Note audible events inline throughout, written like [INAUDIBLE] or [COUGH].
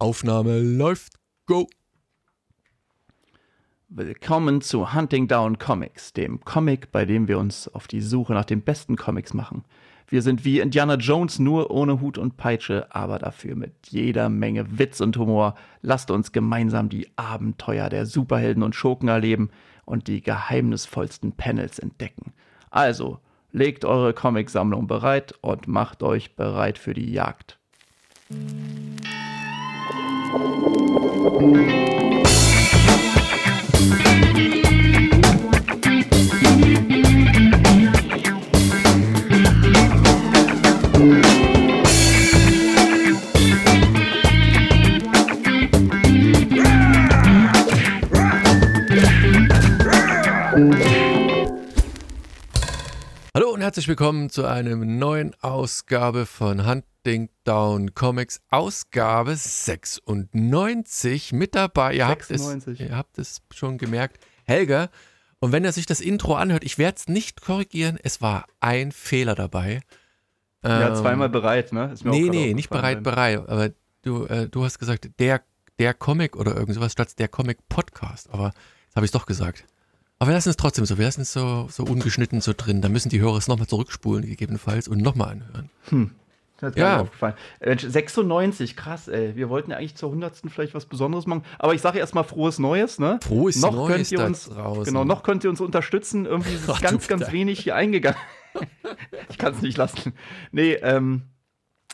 Aufnahme läuft. Go! Willkommen zu Hunting Down Comics, dem Comic, bei dem wir uns auf die Suche nach den besten Comics machen. Wir sind wie Indiana Jones, nur ohne Hut und Peitsche, aber dafür mit jeder Menge Witz und Humor. Lasst uns gemeinsam die Abenteuer der Superhelden und Schurken erleben und die geheimnisvollsten Panels entdecken. Also, legt eure Comicsammlung bereit und macht euch bereit für die Jagd. Hallo und herzlich willkommen zu einer neuen Ausgabe von Hunting Down Comics, Ausgabe 96. Mit dabei, ihr habt, es, 96. ihr habt es schon gemerkt, Helga. Und wenn er sich das Intro anhört, ich werde es nicht korrigieren, es war ein Fehler dabei. Ja, Ähm, zweimal bereit, ne? Ist mir Nee, nee, nicht bereit, bereit. Aber du, äh, du hast gesagt, der, der Comic oder irgend sowas statt der Comic Podcast. Aber jetzt habe ich es doch gesagt. Aber wir lassen es trotzdem so. Wir lassen es so, so ungeschnitten so drin. Da müssen die Hörer es nochmal zurückspulen, gegebenenfalls, und nochmal anhören. Das ist Ja. ja. aufgefallen. Mensch, 96, krass, ey. Wir wollten ja eigentlich zur 100. vielleicht was Besonderes machen. Aber ich sage erstmal frohes Neues, ne? Frohes noch Neues könnt ihr uns, draußen. Genau, noch könnt ihr uns unterstützen. Irgendwie ist [LAUGHS] es ganz, ganz wenig hier eingegangen. [LAUGHS] ich kann es nicht lassen. Nee, ähm,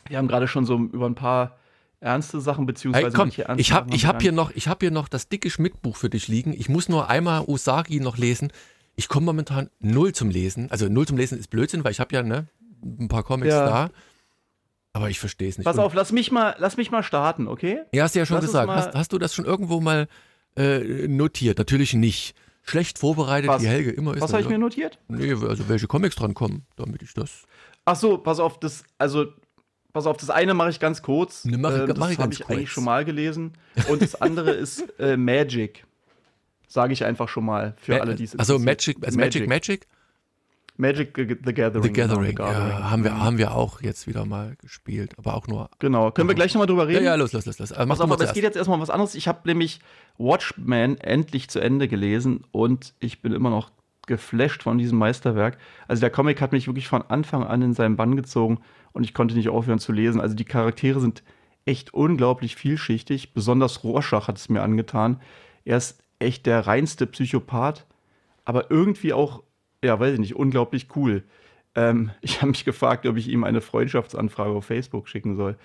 wir haben gerade schon so über ein paar ernste Sachen, beziehungsweise Hey, komm, manche ernste ich habe Sachen ich hab hier, noch, ich hab hier noch das dicke Schmidt-Buch für dich liegen. Ich muss nur einmal Usagi noch lesen. Ich komme momentan null zum Lesen. Also null zum Lesen ist Blödsinn, weil ich habe ja ne, ein paar Comics Ja. da. Aber ich verstehe es nicht. Pass auf, lass mich mal, lass mich mal starten, okay? Ja, hast du ja schon Lass gesagt. Hast, hast du das schon irgendwo mal äh, notiert? Natürlich nicht. Schlecht vorbereitet, Was? wie Helge immer ist. Was habe ich mir notiert? Nee, also welche Comics dran kommen, damit ich das. Ach so, pass auf, das, also, pass auf, das eine mache ich ganz kurz. Ne, mach Äh, das ich habe ich eigentlich kurz. schon mal gelesen. Und das andere [LAUGHS] ist äh, Magic. Sage ich einfach schon mal für alle, die es Also. Magic, also Magic, Magic, Magic the the Gathering. The genau, Gathering. Gathering. Ja, haben wir, haben wir auch jetzt wieder mal gespielt, aber auch nur. Genau, können wir gleich nochmal drüber Ja, reden? ja, los, los, los, los. Äh, Mach Pass auf, aber es geht jetzt erstmal um was anderes. Ich habe nämlich Watchmen endlich zu Ende gelesen und ich bin immer noch geflasht von diesem Meisterwerk. Also der Comic hat mich wirklich von Anfang an in seinen Bann gezogen und ich konnte nicht aufhören zu lesen. Also die Charaktere sind echt unglaublich vielschichtig. Besonders Rorschach hat es mir angetan. Er ist echt der reinste Psychopath, aber irgendwie auch, ja, weiß ich nicht, unglaublich cool. Ähm, [LAUGHS] ich habe mich gefragt, ob ich ihm eine Freundschaftsanfrage auf Facebook schicken soll.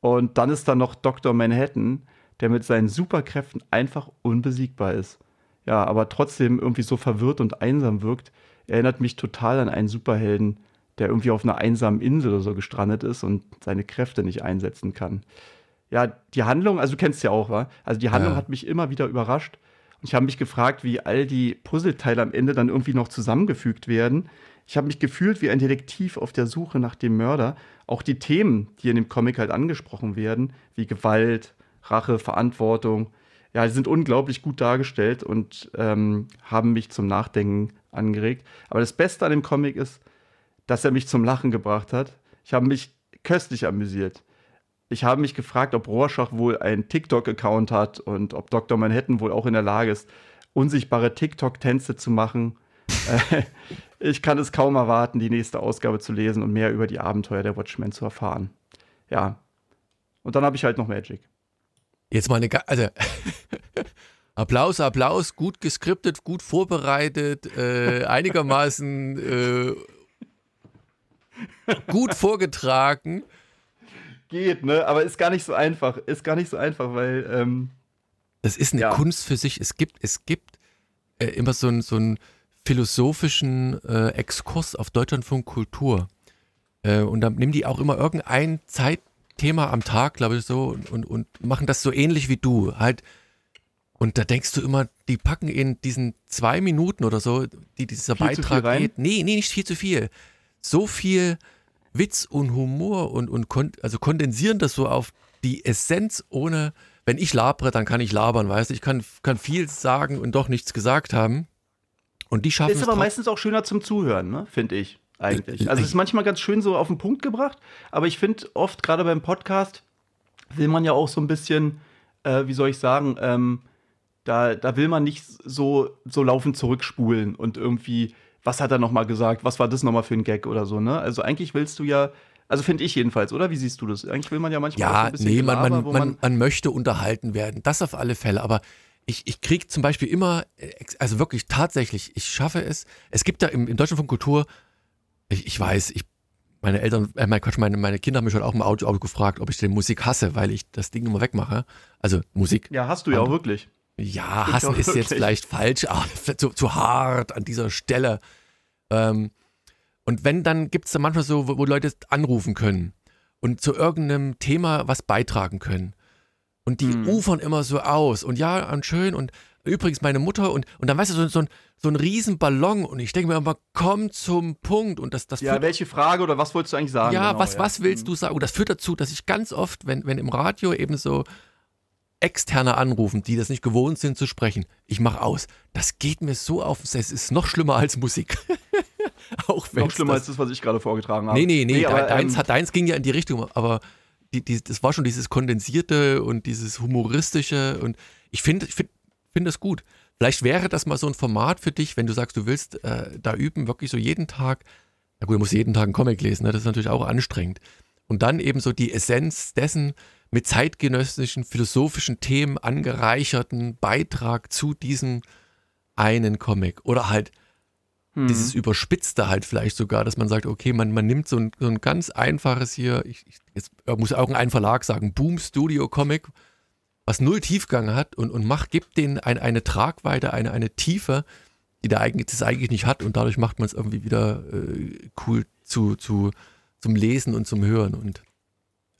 Und dann ist da noch Dr. Manhattan, der mit seinen Superkräften einfach unbesiegbar ist. Ja, aber trotzdem irgendwie so verwirrt und einsam wirkt. Erinnert mich total an einen Superhelden, der irgendwie auf einer einsamen Insel oder so gestrandet ist und seine Kräfte nicht einsetzen kann. Ja, die Handlung, also du kennst ja auch, wa? Also die Handlung Ja. hat mich immer wieder überrascht. Und ich habe mich gefragt, wie all die Puzzleteile am Ende dann irgendwie noch zusammengefügt werden. Ich habe mich gefühlt wie ein Detektiv auf der Suche nach dem Mörder. Auch die Themen, die in dem Comic halt angesprochen werden, wie Gewalt, Rache, Verantwortung, ja, die sind unglaublich gut dargestellt und ähm, haben mich zum Nachdenken angeregt. Aber das Beste an dem Comic ist, dass er mich zum Lachen gebracht hat. Ich habe mich köstlich amüsiert. Ich habe mich gefragt, ob Rorschach wohl einen TikTok-Account hat und ob Dr. Manhattan wohl auch in der Lage ist, unsichtbare TikTok-Tänze zu machen. Äh, [LAUGHS] ich kann es kaum erwarten, die nächste Ausgabe zu lesen und mehr über die Abenteuer der Watchmen zu erfahren. Ja. Und dann habe ich halt noch Magic. Jetzt mal eine. ga- Also. [LAUGHS] Applaus, Applaus, gut geskriptet, gut vorbereitet, äh, einigermaßen äh, gut vorgetragen. Geht, ne? Aber ist gar nicht so einfach. Ist gar nicht so einfach, weil, ähm, Das ist eine Ja. Kunst für sich. Es gibt, es gibt äh, immer so einen so einen philosophischen äh, Exkurs auf Deutschlandfunk Kultur. Äh, und dann nehmen die auch immer irgendein Zeitthema am Tag, glaube ich, so, und, und, und machen das so ähnlich wie du. Halt. Und da denkst du immer, die packen in diesen zwei Minuten oder so, die dieser Viel Beitrag geht. Nee, nee, nicht viel zu viel. So viel Witz und Humor und, und kon also kondensieren das so auf die Essenz ohne, wenn ich labere, dann kann ich labern, weißt du, ich kann, kann viel sagen und doch nichts gesagt haben. Und die schaffen ist es aber trotz- meistens auch schöner zum Zuhören, ne? Finde ich eigentlich. Also es ist manchmal ganz schön so auf den Punkt gebracht, aber ich finde oft gerade beim Podcast will man ja auch so ein bisschen, äh, wie soll ich sagen, ähm, da, da will man nicht so, so laufend zurückspulen und irgendwie, was hat er nochmal gesagt, was war das nochmal für ein Gag oder so, ne? Also eigentlich willst du ja, also finde ich jedenfalls, oder? Wie siehst du das? Eigentlich will man ja manchmal ja, so ein bisschen nee, man, Gelaber, man, man, man, möchte unterhalten werden. Das auf alle Fälle. Aber ich, ich kriege zum Beispiel immer, äh, also wirklich tatsächlich, ich schaffe es. Es gibt da im, im Deutschen von Kultur, ich, ich weiß, ich meine Eltern, äh, mein Quatsch, meine, meine Kinder haben mich schon auch im Auto, Auto gefragt, ob ich denn Musik hasse, weil ich das Ding immer wegmache. Also Musik. Ja, hast du ja auch wirklich. Ja, [LAUGHS] hassen ist jetzt vielleicht falsch, aber [LAUGHS] zu, zu hart an dieser Stelle. Ähm, und wenn, dann gibt es da manchmal so, wo, wo Leute anrufen können und zu irgendeinem Thema was beitragen können. Und die hm. ufern immer so aus und ja, und schön und übrigens meine Mutter und, und dann weißt du, so, so, ein, so ein Riesenballon und ich denke mir immer, komm zum Punkt und das, das Ja, welche Frage oder was wolltest du eigentlich sagen? Ja, genau, was, ja. was willst hm. du sagen? Und das führt dazu, dass ich ganz oft, wenn, wenn im Radio eben so Externe anrufen, die das nicht gewohnt sind zu sprechen, ich mache aus. Das geht mir so auf, es ist noch schlimmer als Musik. [LAUGHS] Auch noch schlimmer das, als das, was ich gerade vorgetragen habe. Nee, nee, nee, nee aber, deins, ähm, deins ging ja in die Richtung, aber die, die, das war schon dieses Kondensierte und dieses Humoristische und ich finde ich find, find das gut. Vielleicht wäre das mal so ein Format für dich, wenn du sagst, du willst äh, da üben, wirklich so jeden Tag, na gut, du musst jeden Tag einen Comic lesen, ne? das ist natürlich auch anstrengend. Und dann eben so die Essenz dessen mit zeitgenössischen, philosophischen Themen angereicherten Beitrag zu diesem einen Comic. Oder halt hm. dieses Überspitzte halt vielleicht sogar, dass man sagt, okay, man, man nimmt so ein, so ein ganz einfaches hier, ich, ich, jetzt muss auch ein Verlag sagen, Boom Studio Comic, was null Tiefgang hat und, und macht, gibt denen ein, eine Tragweite, eine, eine Tiefe, die der eigentlich, das eigentlich nicht hat und dadurch macht man es irgendwie wieder äh, cool zu, zu, zum Lesen und zum Hören und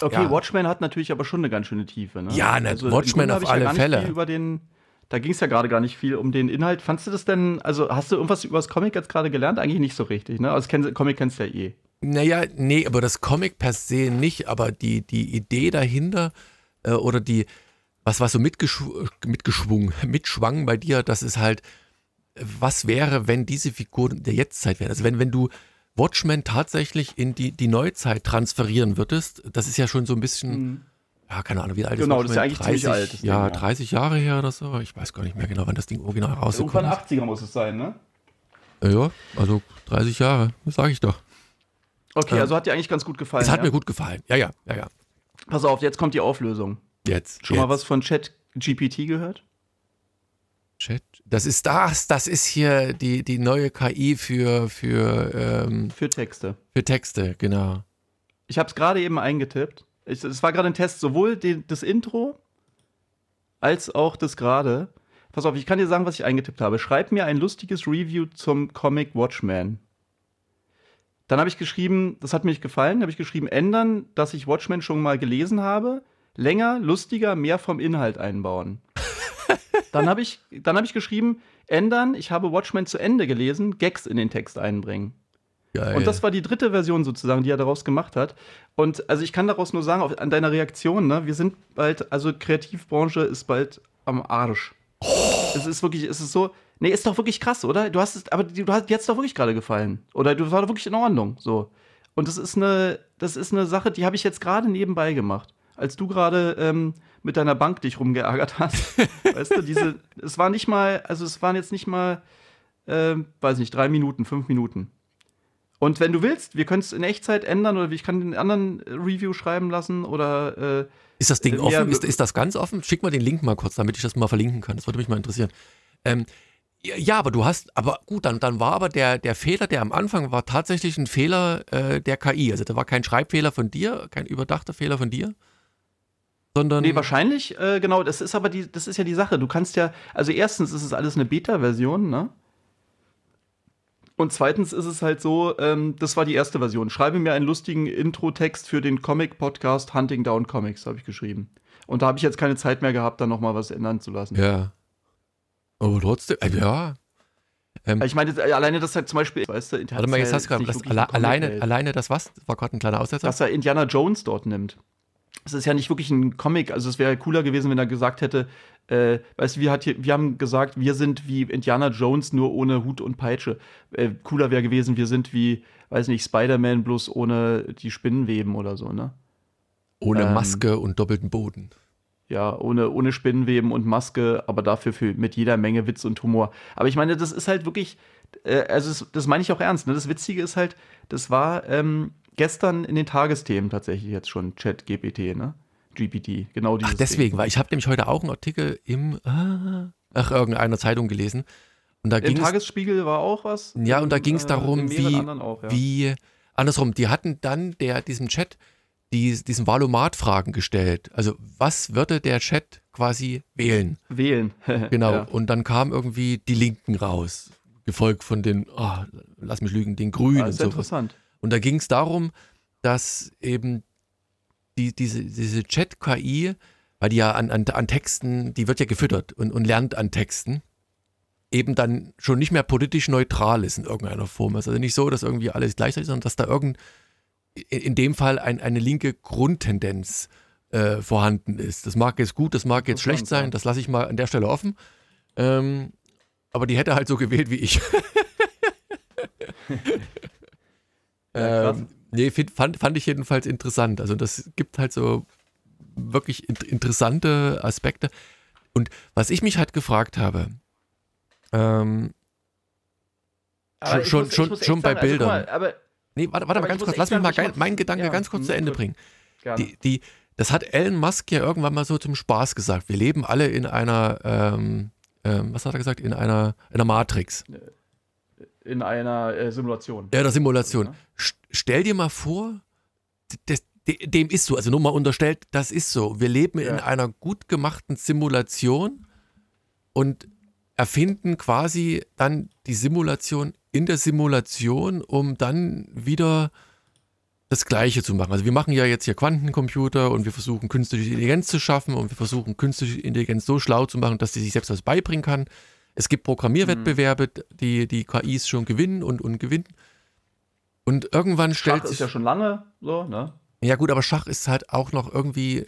Okay, ja. Watchmen hat natürlich aber schon eine ganz schöne Tiefe. Ne? Ja, ne, also Watchmen auf alle ja Fälle. Über den, da ging es ja gerade gar nicht viel um den Inhalt. Fandst du das denn, also hast du irgendwas über das Comic jetzt gerade gelernt? Eigentlich nicht so richtig, ne? Also kenn, Comic kennst du ja eh. Naja, nee, aber das Comic per se nicht, aber die, die Idee dahinter äh, oder die, was war so mitgeschw mitgeschwungen, [LAUGHS] mitschwang bei dir, das ist halt, was wäre, wenn diese Figuren der Jetztzeit wären? Also wenn, wenn du Watchmen tatsächlich in die, die Neuzeit transferieren würdest, das ist ja schon so ein bisschen. Mhm ja, keine Ahnung, wie alt genau, ist Genau, das ist ja eigentlich 30, ziemlich alt. Ja, ja, 30 Jahre her oder so. Ich weiß gar nicht mehr genau, wann das Ding original rausgekommen ist. Irgendwann 80er muss es sein, ne? Ja, also 30 Jahre, das sage ich doch. Okay, ähm, also hat dir eigentlich ganz gut gefallen. Es hat ja? mir gut gefallen, ja, ja, ja, ja. Pass auf, jetzt kommt die Auflösung. Jetzt. Schon jetzt. mal was von Chat GPT gehört? Das ist das, das ist hier die, die neue KI für, für, ähm, für Texte. Für Texte, genau. Ich habe es gerade eben eingetippt es war gerade ein Test, sowohl den, das Intro als auch das gerade. Pass auf, ich kann dir sagen, was ich eingetippt habe. Schreib mir ein lustiges Review zum Comic Watchmen. Dann habe ich geschrieben, das hat mir nicht gefallen, habe ich geschrieben, ändern, dass ich Watchmen schon mal gelesen habe. Länger, lustiger, mehr vom Inhalt einbauen. Dann habe ich, hab ich geschrieben, ändern, ich habe Watchmen zu Ende gelesen, Gags in den Text einbringen. Geil. Und das war die dritte Version sozusagen, die er daraus gemacht hat. Und also ich kann daraus nur sagen, auf, an deiner Reaktion, ne, wir sind bald, also Kreativbranche ist bald am Arsch. Oh. Es ist wirklich, es ist so, nee, ist doch wirklich krass, oder? Du hast es, aber du hast jetzt doch wirklich gerade gefallen. Oder du war doch wirklich in Ordnung, so. Und das ist eine, das ist eine Sache, die habe ich jetzt gerade nebenbei gemacht. Als du gerade ähm, mit deiner Bank dich rumgeärgert hast. [LAUGHS] weißt du, diese, es war nicht mal, also es waren jetzt nicht mal, äh, weiß nicht, drei Minuten, fünf Minuten. Und wenn du willst, wir können es in Echtzeit ändern oder ich kann den anderen Review schreiben lassen oder. Äh, ist das Ding offen? Ist, ist, das ganz offen? Schick mal den Link mal kurz, damit ich das mal verlinken kann. Das würde mich mal interessieren. Ähm, ja, aber du hast, aber gut, dann, dann war aber der, der Fehler, der am Anfang war, tatsächlich ein Fehler äh, der KI. Also da war kein Schreibfehler von dir, kein überdachter Fehler von dir. Sondern nee, wahrscheinlich, äh, genau, das ist aber die, das ist ja die Sache. Du kannst ja, also erstens ist es alles eine Beta-Version, ne? Und zweitens ist es halt so, ähm, das war die erste Version. Schreibe mir einen lustigen Intro-Text für den Comic-Podcast Hunting Down Comics, habe ich geschrieben. Und da habe ich jetzt keine Zeit mehr gehabt, da nochmal was ändern zu lassen. Ja. Aber trotzdem, äh, ja. Ähm, ich meine, alleine das halt zum Beispiel, weißt du, Warte mal, jetzt hast du gerade, alle, alleine, alleine das was? War gerade ein kleiner Aussetzer. Dass er Indiana Jones dort nimmt. Es ist ja nicht wirklich ein Comic, also es wäre cooler gewesen, wenn er gesagt hätte, äh, weißt du, wir, hat hier, wir haben gesagt, wir sind wie Indiana Jones, nur ohne Hut und Peitsche. Äh, cooler wäre gewesen, wir sind wie, weiß nicht, Spider-Man, bloß ohne die Spinnenweben oder so, ne? Ohne ähm, Maske und doppelten Boden. Ja, ohne, ohne Spinnenweben und Maske, aber dafür für, mit jeder Menge Witz und Humor. Aber ich meine, das ist halt wirklich, äh, also das, das meine ich auch ernst. Ne? Das Witzige ist halt, das war ähm, gestern in den Tagesthemen tatsächlich jetzt schon Chat GPT, ne? GPT, genau dieses. Ach, deswegen, Ding. weil ich habe nämlich heute auch einen Artikel im, äh, ach, irgendeiner Zeitung gelesen. Und da Im Tagesspiegel war auch was. Ja, und da ging es äh, darum, wie, auch, ja. wie, andersrum, die hatten dann der, diesem Chat die, diesen Valomat-Fragen gestellt. Also, was würde der Chat quasi wählen? Wählen. [LAUGHS] genau. Ja. Und dann kam irgendwie die Linken raus, gefolgt von den, oh, lass mich lügen, den Grünen. Das ist und so. interessant. Und da ging es darum, dass eben die, diese, diese Chat-KI, weil die ja an, an, an Texten, die wird ja gefüttert und, und lernt an Texten, eben dann schon nicht mehr politisch neutral ist in irgendeiner Form. Also nicht so, dass irgendwie alles gleich ist, sondern dass da irgendein, in dem Fall ein, eine linke Grundtendenz äh, vorhanden ist. Das mag jetzt gut, das mag jetzt schlecht sein, das lasse ich mal an der Stelle offen. Ähm, aber die hätte halt so gewählt wie ich. [LAUGHS] [LAUGHS] Ja, ähm, nee, find, fand, fand ich jedenfalls interessant. Also das gibt halt so wirklich in, interessante Aspekte. Und was ich mich halt gefragt habe, ähm, schon, schon, muss, schon, schon bei sagen, Bildern. Also, mal, aber, nee, warte, warte mal ganz kurz, lass mich mal meinen Gedanke ja, ganz kurz zu Ende gut. bringen. Die, die, das hat Elon Musk ja irgendwann mal so zum Spaß gesagt. Wir leben alle in einer, ähm, ähm, was hat er gesagt, in einer, in einer Matrix. In einer äh, Simulation. Ja, der Simulation. Ja. Stell dir mal vor, das, dem ist so, also nur mal unterstellt, das ist so. Wir leben ja. in einer gut gemachten Simulation und erfinden quasi dann die Simulation in der Simulation, um dann wieder das Gleiche zu machen. Also wir machen ja jetzt hier Quantencomputer und wir versuchen künstliche Intelligenz zu schaffen und wir versuchen künstliche Intelligenz so schlau zu machen, dass sie sich selbst was beibringen kann. Es gibt Programmierwettbewerbe, die die KIs schon gewinnen und, und gewinnen. Und irgendwann stellt Schach ist ja schon lange so, ne? Ja gut, aber Schach ist halt auch noch irgendwie, äh,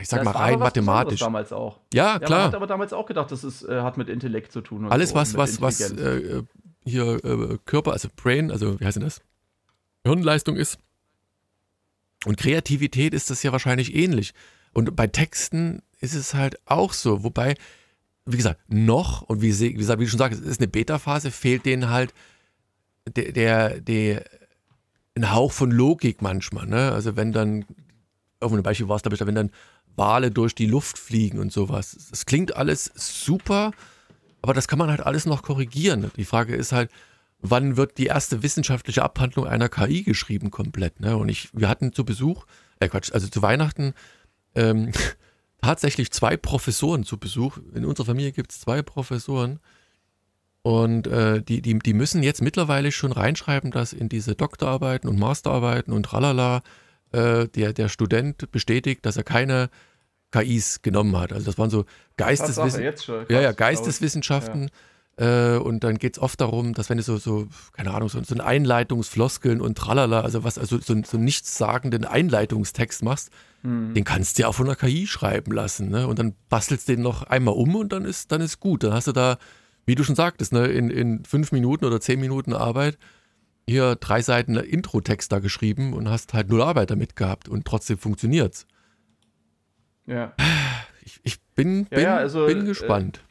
ich sag ja, mal rein mathematisch. damals auch. Ja, klar. man hat aber damals auch gedacht, das ist, äh, hat mit Intellekt zu tun. Alles so, was, was, was äh, hier äh, Körper, also Brain, also wie heißt denn das? Hirnleistung ist. Und Kreativität ist das ja wahrscheinlich ähnlich. Und bei Texten ist es halt auch so, wobei wie gesagt, noch, und wie, wie, wie du schon sagst, es ist eine Beta-Phase, fehlt denen halt der, der, der, ein Hauch von Logik manchmal. Ne? Also wenn dann, auf einem Beispiel war es, glaube ich, wenn dann Wale durch die Luft fliegen und sowas. Das klingt alles super, aber das kann man halt alles noch korrigieren. Die Frage ist halt, wann wird die erste wissenschaftliche Abhandlung einer KI geschrieben komplett? Ne? Und ich, wir hatten zu Besuch, äh Quatsch, also zu Weihnachten ähm, [LAUGHS] tatsächlich zwei Professoren zu Besuch. In unserer Familie gibt es zwei Professoren. Und äh, die, die, die müssen jetzt mittlerweile schon reinschreiben, dass in diese Doktorarbeiten und Masterarbeiten und tralala äh, der, der Student bestätigt, dass er keine KIs genommen hat. Also das waren so Geisteswissen ja, ja, Geisteswissenschaften. Ja. Äh, und dann geht es oft darum, dass wenn du so, so keine Ahnung, so, so ein Einleitungsfloskeln und tralala, also was, also so, so nichtssagenden Einleitungstext machst, mhm. den kannst du ja auch von der KI schreiben lassen. Ne? Und dann bastelst du den noch einmal um und dann ist, dann ist gut. Dann hast du da, wie du schon sagtest, ne, in, in fünf Minuten oder zehn Minuten Arbeit hier drei Seiten Intro-Text da geschrieben und hast halt null Arbeit damit gehabt und trotzdem funktioniert's. Ja. Ich, ich bin, bin, ja, also, bin äh, gespannt.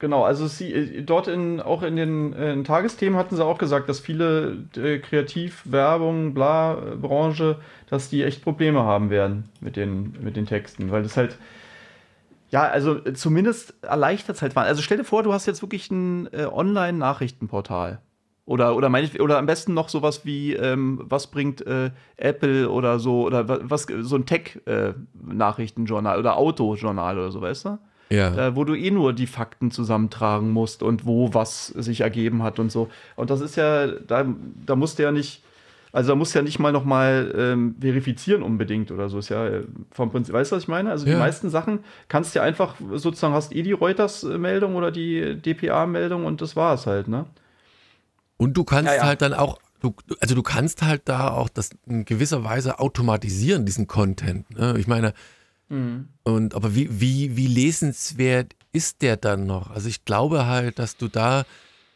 Äh, Genau, also sie äh, dort in auch in den in Tagesthemen hatten sie auch gesagt, dass viele äh, Kreativwerbung, bla Branche, dass die echt Probleme haben werden mit den mit den Texten, weil das halt ja, also zumindest erleichtert es halt mal. Also stell dir vor, du hast jetzt wirklich ein äh, Online-Nachrichtenportal. Oder, oder, mein ich, oder am besten noch sowas wie, ähm, was bringt äh, Apple oder so, oder was, so ein Tech-Nachrichtenjournal äh, oder Autojournal oder so, weißt du? Ja. äh, wo du eh nur die Fakten zusammentragen musst und wo was sich ergeben hat und so. Und das ist ja, da, da musst du ja nicht, also da musst du ja nicht mal nochmal ähm, verifizieren unbedingt oder so. Ist ja äh, vom Prinzip, weißt du, was ich meine? Also ja. die meisten Sachen kannst du ja einfach sozusagen, hast eh die Reuters-Meldung oder die DPA-Meldung und das war es halt, ne? Und du kannst ja, ja. halt dann auch Du, also du kannst halt da auch das in gewisser Weise automatisieren, diesen Content. Ne? Ich meine, Mhm. Und aber wie, wie, wie lesenswert ist der dann noch? Also ich glaube halt, dass du da,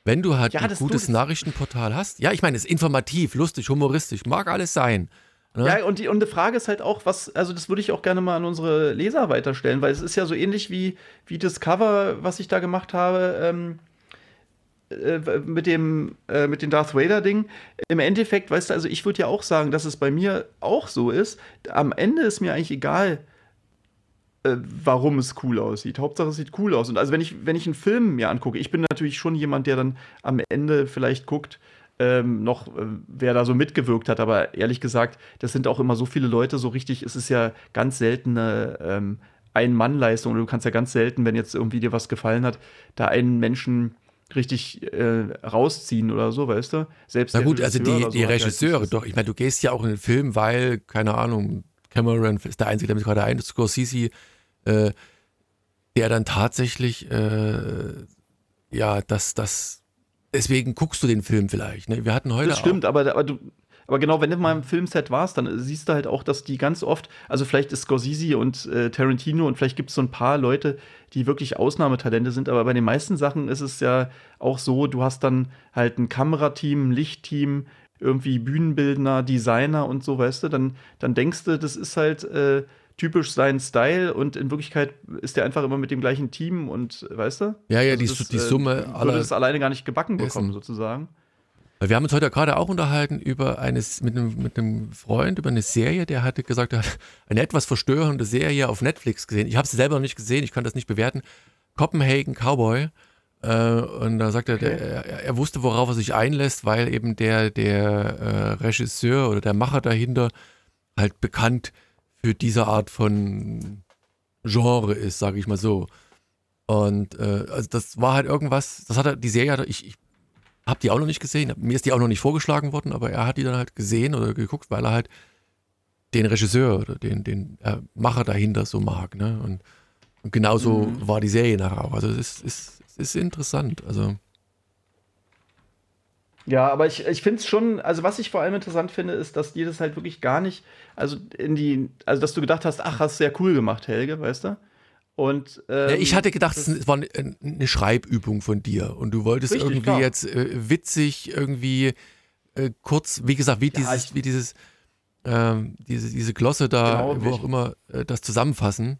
wenn du halt ja, ein gutes Nachrichtenportal hast, ja, ich meine, es ist informativ, lustig, humoristisch, mag alles sein. Ne? Ja, und die, und die Frage ist halt auch, was, also das würde ich auch gerne mal an unsere Leser weiterstellen, weil es ist ja so ähnlich wie, wie das Cover, was ich da gemacht habe, ähm, äh, mit dem, äh, mit dem Darth Vader-Ding. Im Endeffekt, weißt du, also ich würde ja auch sagen, dass es bei mir auch so ist. Am Ende ist mir eigentlich egal, warum es cool aussieht. Hauptsache es sieht cool aus. Und also wenn ich, wenn ich einen Film mir angucke, ich bin natürlich schon jemand, der dann am Ende vielleicht guckt, ähm, noch, äh, wer da so mitgewirkt hat. Aber ehrlich gesagt, das sind auch immer so viele Leute, so richtig, es ist ja ganz seltene ähm, Ein-Mann-Leistung. Du kannst ja ganz selten, wenn jetzt irgendwie dir was gefallen hat, da einen Menschen richtig äh, rausziehen oder so, weißt du? Selbst Na gut, also die, so die Regisseure, doch, ich meine, du gehst ja auch in den Film, weil, keine Ahnung, Cameron ist der Einzige, der mich gerade ein, Scorsese, äh, der dann tatsächlich, äh, ja, das, das deswegen guckst du den Film vielleicht. Ne? Wir hatten heute. Das stimmt, aber, aber du. Aber genau, wenn du mal im Filmset warst, dann siehst du halt auch, dass die ganz oft, also vielleicht ist Scorsese und äh, Tarantino und vielleicht gibt es so ein paar Leute, die wirklich Ausnahmetalente sind, aber bei den meisten Sachen ist es ja auch so, du hast dann halt ein Kamerateam, ein Lichtteam, irgendwie Bühnenbildner, Designer und so, weißt du, dann, dann denkst du, das ist halt äh, typisch sein Style und in Wirklichkeit ist er einfach immer mit dem gleichen Team und weißt du? Ja, ja, also die, das, die Summe äh, würde es alleine gar nicht gebacken bekommen, sozusagen. Wir haben uns heute gerade auch unterhalten über eines mit einem, mit einem Freund über eine Serie, der hatte gesagt, er hat [LAUGHS] eine etwas verstörende Serie auf Netflix gesehen. Ich habe sie selber noch nicht gesehen, ich kann das nicht bewerten. Copenhagen Cowboy. Äh, und da sagt okay. er, er, er, wusste, worauf er sich einlässt, weil eben der, der äh, Regisseur oder der Macher dahinter halt bekannt ist für diese Art von Genre ist, sage ich mal so. Und äh, also das war halt irgendwas, das hat er, die Serie, ich, ich habe die auch noch nicht gesehen, mir ist die auch noch nicht vorgeschlagen worden, aber er hat die dann halt gesehen oder geguckt, weil er halt den Regisseur oder den, den äh, Macher dahinter so mag. Ne? Und, und genauso mhm. war die Serie nachher auch. Also es ist, ist, ist interessant. Also ja, aber ich, ich finde es schon, also was ich vor allem interessant finde, ist, dass dir das halt wirklich gar nicht, also in die, also dass du gedacht hast, ach, hast du ja cool gemacht, Helge, weißt du? Und ähm, ich hatte gedacht, es war eine Schreibübung von dir und du wolltest richtig, irgendwie klar. jetzt äh, witzig irgendwie äh, kurz, wie gesagt, wie ja, dieses, wie dieses, ähm, diese, diese Glosse da, genau, wo auch immer, äh, das zusammenfassen.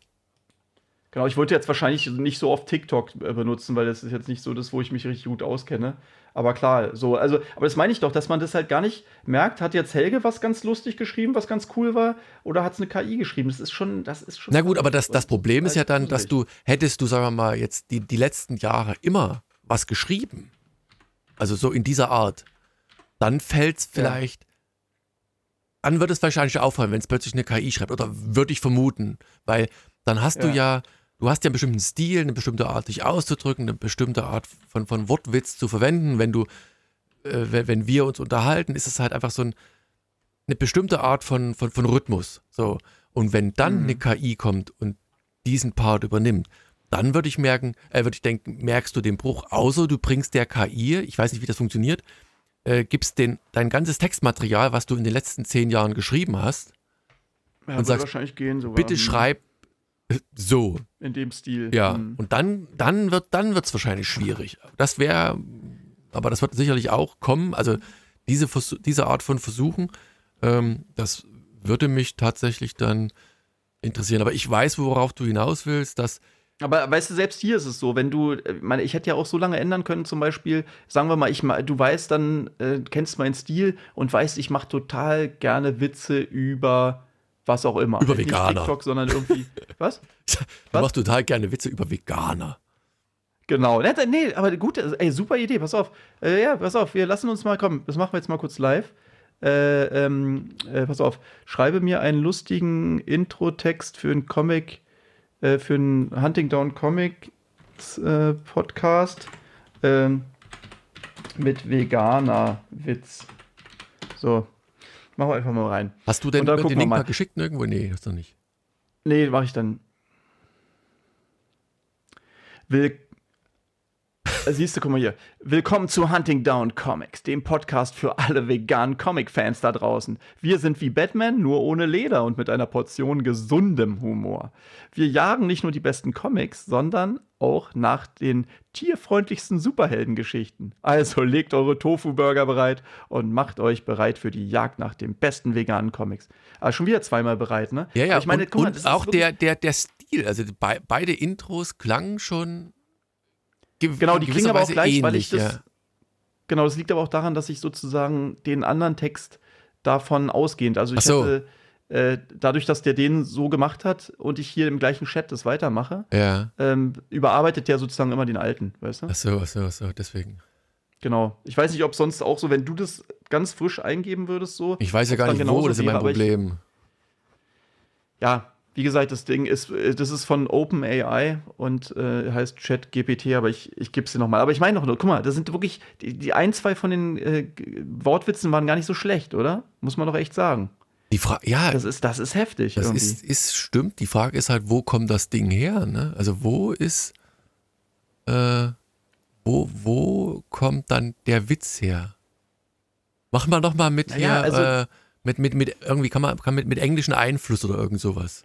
Genau, ich wollte jetzt wahrscheinlich nicht so oft TikTok äh, benutzen, weil das ist jetzt nicht so das, wo ich mich richtig gut auskenne. Aber klar, so, also, aber das meine ich doch, dass man das halt gar nicht merkt. Hat jetzt Helge was ganz lustig geschrieben, was ganz cool war, oder hat es eine KI geschrieben? Das ist schon, das ist schon. Na gut, aber das, das Problem ist ja dann, dass du, hättest du, sagen wir mal, jetzt die, die letzten Jahre immer was geschrieben, also so in dieser Art, dann fällt es vielleicht. Ja. Dann wird es wahrscheinlich auffallen, wenn es plötzlich eine KI schreibt, oder würde ich vermuten, weil dann hast ja. du ja du hast ja einen bestimmten Stil, eine bestimmte Art, dich auszudrücken, eine bestimmte Art von, von Wortwitz zu verwenden. Wenn du, äh, wenn, wenn wir uns unterhalten, ist es halt einfach so ein, eine bestimmte Art von, von, von Rhythmus. So. Und wenn dann mhm. eine KI kommt und diesen Part übernimmt, dann würde ich merken, äh, würde ich denken, merkst du den Bruch, außer du bringst der KI, ich weiß nicht, wie das funktioniert, äh, gibst den, dein ganzes Textmaterial, was du in den letzten zehn Jahren geschrieben hast, ja, und sagst, bitte mhm. schreib so. In dem Stil. Ja. Mhm. Und dann, dann wird dann es wahrscheinlich schwierig. Das wäre, aber das wird sicherlich auch kommen. Also diese, diese Art von Versuchen, ähm, das würde mich tatsächlich dann interessieren. Aber ich weiß, worauf du hinaus willst, dass aber weißt du, selbst hier ist es so, wenn du, äh, meine, ich hätte ja auch so lange ändern können, zum Beispiel, sagen wir mal, ich, du weißt dann, äh, kennst meinen Stil und weißt, ich mache total gerne Witze über was auch immer. Über Veganer. Nicht TikTok, sondern irgendwie. [LAUGHS] was? Du was? machst total gerne Witze über Veganer. Genau. Nee, aber gut, ey, super Idee, pass auf. Äh, ja, pass auf, wir lassen uns mal, kommen. das machen wir jetzt mal kurz live. Äh, ähm, äh, pass auf, schreibe mir einen lustigen Intro-Text für einen Comic, äh, für einen Huntingdown Comics äh, Podcast ähm, mit Veganer-Witz. So, Machen wir einfach mal rein. Hast du denn den Link mal geschickt irgendwo? Nee, hast du nicht. Nee, mache ich dann. Will siehst du, guck mal hier. Willkommen zu Hunting Down Comics, dem Podcast für alle veganen Comic-Fans da draußen. Wir sind wie Batman, nur ohne Leder und mit einer Portion gesundem Humor. Wir jagen nicht nur die besten Comics, sondern auch nach den tierfreundlichsten Superheldengeschichten. Also legt eure Tofu-Burger bereit und macht euch bereit für die Jagd nach den besten veganen Comics. Aber schon wieder zweimal bereit, ne? Ja, ja, ich meine, und, mal, und auch der, der, der Stil, also be beide Intros klangen schon Genau, die klingen aber auch gleich, ähnlich, weil ich das. Ja. Genau, das liegt aber auch daran, dass ich sozusagen den anderen Text davon ausgehend, also ich so. hätte äh, dadurch, dass der den so gemacht hat und ich hier im gleichen Chat das weitermache, ja. ähm, überarbeitet der sozusagen immer den alten, weißt du? Ach so, ach so, ach so, deswegen. Genau. Ich weiß nicht, ob sonst auch so, wenn du das ganz frisch eingeben würdest, so. Ich weiß ja gar nicht, wo, das ist mein Problem. Ich, ja, wie gesagt, das Ding ist, äh, das ist von OpenAI und äh, heißt ChatGPT, aber ich, ich gebe es dir nochmal. Aber ich meine noch, guck mal, das sind wirklich, die, die ein, zwei von den äh, Wortwitzen waren gar nicht so schlecht, oder? Muss man doch echt sagen. Die Frage, ja. Das ist, das ist heftig. Das ist, ist, stimmt. Die Frage ist halt, wo kommt das Ding her? Ne? Also, wo ist, äh, wo, wo kommt dann der Witz her? Mach mal doch mal mit naja, hier, also, äh, mit, mit, mit, irgendwie kann man, kann mit, mit englischen Einfluss oder irgend sowas.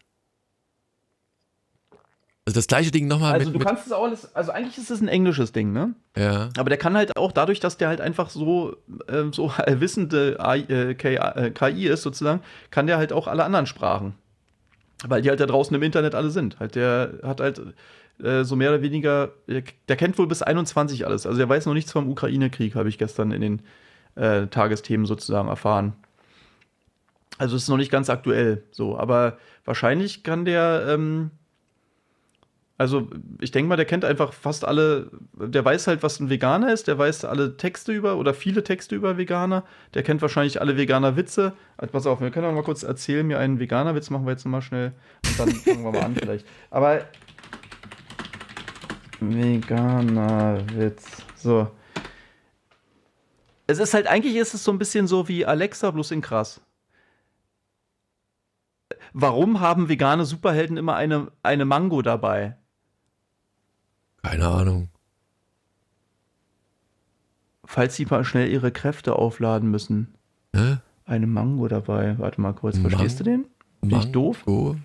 Also das gleiche Ding nochmal also mit. Du kannst es auch alles, also eigentlich ist es ein englisches Ding, ne? Ja. Aber der kann halt auch dadurch, dass der halt einfach so, [LAUGHS] äh, so wissende äh, KI ist sozusagen, kann der halt auch alle anderen Sprachen. Weil die halt da draußen im Internet alle sind. Halt der hat halt äh, so mehr oder weniger, der kennt wohl bis 21 alles. Also der weiß noch nichts vom Ukraine-Krieg, habe ich gestern in den äh, Tagesthemen sozusagen erfahren. Also es ist noch nicht ganz aktuell so, aber wahrscheinlich kann der ähm, also ich denke mal, der kennt einfach fast alle, der weiß halt, was ein Veganer ist, der weiß alle Texte über oder viele Texte über Veganer, der kennt wahrscheinlich alle Veganer-Witze. Also pass auf, wir können auch mal kurz erzählen, mir einen Veganer-Witz machen wir jetzt mal schnell und dann [LAUGHS] fangen wir mal an vielleicht. Aber Veganer-Witz, so. Es ist halt, eigentlich ist es so ein bisschen so wie Alexa, bloß in krass. Warum haben vegane Superhelden immer eine, eine Mango dabei? Keine Ahnung. Falls sie mal schnell ihre Kräfte aufladen müssen. Hä? Eine Mango dabei. Warte mal kurz. Verstehst du den? Bin Mango? ich doof? Mango?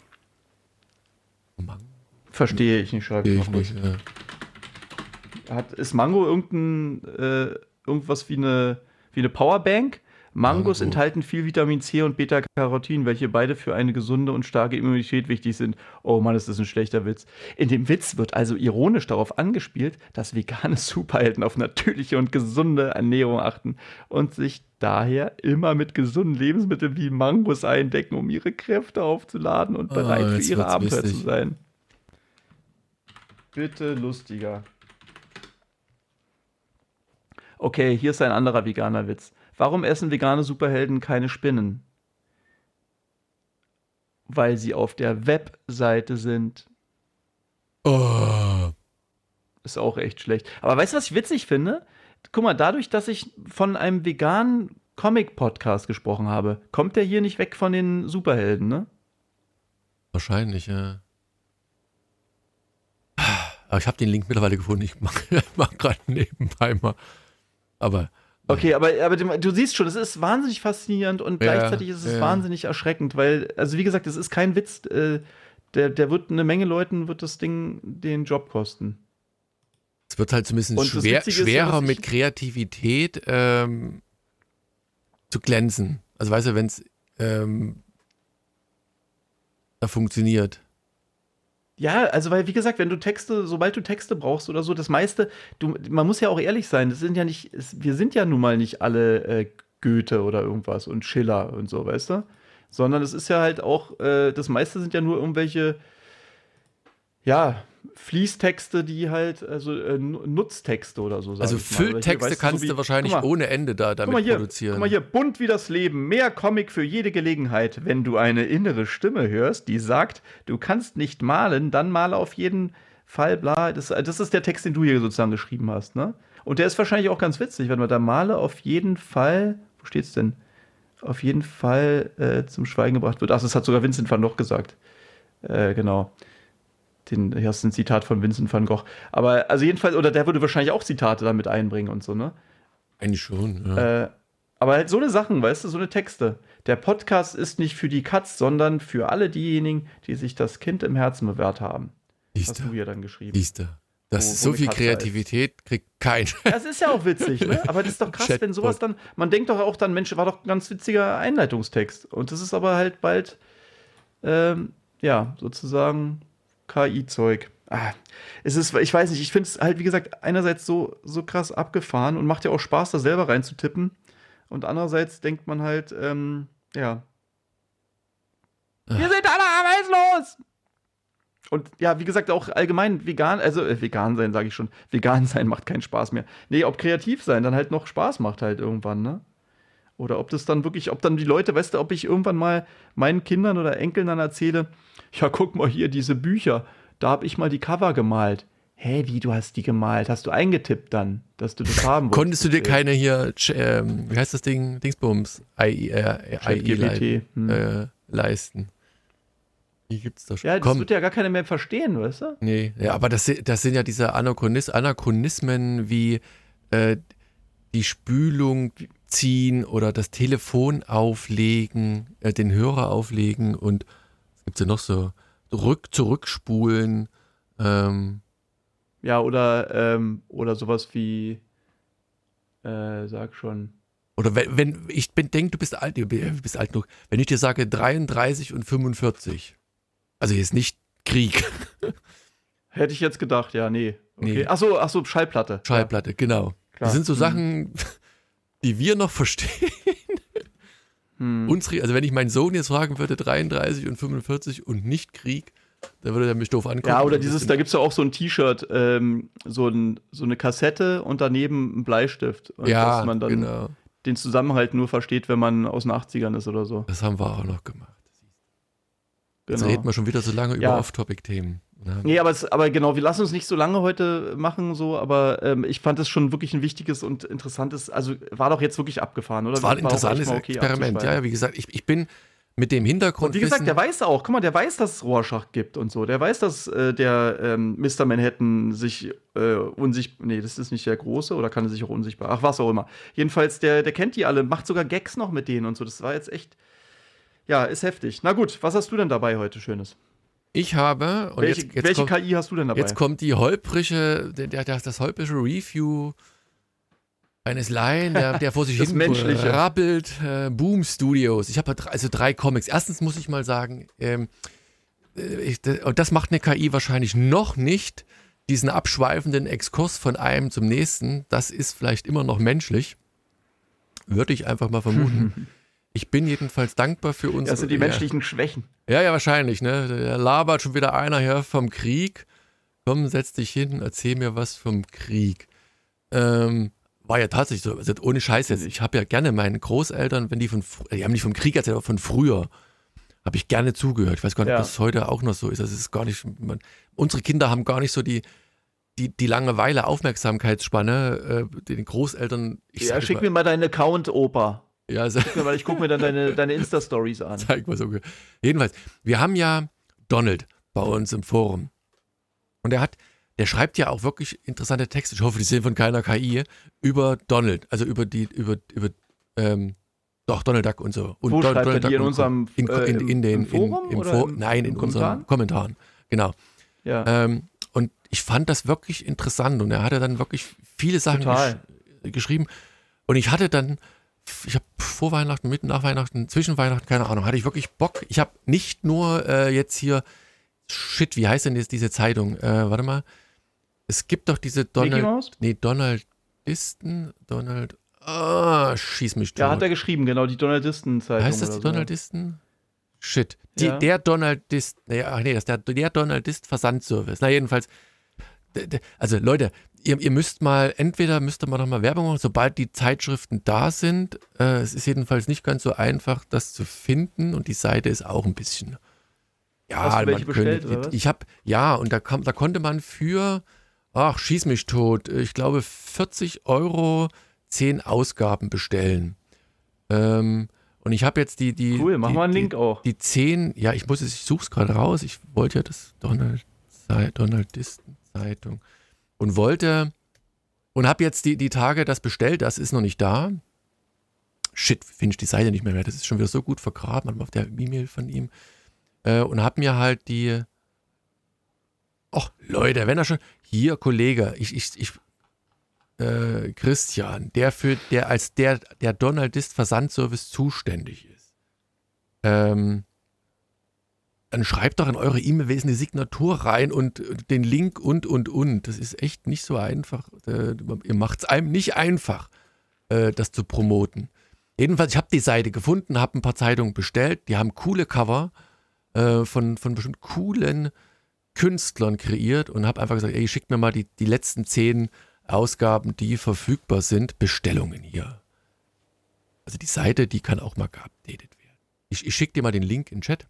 Verstehe ich nicht, schreibe ich noch nicht. Ja. Hat, ist Mango irgendein, äh, irgendwas wie eine, wie eine Powerbank? Mangos Mango. enthalten viel Vitamin C und Beta-Carotin, welche beide für eine gesunde und starke Immunität wichtig sind. Oh Mann, ist das ein schlechter Witz. In dem Witz wird also ironisch darauf angespielt, dass vegane [LAUGHS] Superhelden auf natürliche und gesunde Ernährung achten und sich daher immer mit gesunden Lebensmitteln wie Mangos eindecken, um ihre Kräfte aufzuladen und bereit oh, für ihre Abenteuer zu sein. Bitte lustiger. Okay, hier ist ein anderer veganer Witz. Warum essen vegane Superhelden keine Spinnen? Weil sie auf der Webseite sind. Oh. Ist auch echt schlecht. Aber weißt du, was ich witzig finde? Guck mal, dadurch, dass ich von einem veganen Comic-Podcast gesprochen habe, kommt der hier nicht weg von den Superhelden, ne? Wahrscheinlich, ja. Aber ich habe den Link mittlerweile gefunden. Ich mache mach [LAUGHS] gerade nebenbei mal. Aber Okay, aber, aber du siehst schon, es ist wahnsinnig faszinierend und ja, gleichzeitig ist es ja. wahnsinnig erschreckend, weil, also wie gesagt, es ist kein Witz, äh, der, der wird eine Menge Leuten wird das Ding den Job kosten. Es wird halt so ein bisschen schwer, schwerer ja, mit Kreativität ähm, zu glänzen. Also weißt du, wenn es ähm, da funktioniert. Ja, also weil, wie gesagt, wenn du Texte, sobald du Texte brauchst oder so, das meiste, du, man muss ja auch ehrlich sein, das sind ja nicht, es, wir sind ja nun mal nicht alle äh, Goethe oder irgendwas und Schiller und so, weißt du? Sondern es ist ja halt auch, äh, das meiste sind ja nur irgendwelche, ja, Fließtexte, die halt, also äh, Nutztexte oder so. Also Fülltexte weißt kannst du, so du wahrscheinlich mal, ohne Ende da damit hier, produzieren. Guck mal hier, bunt wie das Leben, mehr Comic für jede Gelegenheit. Wenn du eine innere Stimme hörst, die sagt, du kannst nicht malen, dann male auf jeden Fall bla. Das, das ist der Text, den du hier sozusagen geschrieben hast, ne? Und der ist wahrscheinlich auch ganz witzig, wenn man da male auf jeden Fall, wo steht's denn? Auf jeden Fall äh, zum Schweigen gebracht wird. Ach, das hat sogar Vincent van Gogh gesagt. Äh, genau. Den, hier hast du ein Zitat von Vincent van Gogh. Aber also jedenfalls, oder der würde wahrscheinlich auch Zitate damit einbringen und so, ne? Eigentlich schon, ja. Äh, aber halt so eine Sachen, weißt du, so eine Texte. Der Podcast ist nicht für die Katz, sondern für alle diejenigen, die sich das Kind im Herzen bewährt haben. Siehst Hast du, ja dann geschrieben. siehst du. Das ist so viel Katze Kreativität kriegt kein. [LAUGHS] Das ist ja auch witzig, ne? Aber das ist doch krass, wenn Chatbot. sowas dann. Man denkt doch auch dann, Mensch, war doch ein ganz witziger Einleitungstext. Und das ist aber halt bald, ähm, ja, sozusagen KI-Zeug. Ah, es ist, ich weiß nicht, ich finde es halt, wie gesagt, einerseits so, so krass abgefahren und macht ja auch Spaß, da selber reinzutippen. Und andererseits denkt man halt, ähm, ja. Wir sind alle arbeitslos! Und ja, wie gesagt, auch allgemein vegan, also äh, vegan sein, sage ich schon. Vegan sein macht keinen Spaß mehr. Nee, ob kreativ sein dann halt noch Spaß macht halt irgendwann, ne? Oder ob das dann wirklich, ob dann die Leute, weißt du, ob ich irgendwann mal meinen Kindern oder Enkeln dann erzähle, ja, guck mal hier, diese Bücher, da habe ich mal die Cover gemalt. Hä, wie, du hast die gemalt? Hast du eingetippt dann, dass du das haben wolltest? Konntest du dir keine hier, ähm, wie heißt das Ding, Dingsbums, AI, äh, AI ChatGPT, hm. äh, leisten? Die gibt's doch schon. Ja, das Komm, wird ja gar keiner mehr verstehen, weißt du? nee, ja, aber das, das sind ja diese Anachronis Anachronismen wie äh, die Spülung ziehen oder das Telefon auflegen, äh, den Hörer auflegen und was gibt's ja noch so? Rück, zurückspulen, ähm, Ja, oder, ähm, oder sowas wie, äh, sag schon. Oder wenn, wenn ich bin, denk, du bist alt, du bist alt genug. Wenn ich dir sage 33 und 45, also jetzt nicht Krieg, [LAUGHS] Hätte ich jetzt gedacht, ja, nee. Okay. Nee. Ach so, ach so, Schallplatte. Schallplatte, genau. Klar. Das sind so Mhm. Sachen, die wir noch verstehen. Hm. Unsere, also wenn ich meinen Sohn jetzt fragen würde, 33 und 45 und nicht Krieg, dann würde er mich doof angucken. Ja, oder dieses, da gibt es ja auch so ein T-Shirt, ähm, so, ein, so eine Kassette und daneben ein Bleistift. Und ja, dass man dann genau. den Zusammenhalt nur versteht, wenn man aus den 80ern ist oder so. Das haben wir auch noch gemacht. Jetzt Genau. reden wir schon wieder so lange über Ja. Off-Topic-Themen. Ne? Nee, aber, es, aber genau, wir lassen uns nicht so lange heute machen, so, aber ähm, ich fand es schon wirklich ein wichtiges und interessantes, also war doch jetzt wirklich abgefahren, oder? Das war ein interessantes mal okay Experiment. Ja, ja, wie gesagt, ich, ich bin mit dem Hintergrund. Und wie gesagt, der weiß auch, guck mal, der weiß, dass es Rorschach gibt und so. Der weiß, dass äh, der ähm, Mr. Manhattan sich äh, unsichtbar, nee, das ist nicht der Große oder kann er sich auch unsichtbar, ach, was auch immer. Jedenfalls, der, der kennt die alle, macht sogar Gags noch mit denen und so. Das war jetzt echt, ja, ist heftig. Na gut, was hast du denn dabei heute Schönes? Ich habe, und welche jetzt, jetzt, welche kommt, KI hast du denn dabei? jetzt kommt die holprige, der, der, der, das holprige Review eines Laien, der, der vor sich [LAUGHS] Das hin Menschliche. brabbelt. Äh, Boom Studios. Ich habe also drei Comics. Erstens muss ich mal sagen, ähm, äh, ich, das macht eine KI wahrscheinlich noch nicht, diesen abschweifenden Exkurs von einem zum nächsten. Das ist vielleicht immer noch menschlich. Würde ich einfach mal vermuten. [LAUGHS] Ich bin jedenfalls dankbar für unsere. das sind die ja. menschlichen Schwächen. Ja, ja, wahrscheinlich, ne? Da labert schon wieder einer hier vom Krieg. Komm, setz dich hin, erzähl mir was vom Krieg. Ähm, war ja tatsächlich so, also ohne Scheiß jetzt. Ich habe ja gerne meinen Großeltern, wenn die von, die haben nicht vom Krieg erzählt, aber von früher, habe ich gerne zugehört. Ich weiß gar nicht, Ja. ob das heute auch noch so ist. Das ist gar nicht, man, unsere Kinder haben gar nicht so die, die, die Langeweile, Aufmerksamkeitsspanne, äh, den Großeltern. Ja, schick mal, mir mal deinen Account, Opa. Ja, also, mal, Ich gucke mir dann deine, [LAUGHS] deine Insta-Stories an. Zeig mal so. Jedenfalls, wir haben ja Donald bei uns im Forum. Und er hat, der schreibt ja auch wirklich interessante Texte. Ich hoffe, die sind von keiner KI über Donald, also über die, über, über, ähm, doch, Donald Duck und so. Und Wo Don- schreibt er Donald die? Duck In unserem, in, äh, in, in den, Forum in, im oder Fo- im- nein, in im unseren Kommentaren? Genau. Ja. Ähm, und ich fand das wirklich interessant und er hatte dann wirklich viele Sachen gesch geschrieben. Und ich hatte dann, ich habe vor Weihnachten, mitten nach Weihnachten, zwischen Weihnachten, keine Ahnung, hatte ich wirklich Bock. Ich habe nicht nur äh, jetzt hier, shit, wie heißt denn jetzt diese Zeitung? Äh, warte mal. Es gibt doch diese Donald, nee, Donaldisten, Donald, ah, schieß mich tot. Ja, hat er geschrieben, genau, die Donaldisten-Zeitung. Heißt das die so. Donaldisten? Shit. Die, Ja. Der Donaldist, nee, ach nee, das ist der, der Donaldist Versandservice. Na, jedenfalls, also Leute, ihr, ihr müsst mal, entweder müsst ihr mal noch mal Werbung machen, sobald die Zeitschriften da sind. Äh, es ist jedenfalls nicht ganz so einfach, das zu finden und die Seite ist auch ein bisschen. Ja, Hast du welche man bestellt, könnte, oder was? ich habe, ja, und da, kam, da konnte man für, ach, schieß mich tot, ich glaube 40 Euro 10 Ausgaben bestellen. Ähm, und ich habe jetzt die, die. Cool, mach die, mal einen die, Link auch. Die 10, ja, ich muss es, ich suche es gerade raus. Ich wollte ja das Donald Donaldisten-Zeitung. Und wollte, und habe jetzt die, die Tage das bestellt, das ist noch nicht da. Shit, finde ich die Seite nicht mehr mehr. Das ist schon wieder so gut vergraben auf der E-Mail von ihm. Äh, und habe mir halt die. Och, Leute, wenn er schon. Hier, Kollege, ich, ich, ich äh, Christian, der für, der als der, der Donaldist Versandservice zuständig ist. Ähm, dann schreibt doch in eure E-Mail-Wesen die Signatur rein und den Link und, und, und. Das ist echt nicht so einfach. Äh, ihr macht es einem nicht einfach, äh, das zu promoten. Jedenfalls, ich habe die Seite gefunden, habe ein paar Zeitungen bestellt. Die haben coole Cover äh, von, von bestimmt coolen Künstlern kreiert und habe einfach gesagt, ey, schickt mir mal die, die letzten zehn Ausgaben, die verfügbar sind, Bestellungen hier. Also die Seite, die kann auch mal geupdatet werden. Ich, ich schicke dir mal den Link in den Chat.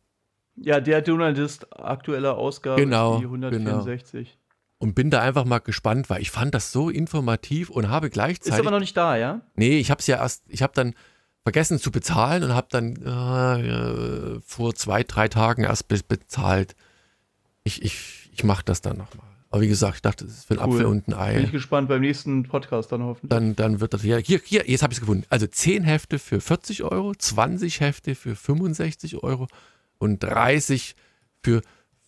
Ja, der Donaldist aktuelle Ausgabe genau, die 164. Genau. Und bin da einfach mal gespannt, weil ich fand das so informativ und habe gleichzeitig. Ist aber noch nicht da, ja? Nee, ich habe es ja erst, ich habe dann vergessen zu bezahlen und habe dann äh, vor zwei, drei Tagen erst be bezahlt. Ich, ich, ich mache das dann nochmal. Aber wie gesagt, ich dachte, das ist für ein cool. Apfel und ein Ei. Bin ich gespannt beim nächsten Podcast dann hoffentlich. Dann, dann wird das, ja, hier, hier, jetzt habe ich es gefunden. Also 10 Hefte für 40 Euro, 20 Hefte für 65 Euro und 30 für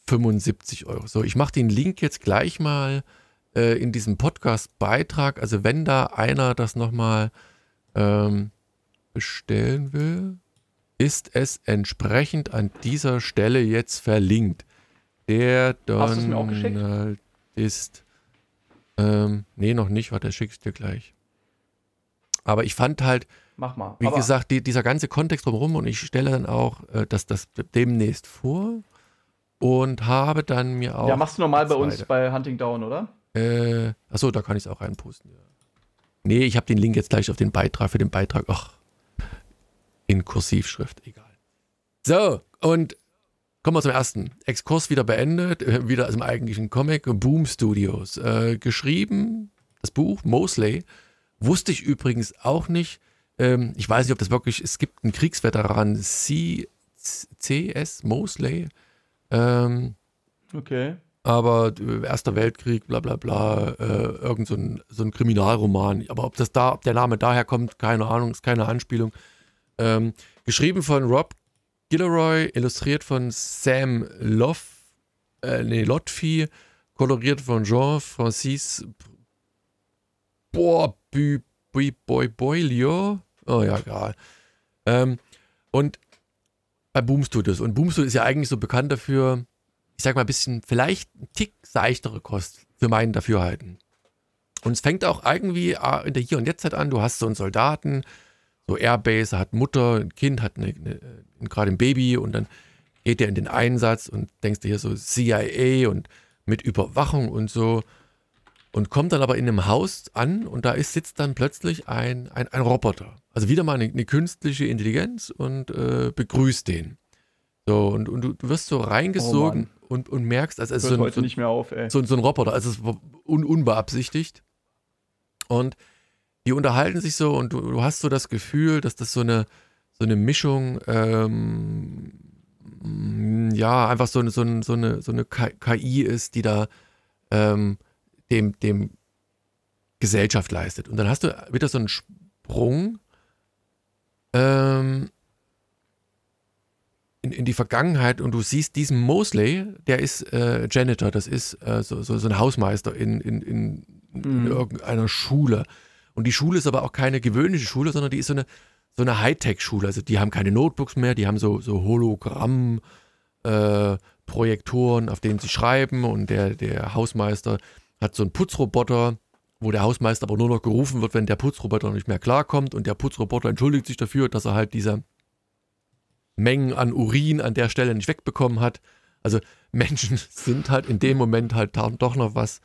75 Euro. So, ich mache den Link jetzt gleich mal äh, in diesem Podcast-Beitrag. Also wenn da einer das nochmal ähm, bestellen will, ist es entsprechend an dieser Stelle jetzt verlinkt. Der Donald ist. Ähm, nee, noch nicht, warte, schicke ich dir gleich. Aber ich fand halt, Mach mal. wie Aber gesagt, die, dieser ganze Kontext drumherum und ich stelle dann auch äh, das, das demnächst vor und habe dann mir auch. Ja, machst du normal bei uns bei Hunting Down, oder? Äh, achso, da kann ich es auch reinposten. Ja. Nee, ich habe den Link jetzt gleich auf den Beitrag für den Beitrag. Ach, in Kursivschrift, egal. So, und Kommen wir zum ersten. Exkurs wieder beendet, äh, wieder im eigentlichen Comic. Boom Studios. Äh, geschrieben, das Buch, Mosley. Wusste ich übrigens auch nicht. Ähm, ich weiß nicht, ob das wirklich, es gibt einen Kriegsveteran, C, C.S. Mosley. Ähm, okay. Aber äh, Erster Weltkrieg, bla bla bla, äh, irgend so ein, so ein Kriminalroman. Aber ob das da, ob der Name daher kommt, keine Ahnung, ist keine Anspielung. Ähm, geschrieben von Rob Gilroy, illustriert von Sam Loff, äh, nee, Lotfi, koloriert von Jean-Francis Boah, Boy, Boy, Boylio. Oh ja, egal. Ähm, und bei Boom Studios. Und Boom Studios ist ja eigentlich so bekannt dafür, ich sag mal ein bisschen, vielleicht ein Tick seichtere Kost für meinen Dafürhalten. Und es fängt auch irgendwie äh, in der Hier- und Jetztzeit an. Du hast so einen Soldaten, so Airbase, hat Mutter, ein Kind, hat eine, gerade ein Baby und dann geht er in den Einsatz und denkst dir hier so CIA und mit Überwachung und so und kommt dann aber in einem Haus an und da ist, sitzt dann plötzlich ein, ein, ein Roboter. Also wieder mal eine, eine künstliche Intelligenz und äh, begrüßt den. So, und, und du, du wirst so reingesogen oh und, und merkst, also es ist so ein, so, auf, so, so, ein Roboter, also es ist un, unbeabsichtigt. Und die unterhalten sich so und du, du, hast so das Gefühl, dass das so eine, so eine Mischung, ähm, ja, einfach so eine, so eine, so eine, so eine KI ist, die da ähm, dem, dem Gesellschaft leistet. Und dann hast du wieder so einen Sprung ähm, in, in die Vergangenheit und du siehst diesen Mosley, der ist äh, Janitor, das ist äh, so, so, so, ein Hausmeister in, in, in, in mhm. irgendeiner Schule. Und die Schule ist aber auch keine gewöhnliche Schule, sondern die ist so eine, so eine Hightech-Schule. Also die haben keine Notebooks mehr, die haben so, so Hologramm-Projektoren, äh, auf denen sie schreiben. Und der, der Hausmeister hat so einen Putzroboter, wo der Hausmeister aber nur noch gerufen wird, wenn der Putzroboter nicht mehr klarkommt. Und der Putzroboter entschuldigt sich dafür, dass er halt diese Mengen an Urin an der Stelle nicht wegbekommen hat. Also [LAUGHS] Menschen sind halt in dem Moment halt doch noch was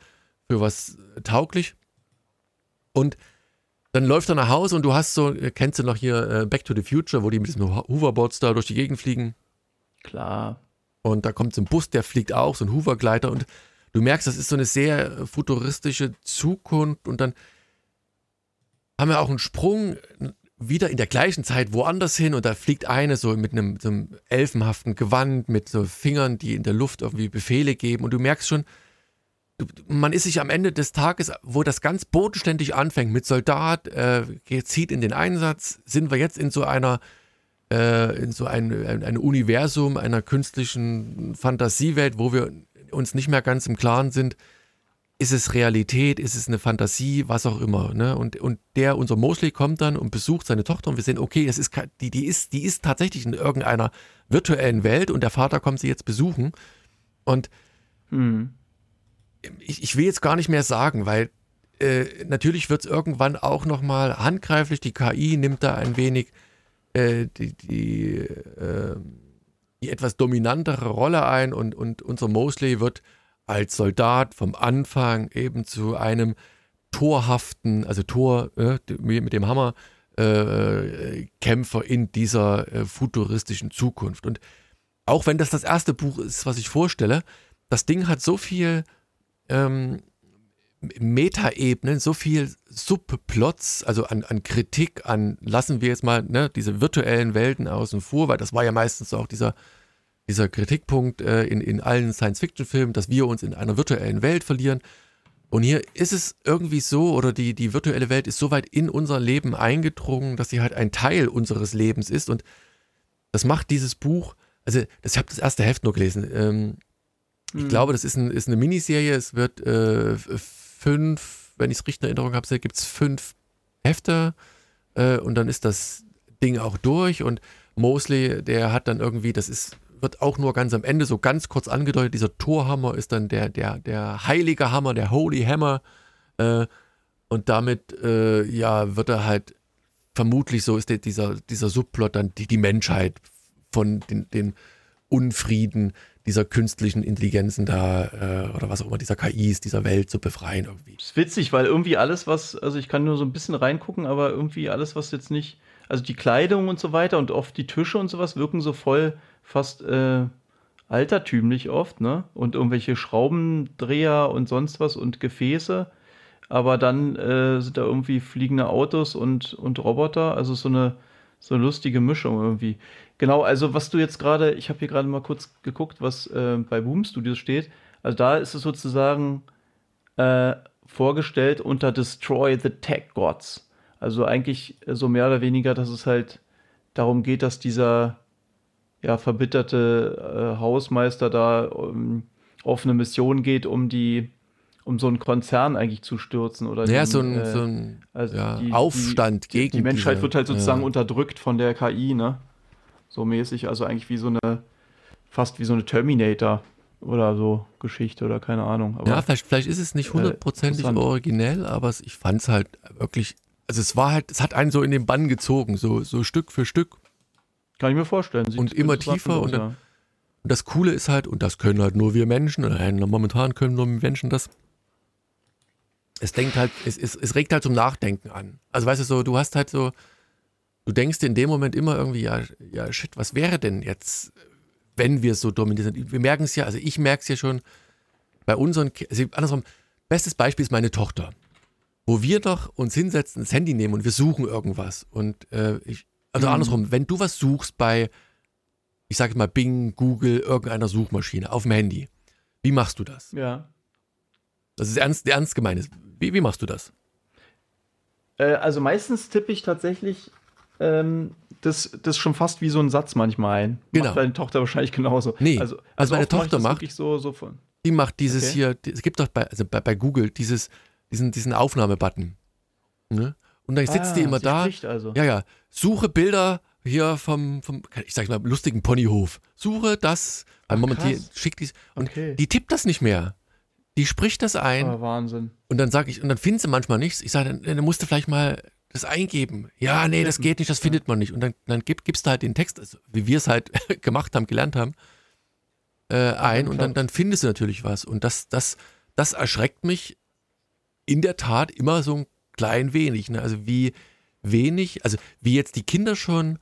für was tauglich. Und dann läuft er nach Hause und du hast so, kennst du noch hier äh, Back to the Future, wo die mit diesem Hoverboards da durch die Gegend fliegen? Klar. Und da kommt so ein Bus, der fliegt auch, so ein Hoovergleiter und du merkst, das ist so eine sehr futuristische Zukunft und dann haben wir auch einen Sprung wieder in der gleichen Zeit woanders hin und da fliegt eine so mit einem, so einem elfenhaften Gewand, mit so Fingern, die in der Luft irgendwie Befehle geben und du merkst schon, man ist sich am Ende des Tages, wo das ganz bodenständig anfängt, mit Soldat, äh, zieht in den Einsatz, sind wir jetzt in so einer, äh, in so ein, ein, ein Universum, einer künstlichen Fantasiewelt, wo wir uns nicht mehr ganz im Klaren sind, ist es Realität, ist es eine Fantasie, was auch immer. Ne? Und, und der, unser Mosley, kommt dann und besucht seine Tochter und wir sehen, okay, das ist, die, die, ist, die ist tatsächlich in irgendeiner virtuellen Welt und der Vater kommt sie jetzt besuchen. Und hm. ich, ich will jetzt gar nicht mehr sagen, weil äh, natürlich wird es irgendwann auch nochmal handgreiflich, die KI nimmt da ein wenig äh, die, die, äh, die etwas dominantere Rolle ein und, und unser Mosley wird als Soldat vom Anfang eben zu einem torhaften, also Tor äh, mit dem Hammer, äh, Kämpfer in dieser äh, futuristischen Zukunft. Und auch wenn das das erste Buch ist, was ich vorstelle, das Ding hat so viel ähm, Metaebenen, so viel Subplots, also an, an Kritik, an lassen wir jetzt mal ne, diese virtuellen Welten außen vor, weil das war ja meistens auch dieser dieser Kritikpunkt äh, in, in allen Science-Fiction-Filmen, dass wir uns in einer virtuellen Welt verlieren. Und hier ist es irgendwie so, oder die, die virtuelle Welt ist so weit in unser Leben eingedrungen, dass sie halt ein Teil unseres Lebens ist. Und das macht dieses Buch, also ich habe das erste Heft nur gelesen. Ähm, ich hm. glaube, das ist, ein, ist eine Miniserie. Es wird äh, fünf, wenn ich es richtig in Erinnerung habe, gibt es fünf Hefte äh, und dann ist das Ding auch durch. Und Mosley, der hat dann irgendwie, das ist wird auch nur ganz am Ende so ganz kurz angedeutet. Dieser Torhammer ist dann der, der, der heilige Hammer, der Holy Hammer. Äh, und damit, äh, ja, wird er halt vermutlich so ist der, dieser, dieser Subplot dann die, die Menschheit von den, den Unfrieden dieser künstlichen Intelligenzen da äh, oder was auch immer, dieser KIs, dieser Welt zu befreien irgendwie. Das ist witzig, weil irgendwie alles, was, also ich kann nur so ein bisschen reingucken, aber irgendwie alles, was jetzt nicht, also die Kleidung und so weiter und oft die Tische und sowas wirken so voll fast äh, altertümlich oft, ne? Und irgendwelche Schraubendreher und sonst was und Gefäße. Aber dann äh, sind da irgendwie fliegende Autos und, und Roboter. Also so eine, so eine lustige Mischung irgendwie. Genau, also was du jetzt gerade, ich habe hier gerade mal kurz geguckt, was äh, bei Boom Studios steht. Also da ist es sozusagen äh, vorgestellt unter Destroy the Tech Gods. Also eigentlich so mehr oder weniger, dass es halt darum geht, dass dieser ja, verbitterte äh, Hausmeister da um, auf eine Mission geht, um die um so einen Konzern eigentlich zu stürzen oder ja, den, so ein, äh, so ein also ja, die, Aufstand die, gegen die Menschheit diese, wird halt sozusagen ja. unterdrückt von der KI, ne? So mäßig, also eigentlich wie so eine fast wie so eine Terminator oder so Geschichte oder keine Ahnung. Aber, ja, vielleicht, vielleicht ist es nicht äh, hundertprozentig äh, originell, aber ich fand es halt wirklich, also es war halt, es hat einen so in den Bann gezogen, so, so Stück für Stück. Kann ich mir vorstellen. Sieht und immer tiefer. Und, ja. und, das Coole ist halt, und das können halt nur wir Menschen, oder momentan können nur Menschen das. Es denkt halt, es, es, es regt halt zum Nachdenken an. Also weißt du so, du hast halt so, du denkst in dem Moment immer irgendwie, ja, ja, shit, was wäre denn jetzt, wenn wir so dominiert sind? Wir merken es ja, also ich merke es ja schon bei unseren, also andersrum, bestes Beispiel ist meine Tochter, wo wir doch uns hinsetzen, das Handy nehmen und wir suchen irgendwas. Und äh, ich, also mhm. andersrum, wenn du was suchst bei, ich sage mal Bing, Google, irgendeiner Suchmaschine auf dem Handy, wie machst du das? Ja. Das ist ernst, ernst gemeint. Wie, wie machst du das? Äh, also meistens tippe ich tatsächlich ähm, das, das schon fast wie so ein Satz manchmal ein. Genau. Macht deine Tochter wahrscheinlich genauso. Nee, also, also, also meine Tochter macht, so, so von, die macht dieses okay. hier, es gibt doch bei, also bei, bei Google dieses, diesen, diesen Aufnahmebutton. Ne? Und dann sitzt ah, die immer da. Also. Ja, ja. Suche Bilder hier vom, vom ich sag mal, lustigen Ponyhof. Suche das. Ach, Moment, die schickt dies. Und okay. die tippt das nicht mehr. Die spricht das ein. Oh, Wahnsinn. Und dann sage ich, und dann findet sie manchmal nichts. Ich sage, dann, dann musst du vielleicht mal das eingeben. Ja, nee, das geht nicht, das findet man nicht. Und dann, dann gib, gibst du halt den Text, also wie wir es halt [LAUGHS] gemacht haben, gelernt haben, äh, ein und dann, dann findest du natürlich was. Und das, das, das erschreckt mich in der Tat immer so ein klein wenig. Ne? Also wie wenig, also wie jetzt die Kinder schon.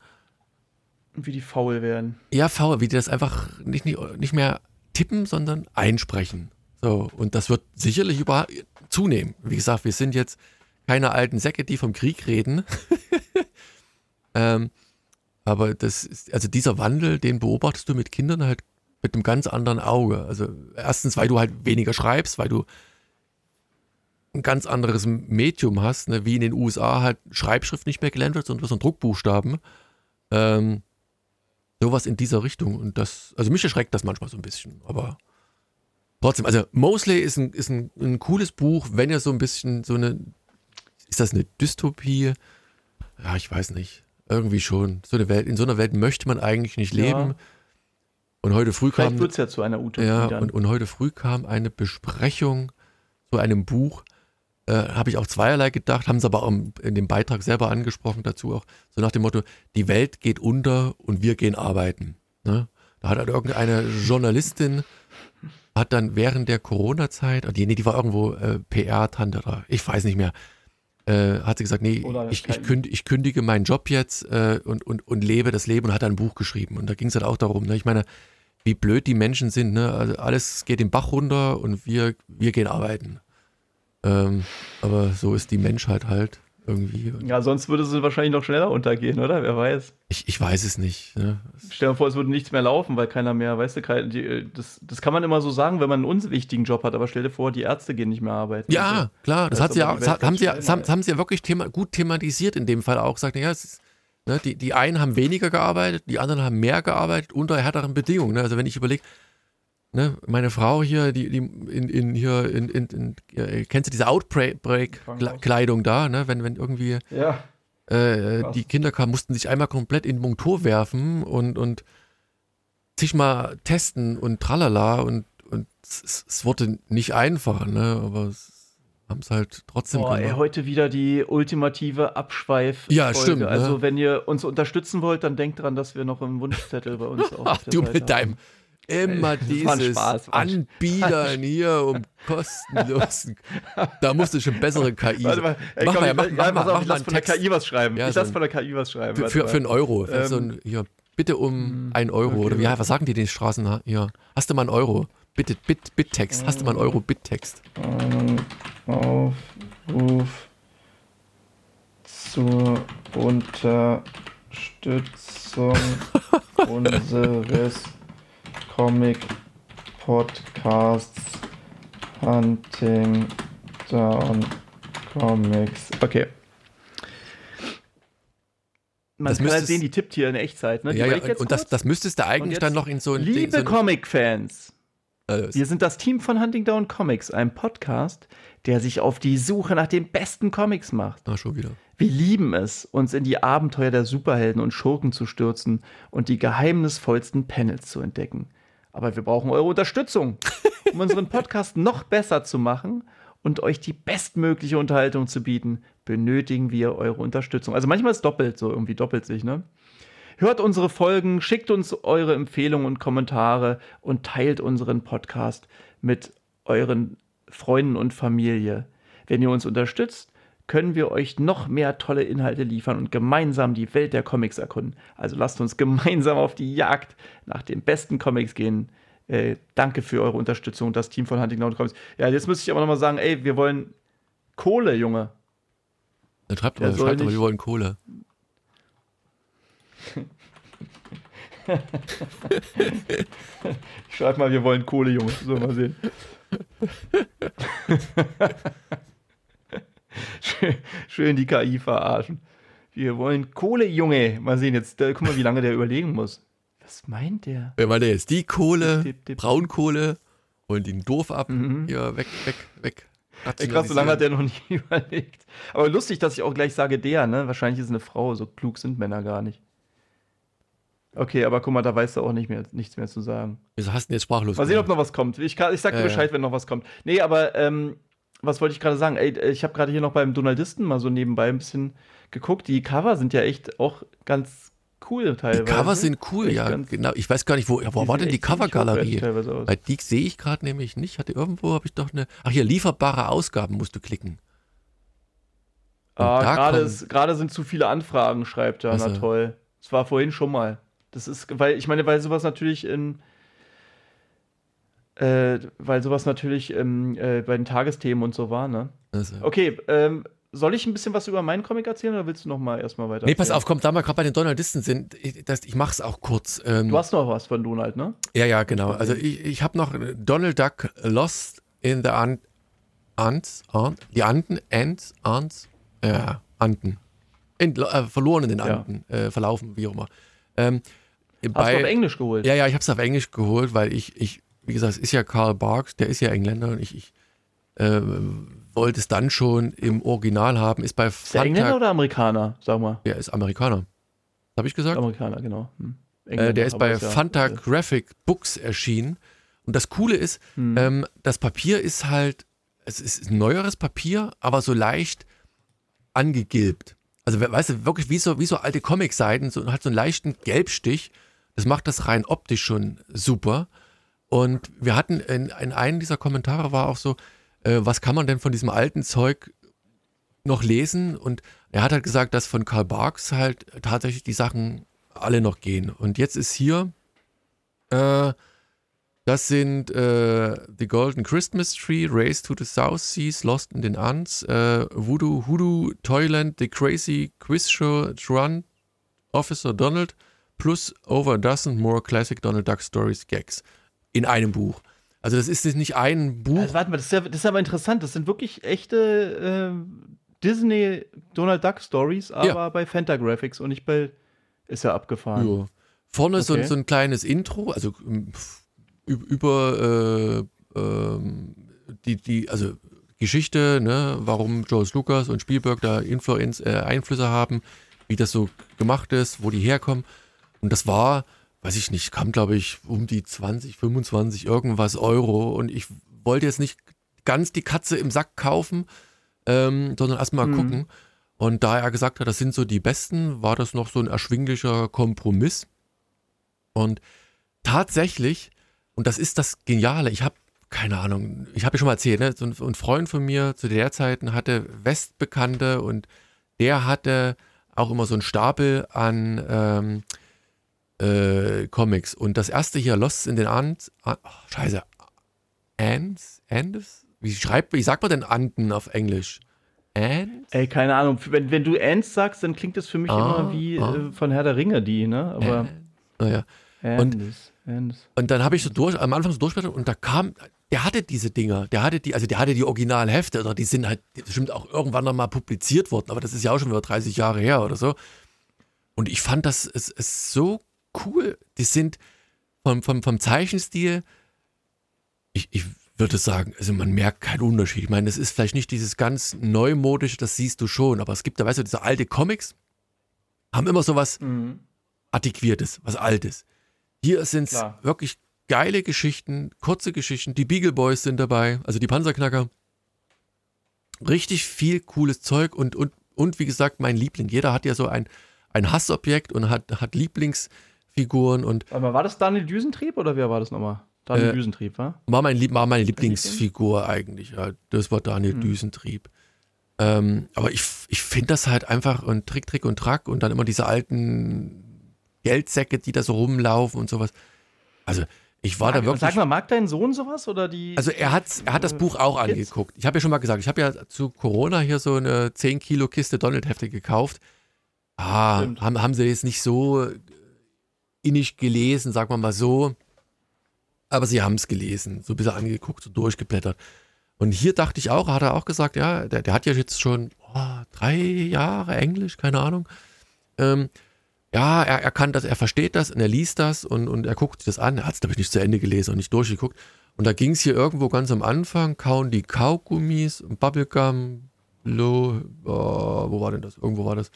Wie die faul werden. Ja, faul, wie die das einfach nicht, nicht, nicht mehr tippen, sondern einsprechen. So, und das wird sicherlich über zunehmen. Wie gesagt, wir sind jetzt keine alten Säcke, die vom Krieg reden. [LAUGHS] Ähm, aber das ist, also dieser Wandel, den beobachtest du mit Kindern halt mit einem ganz anderen Auge. Also erstens, weil du halt weniger schreibst, weil du ein ganz anderes Medium hast, ne? wie in den USA halt Schreibschrift nicht mehr gelernt wird, sondern so ein Druckbuchstaben. Ähm, sowas in dieser Richtung. Und das, also mich erschreckt das manchmal so ein bisschen, aber trotzdem, also Mosley ist ein, ist ein, ein cooles Buch, wenn er so ein bisschen so eine, ist das eine Dystopie? Ja, ich weiß nicht. Irgendwie schon. So eine Welt, in so einer Welt möchte man eigentlich nicht leben. Ja. Und heute früh Vielleicht kam. wird es ja zu einer Utopie. Ja, und, und, heute früh kam eine Besprechung zu einem Buch. Äh, Habe ich auch zweierlei gedacht, haben sie aber auch in dem Beitrag selber angesprochen dazu auch. So nach dem Motto: Die Welt geht unter und wir gehen arbeiten. Ne? Da hat halt irgendeine Journalistin hat dann während der Corona-Zeit, die, nee, die war irgendwo äh, PR-Tante oder ich weiß nicht mehr, äh, hat sie gesagt, nee, ich, ich, kündige, ich, kündige meinen Job jetzt äh, und, und, und lebe das Leben und hat ein Buch geschrieben. Und da ging es halt auch darum, ne? ich meine, wie blöd die Menschen sind, ne? Also alles geht den Bach runter und wir, wir gehen arbeiten. Ähm, aber so ist die Menschheit halt irgendwie. Ja, sonst würde sie wahrscheinlich noch schneller untergehen, oder? Wer weiß. Ich, ich weiß es nicht. Ne? Stell dir vor, es würde nichts mehr laufen, weil keiner mehr, weißt du, die, das, das kann man immer so sagen, wenn man einen unwichtigen Job hat, aber stell dir vor, die Ärzte gehen nicht mehr arbeiten. Ja, also, klar, das, hat sie ja, das haben, sie das haben, haben sie ja wirklich thema, gut thematisiert in dem Fall auch. Gesagt, ja, es ist, ne, die, die einen haben weniger gearbeitet, die anderen haben mehr gearbeitet unter härteren Bedingungen. Ne? Also wenn ich überlege, Ne, meine Frau hier, die, die in, in hier in, in, in äh, kennst du diese Outbreak-Kleidung da, ne? Wenn, wenn irgendwie ja. äh, die Kinder kamen, mussten sich einmal komplett in den Montur werfen und, und sich mal testen und tralala und, und es, es wurde nicht einfacher, ne? Aber es haben es halt trotzdem Boah, ey, heute wieder die ultimative Abschweif. Ja, stimmt. Also, ne? wenn ihr uns unterstützen wollt, dann denkt dran, dass wir noch einen Wunschzettel bei uns auf [LAUGHS] Ach, du mit deinem immer dieses Spaß, Anbiedern hier um kostenlosen. [LAUGHS] Da musst du schon bessere KI. Warte mal, ey, mach komm, mal, mach, mach, mach, mach, lass von der KI was schreiben. Ja, ich so lass von der KI was schreiben. Für, für, für einen Euro. Ähm, so ein, hier, bitte um mm, einen Euro. Okay. Oder wie, was sagen die den Straßen hier? Hast du mal einen Euro? Bitte, Bit, Bittext. Hast du mal einen Euro Bittext? Aufruf zur Unterstützung [LAUGHS] unseres Comic Podcasts Hunting Down Comics. Okay. Man das kann halt sehen, die tippt hier in Echtzeit. Ne? Ja, ja, und, und das, das müsstest du eigentlich dann noch in so ein. Liebe so Comic-Fans, äh, wir sind das Team von Hunting Down Comics, einem Podcast, der sich auf die Suche nach den besten Comics macht. Ah, schon wieder. Wir lieben es, uns in die Abenteuer der Superhelden und Schurken zu stürzen und die geheimnisvollsten Panels zu entdecken. Aber wir brauchen eure Unterstützung, um unseren Podcast [LAUGHS] noch besser zu machen und euch die bestmögliche Unterhaltung zu bieten, benötigen wir eure Unterstützung. Also manchmal ist es doppelt so, irgendwie doppelt sich, ne? Hört unsere Folgen, schickt uns eure Empfehlungen und Kommentare und teilt unseren Podcast mit euren Freunden und Familie. Wenn ihr uns unterstützt, können wir euch noch mehr tolle Inhalte liefern und gemeinsam die Welt der Comics erkunden. Also lasst uns gemeinsam auf die Jagd nach den besten Comics gehen. Äh, danke für eure Unterstützung, das Team von Hunting Down Comics. Ja, jetzt müsste ich aber nochmal sagen, ey, wir wollen Kohle, Junge. Dann schreibt mal, schreibt mal, wir wollen Kohle. ich [LAUGHS] schreib mal, wir wollen Kohle, Junge. So, mal sehen. [LAUGHS] schön, die KI verarschen. Wir wollen Kohle, Junge. Mal sehen, jetzt guck mal, wie lange der überlegen muss. Was meint der? Wer meint der jetzt? Die Kohle, dip, dip, dip. Braunkohle und den Dorf ab. Mhm. Hier, weg, weg, weg. Ey, krass, so lange hat der noch nicht [LAUGHS] überlegt. Aber lustig, dass ich auch gleich sage, der, ne? Wahrscheinlich ist es eine Frau. So klug sind Männer gar nicht. Okay, aber guck mal, da weißt du auch nicht mehr, nichts mehr zu sagen. Wieso hast du denn jetzt sprachlos? Mal sehen, ob noch was kommt. Ich, kann, ich sag dir äh, Bescheid, wenn noch was kommt. Nee, aber ähm, was wollte ich gerade sagen? Ey, ich habe gerade hier noch beim Donaldisten mal so nebenbei ein bisschen geguckt. Die Cover sind ja echt auch ganz cool teilweise. Die Cover sind cool, echt ja. Genau. Ich weiß gar nicht, wo, wo war denn die Covergalerie? Bei die sehe ich gerade nämlich nicht. Hatte irgendwo habe ich doch eine. Ach hier, lieferbare Ausgaben musst du klicken. Ah, gerade sind zu viele Anfragen, schreibt er. Also. Na toll. Das war vorhin schon mal. Das ist, weil, ich meine, weil sowas natürlich in, äh, weil sowas natürlich ähm, äh, bei den Tagesthemen und so war, ne? Also. Okay, ähm, soll ich ein bisschen was über meinen Comic erzählen oder willst du noch mal erstmal weiter? Nee, pass auf, komm, da wir gerade bei den Donaldisten sind, ich, das, ich mach's auch kurz. Ähm, du hast noch was von Donald, ne? Ja, ja, genau. Also ich, ich habe noch Donald Duck Lost in the Ant, Ants, Ant, die Anden, Ants, Ants, ja, Anden. In, äh, verloren in den Anden, ja. äh, verlaufen, wie auch immer. Ähm, Hast bei, du auf Englisch geholt? Ja, ja, ich habe es auf Englisch geholt, weil ich, ich, wie gesagt, es ist ja Karl Barks, der ist ja Engländer und ich, ich äh, wollte es dann schon im Original haben, ist bei ist der Engländer oder Amerikaner, sag mal? Der ist Amerikaner. Habe ich gesagt? Amerikaner, genau. Hm. Äh, der ist bei ist ja, Graphic Books erschienen. Und das Coole ist, hm. ähm, das Papier ist halt, es ist neueres Papier, aber so leicht angegilbt. Also, weißt du, wirklich wie so, wie so alte Comicseiten, so, hat so einen leichten Gelbstich. Das macht das rein optisch schon super. Und wir hatten in, in einem dieser Kommentare war auch so, äh, was kann man denn von diesem alten Zeug noch lesen? Und er hat halt gesagt, dass von Karl Barks halt tatsächlich die Sachen alle noch gehen. Und jetzt ist hier, äh, das sind äh, The Golden Christmas Tree, Race to the South Seas, Lost in den Ants, äh, Voodoo, Hoodoo, Toyland, The Crazy Quiz Show, Run, Officer Donald, plus over a dozen more classic Donald Duck Stories Gags in einem Buch. Also das ist nicht ein Buch. Also warte mal, das ist, ja, das ist aber interessant. Das sind wirklich echte äh, Disney Donald Duck Stories, aber ja. bei Fantagraphics und nicht bei ist ja abgefahren. Ja. Vorne okay. so, so, ein kleines Intro, also ähm, über äh, äh, die, die, also Geschichte, ne, warum George Lucas und Spielberg da Influenz, äh, Einflüsse haben, wie das so gemacht ist, wo die herkommen. Und das war weiß ich nicht, kam glaube ich um die 20, 25 irgendwas Euro und ich wollte jetzt nicht ganz die Katze im Sack kaufen, ähm, sondern erstmal mhm. gucken. Und da er gesagt hat, das sind so die besten, war das noch so ein erschwinglicher Kompromiss. Und tatsächlich, und das ist das Geniale, ich habe keine Ahnung, ich habe ja schon mal erzählt, ne? so ein, ein Freund von mir zu der Zeit hatte Westbekannte und der hatte auch immer so einen Stapel an ähm, äh, Comics. Und das erste hier, Lost in den Ants, oh, scheiße, Ants, Ants? Wie schreibt, wie sagt man denn Anden auf Englisch? Ants? Ey, keine Ahnung. Wenn, wenn du Ants sagst, dann klingt das für mich ah, immer wie ah. äh, von Herr der Ringe, die, ne? Aber. Naja. Und, und dann habe ich so durch, am Anfang so durchgeblättert und da kam, der hatte diese Dinger, der hatte die, also der hatte die Originalhefte oder die sind halt bestimmt auch irgendwann noch mal publiziert worden, aber das ist ja auch schon wieder 30 Jahre her oder so. Und ich fand das es, es so cool. Die sind vom, vom, vom Zeichenstil, ich, ich würde sagen, also man merkt keinen Unterschied. Ich meine, es ist vielleicht nicht dieses ganz neumodische, das siehst du schon, aber es gibt da, weißt du, diese alte Comics haben immer so was mhm. Antiquiertes, was Altes. Hier sind es wirklich geile Geschichten, kurze Geschichten. Die Beagle Boys sind dabei, also die Panzerknacker. Richtig viel cooles Zeug und, und, und wie gesagt, mein Liebling. Jeder hat ja so ein, ein Hassobjekt und hat, hat Lieblings- Figuren und. Aber war das Daniel Düsentrieb oder wer war das nochmal? Daniel äh, Düsentrieb, war? War, mein, war meine Lieblingsfigur eigentlich, ja. Das war Daniel hm. Düsentrieb. Ähm, aber ich, ich finde das halt einfach und Trick, Trick und Track und dann immer diese alten Geldsäcke, die da so rumlaufen und sowas. Also, ich war mag, da wirklich. Sag mal, mag dein Sohn sowas oder die? Also er hat, er hat das Buch auch angeguckt. Ich habe ja schon mal gesagt, ich habe ja zu Corona hier so eine 10 Kilo Kiste Donald-Hefte gekauft. Ah, haben, haben sie jetzt nicht so innig gelesen, sagen wir mal so. Aber sie haben es gelesen, so ein bisschen angeguckt, so durchgeblättert. Und hier dachte ich auch, hat er auch gesagt, ja, der, der hat ja jetzt schon oh, drei Jahre Englisch, keine Ahnung. Ähm, ja, er, er kann das, er versteht das und er liest das und, und er guckt sich das an. Er hat es, glaube ich, nicht zu Ende gelesen und nicht durchgeguckt. Und da ging es hier irgendwo ganz am Anfang, kauen die Kaugummis, Bubblegum, Lo, oh, wo war denn das? Irgendwo war das.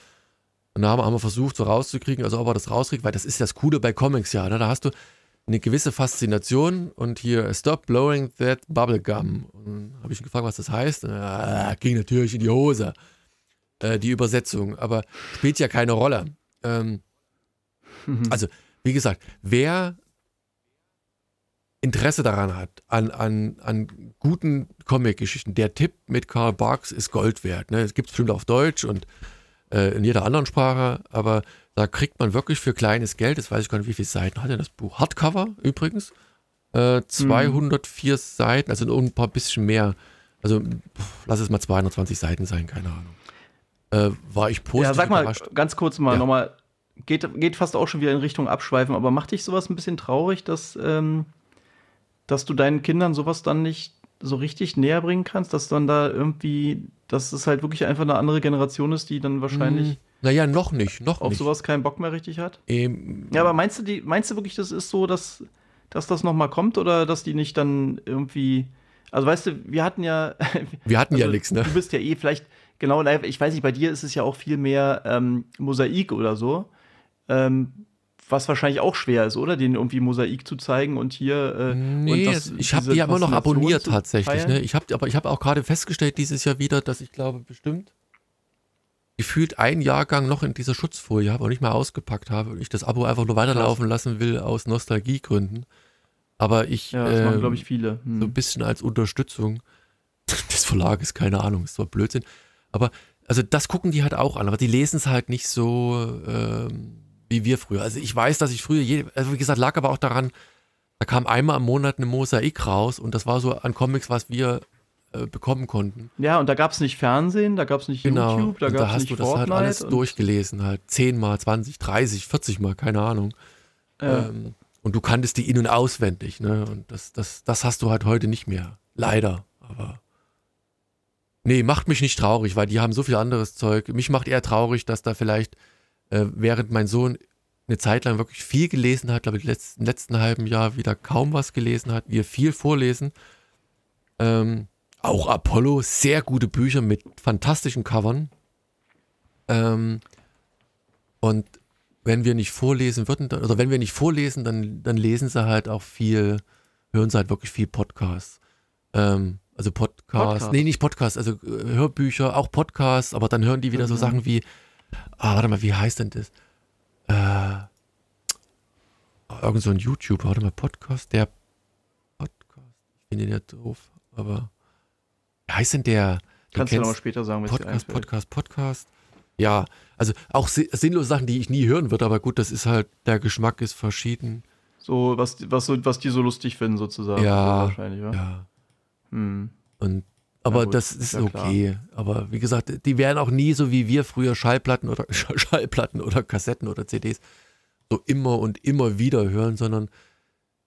Und da haben wir versucht, so rauszukriegen, also ob er das rauskriegt, weil das ist das Coole bei Comics ja. Ne? Da hast du eine gewisse Faszination und hier Stop blowing that bubblegum. Und habe ich ihn gefragt, was das heißt. Und, äh, ging natürlich in die Hose, äh, die Übersetzung, aber spielt ja keine Rolle. Ähm, [LAUGHS] also, wie gesagt, wer Interesse daran hat, an, an, an guten Comic-Geschichten, der Tipp mit Karl Barks ist Gold wert. Ne? Es gibt es bestimmt auf Deutsch und äh, in jeder anderen Sprache, aber da kriegt man wirklich für kleines Geld, das weiß ich gar nicht, wie viele Seiten hat denn das Buch? Hardcover übrigens, äh, 204 mhm. Seiten, also ein paar bisschen mehr Also pff, lass es mal 220 Seiten sein, keine Ahnung. Äh, war ich positiv Ja, sag mal überrascht. ganz kurz mal Ja. nochmal, geht, geht fast auch schon wieder in Richtung Abschweifen, aber macht dich sowas ein bisschen traurig, dass, ähm, dass du deinen Kindern sowas dann nicht so richtig näher bringen kannst, dass dann da irgendwie, dass es halt wirklich einfach eine andere Generation ist, die dann wahrscheinlich Hm, Naja, noch nicht, noch auf nicht. sowas keinen Bock mehr richtig hat? Ähm, Ja, aber meinst du, die, meinst du wirklich, das ist so, dass, dass das nochmal kommt oder dass die nicht dann irgendwie. Also weißt du, wir hatten ja. [LAUGHS] wir hatten ja also, nichts, ne? Du bist ja eh vielleicht, genau, na, ich weiß nicht, bei dir ist es ja auch viel mehr ähm, Mosaik oder so. Ähm, was wahrscheinlich auch schwer ist, oder? Den irgendwie Mosaik zu zeigen und hier. Äh, Nee, und das, ich habe die ja immer noch abonniert tatsächlich. Ne? Ich hab, aber ich habe auch gerade festgestellt dieses Jahr wieder, dass ich glaube bestimmt gefühlt ein Jahrgang noch in dieser Schutzfolie habe und nicht mal ausgepackt habe und ich das Abo einfach nur weiterlaufen lassen will aus Nostalgiegründen. Aber ich Ja, das machen, ähm, glaube ich, viele. Hm. so ein bisschen als Unterstützung [LAUGHS] des Verlages, keine Ahnung, ist zwar Blödsinn. Aber also das gucken die halt auch an, aber die lesen es halt nicht so ähm, wie wir früher. Also ich weiß, dass ich früher, je, also wie gesagt, lag aber auch daran, da kam einmal im Monat eine Mosaik raus und das war so an Comics, was wir äh, bekommen konnten. Ja, und da gab es nicht Fernsehen, da gab es nicht Genau. YouTube, da gab da es hast nicht du das Fortnite. halt alles durchgelesen, halt 10 mal, 20, 30, 40 mal, keine Ahnung. Ja. Ähm, und du kanntest die in- und auswendig, ne? Und das, das, das hast du halt heute nicht mehr. Leider. Aber. Nee, macht mich nicht traurig, weil die haben so viel anderes Zeug. Mich macht eher traurig, dass da vielleicht, äh, während mein Sohn eine Zeit lang wirklich viel gelesen hat, glaube ich, letzten, im letzten halben Jahr wieder kaum was gelesen hat, wir viel vorlesen. Ähm, auch Apollo, sehr gute Bücher mit fantastischen Covern. Ähm, und wenn wir nicht vorlesen würden, dann, oder wenn wir nicht vorlesen, dann, dann lesen sie halt auch viel, hören sie halt wirklich viel Podcasts. Ähm, also Podcasts, Podcast. nee, nicht Podcasts, also äh, Hörbücher, auch Podcasts, aber dann hören die wieder so Mhm. Sachen wie, ah, warte mal, wie heißt denn das? Äh, irgend so ein YouTube, warte mal, Podcast, der Podcast, ich finde den ja doof, aber wie heißt denn der? Du Kannst du noch mal kennst- später sagen, was Podcast. Podcast, Podcast. Ja, also auch si- sinnlose Sachen, die ich nie hören würde, aber gut, das ist halt, der Geschmack ist verschieden. So, was, was, was die so lustig finden, sozusagen. Ja, wahrscheinlich, ja. Ja. Hm. Und, aber gut, das ist ja klar. okay. Aber wie gesagt, die werden auch nie so wie wir früher Schallplatten oder [LAUGHS] Schallplatten oder Kassetten oder CDs so immer und immer wieder hören, sondern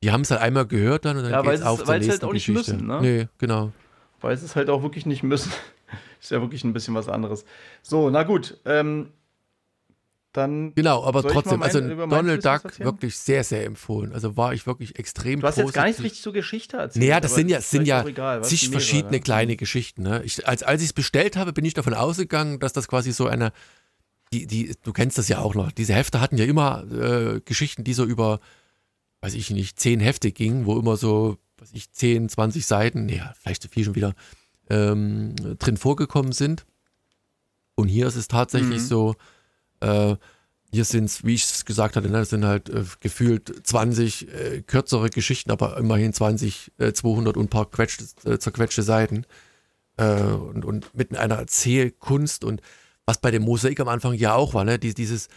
die haben es halt einmal gehört dann und dann Ja, geht's es- auf zur es halt nächsten auch nicht Geschichte. müssen, ne? Nee, genau. Weil es halt auch wirklich nicht müssen. [LAUGHS] ist ja wirklich ein bisschen was anderes. So, na gut. Ähm, dann. Genau, aber trotzdem, mein- also Donald Duck erzählen? wirklich sehr, sehr empfohlen. Also war ich wirklich extrem Du hast jetzt gar nicht positiv. richtig zur Geschichte erzählt. Naja, das sind ja, sind ja egal, zig verschiedene ja. kleine Geschichten. Ne? Ich, als als ich es bestellt habe, bin ich davon ausgegangen, dass das quasi so eine, die, die, du kennst das ja auch noch, diese Hefte hatten ja immer äh, Geschichten, die so über, weiß ich nicht, zehn Hefte gingen, wo immer so, weiß ich, 10, 20 Seiten, ja, vielleicht zu viel schon wieder, ähm, drin vorgekommen sind. Und hier ist es tatsächlich Mhm. so, äh, hier sind es, wie ich es gesagt hatte, ne, sind halt äh, gefühlt 20 äh, kürzere Geschichten, aber immerhin 20, äh, 200 und ein paar quetschte, äh, zerquetschte Seiten. Äh, und, und mit einer Erzählkunst und was bei dem Mosaik am Anfang ja auch war, ne, die, dieses,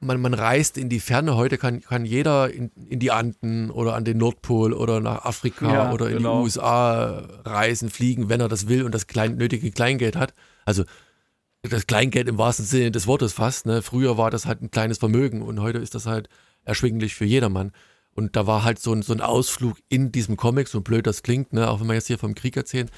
man, man reist in die Ferne. Heute kann, kann jeder in, in die Anden oder an den Nordpol oder nach Afrika Ja, oder in genau. die USA reisen, fliegen, wenn er das will und das klein, nötige Kleingeld hat. Also das Kleingeld im wahrsten Sinne des Wortes fast. Ne? Früher war das halt ein kleines Vermögen und heute ist das halt erschwinglich für jedermann. Und da war halt so ein, so ein Ausflug in diesem Comic, so blöd das klingt, ne? auch wenn wir jetzt hier vom Krieg erzählen,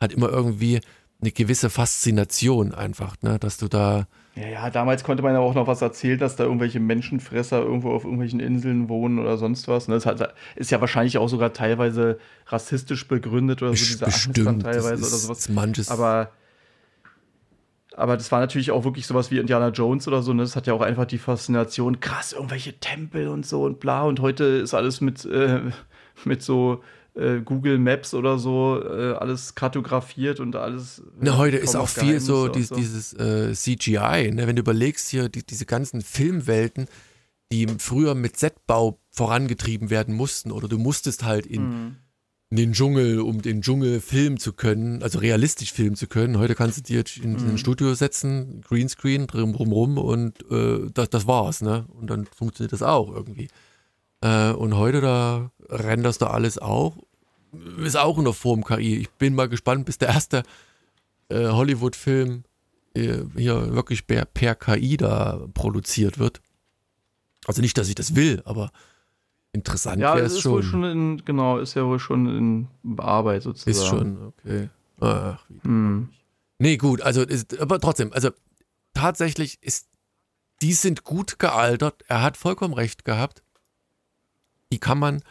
hat immer irgendwie eine gewisse Faszination einfach, ne? dass du da, Ja, ja, damals konnte man ja auch noch was erzählen, dass da irgendwelche Menschenfresser irgendwo auf irgendwelchen Inseln wohnen oder sonst was. ne? Das hat, ist ja wahrscheinlich auch sogar teilweise rassistisch begründet oder so, diese bestimmt, teilweise das oder sowas. ist manches, Aber, aber das war natürlich auch wirklich sowas wie Indiana Jones oder so. Ne? Das hat ja auch einfach die Faszination, krass, irgendwelche Tempel und so und bla. Und heute ist alles mit, äh, mit so äh, Google Maps oder so äh, alles kartografiert und alles. Ne, heute ist auch viel so, dies, dieses äh, CGI. Ne? Wenn du überlegst hier, die, diese ganzen Filmwelten, die früher mit Setbau vorangetrieben werden mussten, oder du musstest halt in, Mhm. In den Dschungel, um den Dschungel filmen zu können, also realistisch filmen zu können. Heute kannst du dir in, in Mhm. ein Studio setzen, Greenscreen, drum rum, rum und äh, das, das war's, ne? Und dann funktioniert das auch irgendwie. Äh, und heute, da renderst du alles auch ist auch in der Form KI. Ich bin mal gespannt, bis der erste äh, Hollywood-Film äh, hier wirklich per, per KI da produziert wird. Also nicht, dass ich das will, aber interessant Ja, wäre es ist schon. wohl schon in, genau, ist ja wohl schon in Arbeit sozusagen. ist schon, okay. Ach, wie Hm. Nee, gut, also ist, aber trotzdem, also tatsächlich ist, die sind gut gealtert. Er hat vollkommen recht gehabt. Die kann man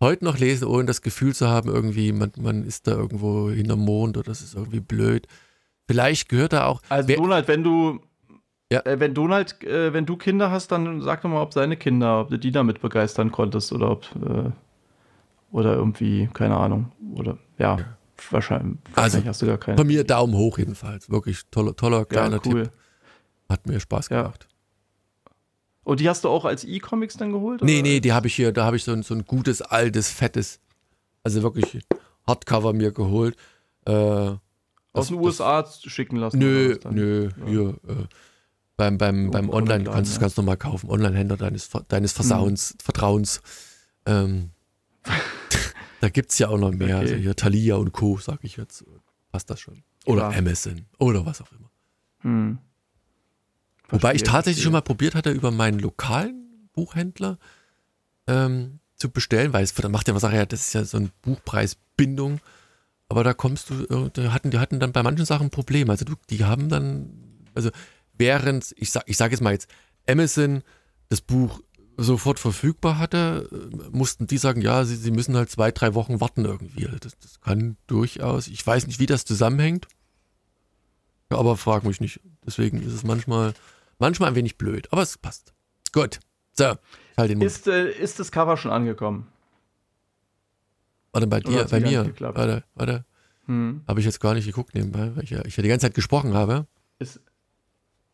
heute noch lesen, ohne das Gefühl zu haben, irgendwie, man, man ist da irgendwo hinterm Mond oder das ist irgendwie blöd. Vielleicht gehört da auch. Also wer- Donald, wenn du Ja. äh, wenn Donald, äh, wenn du Kinder hast, dann sag doch mal, ob seine Kinder, ob du die damit begeistern konntest oder ob äh, oder irgendwie, keine Ahnung. Oder ja, wahrscheinlich, Also, hast du gar keine. von mir Daumen hoch jedenfalls. Wirklich toller, toller kleiner ja, cool. Tipp. Hat mir Spaß Ja. gemacht. Und die hast du auch als E-Comics dann geholt? Nee, oder? nee, die habe ich hier, da habe ich so ein, so ein gutes, altes, fettes, also wirklich Hardcover mir geholt. Äh, Aus das- den das- USA schicken lassen. Nö, nö, Ja. hier. Äh, beim beim, beim Online Laden, kannst du es ganz normal kaufen. Online-Händler deines, deines Versauens, Vertrauens. Ähm, [LAUGHS] da gibt es ja auch noch mehr. Okay. Also hier Thalia und Co., sag ich jetzt. Passt das schon. Oder Ja. Amazon. Oder was auch immer. Hm. Wobei ich Verstehe, tatsächlich verstehe. schon mal probiert hatte, über meinen lokalen Buchhändler ähm, zu bestellen, weil es macht ja was, ja, das ist ja so eine Buchpreisbindung. Aber da kommst du, äh, da hatten, die hatten dann bei manchen Sachen ein Problem. Also du, die haben dann, also während, ich sag, ich sag jetzt mal jetzt, Amazon das Buch sofort verfügbar hatte, äh, mussten die sagen, ja, sie, sie müssen halt zwei, drei Wochen warten irgendwie. Also Das, das kann durchaus, ich weiß nicht, wie das zusammenhängt. Aber frag mich nicht. Deswegen ist es manchmal, manchmal ein wenig blöd, aber es passt. Gut. So, halt den Mund. Ist, äh, ist das Cover schon angekommen? Warte, bei dir, bei mir. Warte, warte. Hm. Habe ich jetzt gar nicht geguckt nebenbei, weil ich ja, ich ja die ganze Zeit gesprochen habe. Ist,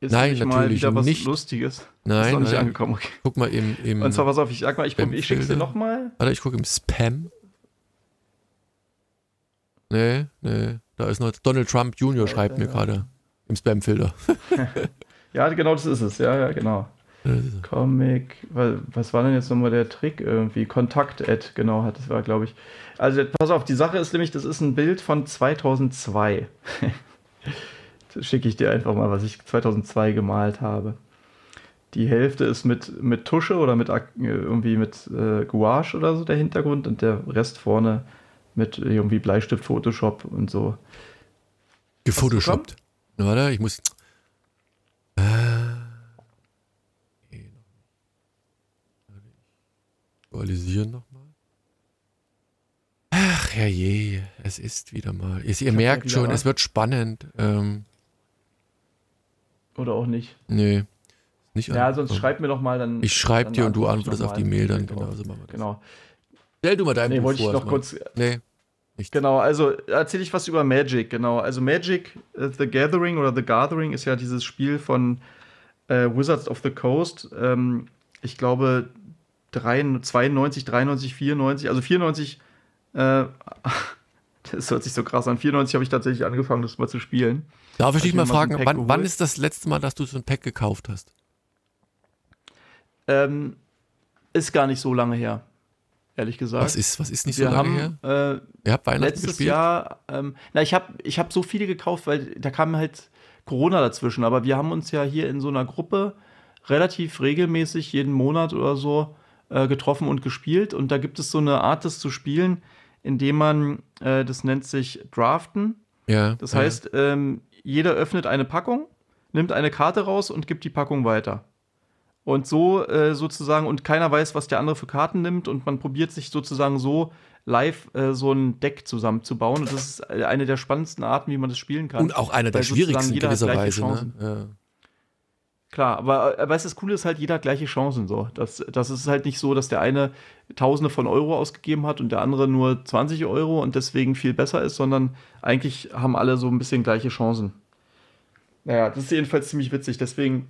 ist Nein, nicht mal natürlich wieder was nicht. Lustiges? ist Nein, noch nicht warte, angekommen. Okay. guck mal im, im Und zwar, pass auf, ich sag mal, ich, ich schick's dir nochmal. warte, ich gucke im Spam. Nee, nee, da ist noch Donald Trump Jr. schreibt mir ja. gerade im Spamfilter. [LAUGHS] [LAUGHS] Ja, genau das ist es. Ja, ja, genau. Comic, wa- was war denn jetzt nochmal der Trick irgendwie? Kontakt-Ad, genau, hat das war, glaube ich. Also, pass auf, die Sache ist nämlich, das ist ein Bild von 2002. [LAUGHS] schicke ich dir einfach mal, was ich 2002 gemalt habe. Die Hälfte ist mit, mit Tusche oder mit äh, irgendwie mit äh, Gouache oder so der Hintergrund und der Rest vorne mit irgendwie Bleistift, Photoshop und so. Gefotoshoppt. Warte, ich muss. Äh, Aktualisieren nochmal. Ach herrje, es ist wieder mal. Ihr, ihr merkt schon, es wird spannend. Ähm, Oder auch nicht. nee. Nicht Ja, sonst schreib mir doch mal dann. Ich schreibe dann dir und du antworte ich antwortest noch auf die. Mail dann. Genau. Genau, so. Genau. Stell du mal dein Nee, Buch wollte ich vor. noch erstmal. kurz. Nee. Nicht. Genau, also erzähle ich was über Magic, genau. Also Magic äh, The Gathering oder The Gathering ist ja dieses Spiel von äh, Wizards of the Coast. Ähm, ich glaube 3, 92, 93, 94, also 94, äh, [LAUGHS] das hört sich so krass an. 94 habe ich tatsächlich angefangen, das mal zu spielen. Darf ich dich ich mal so fragen, Pack wann, wann ist das letzte Mal, dass du so ein Pack gekauft hast? Ähm, ist gar nicht so lange her, ehrlich gesagt. Was ist, was ist nicht Wir so lange haben her? äh, Ihr habt Weihnachten letztes gespielt? Jahr, ähm, na, ich habe ich hab so viele gekauft, weil da kam halt Corona dazwischen. Aber wir haben uns ja hier in so einer Gruppe relativ regelmäßig jeden Monat oder so äh, getroffen und gespielt. Und da gibt es so eine Art, das zu spielen, indem man, äh, das nennt sich Draften. Ja. Das ja. heißt, ähm, jeder öffnet eine Packung, nimmt eine Karte raus und gibt die Packung weiter. Und so äh, sozusagen, und keiner weiß, was der andere für Karten nimmt, und man probiert sich sozusagen so live äh, so ein Deck zusammenzubauen. Und das ist eine der spannendsten Arten, wie man das spielen kann. Und auch einer der schwierigsten gewisserweise. Ne? Ja. Klar, aber, aber weißt du, das Coole ist halt, jeder hat gleiche Chancen so. Das, das ist halt nicht so, dass der eine Tausende von Euro ausgegeben hat und der andere nur 20 Euro und deswegen viel besser ist, sondern eigentlich haben alle so ein bisschen gleiche Chancen. Naja, das ist jedenfalls ziemlich witzig. Deswegen,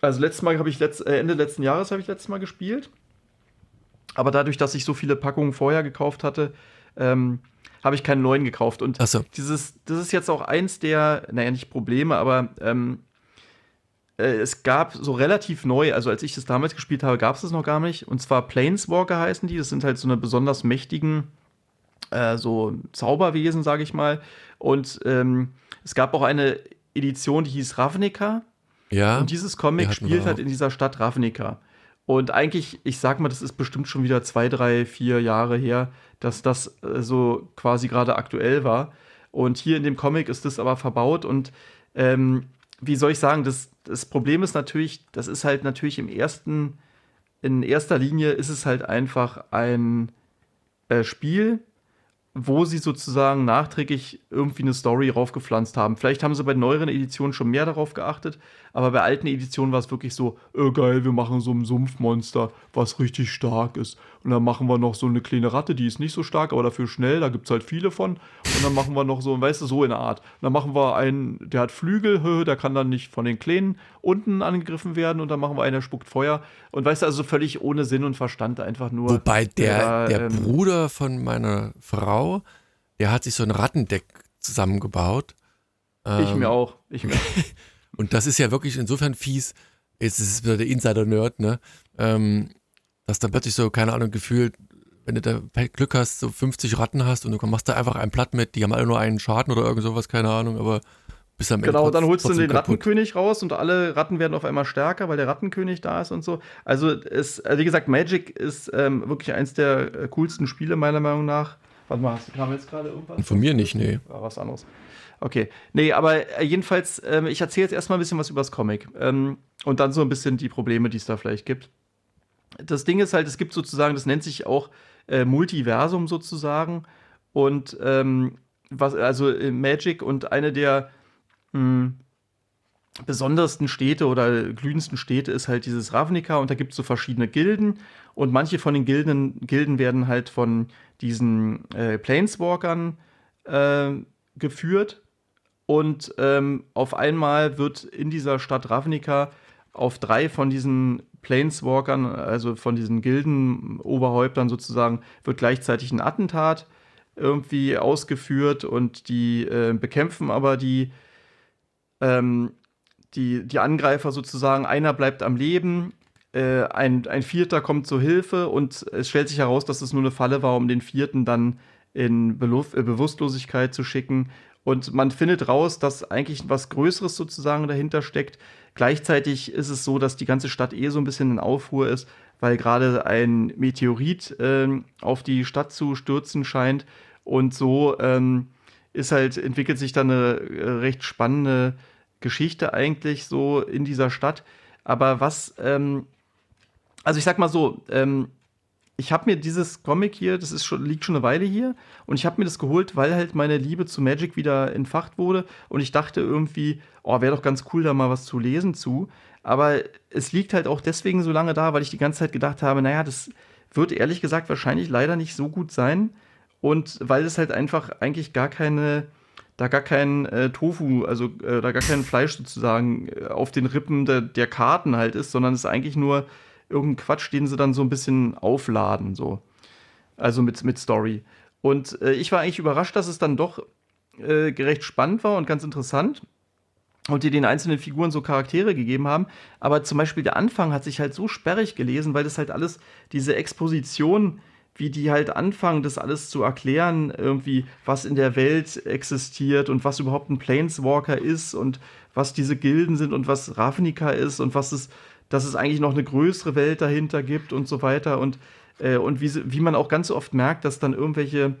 also letztes Mal habe ich letzt, äh, Ende letzten Jahres habe ich letztes Mal gespielt. Aber dadurch, dass ich so viele Packungen vorher gekauft hatte, ähm, habe ich keinen neuen gekauft. Und so. dieses, das ist jetzt auch eins der, naja, nicht Probleme, aber ähm, äh, es gab so relativ neu, also als ich das damals gespielt habe, gab es das noch gar nicht. Und zwar Planeswalker heißen die. Das sind halt so eine besonders mächtigen äh, so Zauberwesen, sage ich mal. Und ähm, es gab auch eine Edition, die hieß Ravnica. Ja. Und dieses Comic spielt halt in dieser Stadt Ravnica. Und eigentlich, ich sag mal, das ist bestimmt schon wieder zwei, drei, vier Jahre her, dass das äh, so quasi gerade aktuell war. Und hier in dem Comic ist das aber verbaut und ähm, wie soll ich sagen, das, das Problem ist natürlich, das ist halt natürlich im ersten, in erster Linie ist es halt einfach ein äh, Spiel, wo sie sozusagen nachträglich irgendwie eine Story raufgepflanzt haben. Vielleicht haben sie bei neueren Editionen schon mehr darauf geachtet, aber bei alten Editionen war es wirklich so, äh, geil, wir machen so ein Sumpfmonster, was richtig stark ist. Und dann machen wir noch so eine kleine Ratte, die ist nicht so stark, aber dafür schnell, da gibt es halt viele von. Und dann machen wir noch so, weißt du, so in der Art. Und dann machen wir einen, der hat Flügel, der kann dann nicht von den Kleinen unten angegriffen werden. Und dann machen wir einen, der spuckt Feuer. Und weißt du, also völlig ohne Sinn und Verstand, einfach nur. Wobei der, der, der ähm, Bruder von meiner Frau, der hat sich so ein Rattendeck zusammengebaut. Ich ähm, mir auch. Ich mir. [LAUGHS] und das ist ja wirklich insofern fies. Jetzt ist es wieder der Insider-Nerd, ne? Ähm, dass dann plötzlich so, keine Ahnung, gefühlt, wenn du da Glück hast, so 50 Ratten hast und du machst da einfach ein Blatt mit, die haben alle nur einen Schaden oder irgend sowas, keine Ahnung, aber bis am Ende. Genau, dann holst du den kaputt. Rattenkönig raus und alle Ratten werden auf einmal stärker, weil der Rattenkönig da ist und so. Also, es, also wie gesagt, Magic ist ähm, wirklich eins der äh, coolsten Spiele, meiner Meinung nach. Warte mal, kam jetzt gerade irgendwas? Von mir nicht, nee. War was anderes. Okay. Nee, aber äh, jedenfalls, ähm, ich erzähle jetzt erstmal ein bisschen was über das Comic. Ähm, und dann so ein bisschen die Probleme, die es da vielleicht gibt das Ding ist halt, es gibt sozusagen, das nennt sich auch äh, Multiversum sozusagen. Und ähm, was, also äh, Magic und eine der mh, hm, besondersten Städte oder glühendsten Städte ist halt dieses Ravnica und da gibt es so verschiedene Gilden und manche von den Gilden, Gilden werden halt von diesen äh, Planeswalkern äh, geführt und ähm, auf einmal wird in dieser Stadt Ravnica auf drei von diesen Planeswalkern, also von diesen Gildenoberhäuptern sozusagen, wird gleichzeitig ein Attentat irgendwie ausgeführt und die äh, bekämpfen aber die, ähm, die, die Angreifer sozusagen. Einer bleibt am Leben, äh, ein, ein Vierter kommt zur Hilfe und es stellt sich heraus, dass es nur eine Falle war, um den Vierten dann in Beluf äh, Bewusstlosigkeit zu schicken. Und man findet raus, dass eigentlich was Größeres sozusagen dahinter steckt. Gleichzeitig ist es so, dass die ganze Stadt eh so ein bisschen in Aufruhr ist, weil gerade ein Meteorit ähm, auf die Stadt zu stürzen scheint. Und so ähm, ist halt, entwickelt sich dann eine äh, recht spannende Geschichte eigentlich so in dieser Stadt. Aber was, ähm, also ich sag mal so, ähm, ich habe mir dieses Comic hier, das ist schon, liegt schon eine Weile hier, und ich habe mir das geholt, weil halt meine Liebe zu Magic wieder entfacht wurde. Und ich dachte irgendwie, oh, wäre doch ganz cool, da mal was zu lesen zu. Aber es liegt halt auch deswegen so lange da, weil ich die ganze Zeit gedacht habe, naja, das wird ehrlich gesagt wahrscheinlich leider nicht so gut sein. Und weil es halt einfach eigentlich gar keine, da gar kein äh, Tofu, also äh, da gar kein Fleisch sozusagen äh, auf den Rippen der, der Karten halt ist, sondern es eigentlich nur irgendein Quatsch, den sie dann so ein bisschen aufladen, so. Also mit, mit Story. Und äh, ich war eigentlich überrascht, dass es dann doch äh, recht spannend war und ganz interessant. Und die den einzelnen Figuren so Charaktere gegeben haben. Aber zum Beispiel der Anfang hat sich halt so sperrig gelesen, weil das halt alles, diese Exposition, wie die halt anfangen, das alles zu erklären, irgendwie, was in der Welt existiert und was überhaupt ein Planeswalker ist und was diese Gilden sind und was Ravnica ist und was es dass es eigentlich noch eine größere Welt dahinter gibt und so weiter. Und, äh, und wie, wie man auch ganz oft merkt, dass dann irgendwelche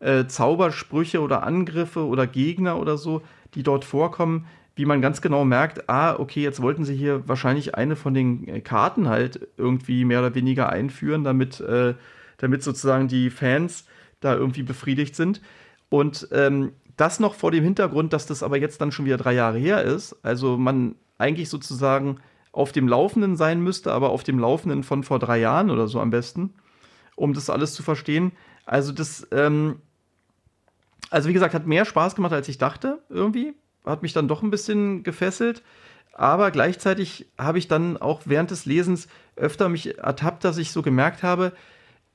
äh, Zaubersprüche oder Angriffe oder Gegner oder so, die dort vorkommen, wie man ganz genau merkt, ah, okay, jetzt wollten sie hier wahrscheinlich eine von den äh, Karten halt irgendwie mehr oder weniger einführen, damit, äh, damit sozusagen die Fans da irgendwie befriedigt sind. Und ähm, das noch vor dem Hintergrund, dass das aber jetzt dann schon wieder drei Jahre her ist. Also man eigentlich sozusagen auf dem Laufenden sein müsste, aber auf dem Laufenden von vor drei Jahren oder so am besten, um das alles zu verstehen. Also das, ähm, also wie gesagt, hat mehr Spaß gemacht, als ich dachte, irgendwie. Hat mich dann doch ein bisschen gefesselt. Aber gleichzeitig habe ich dann auch während des Lesens öfter mich ertappt, dass ich so gemerkt habe,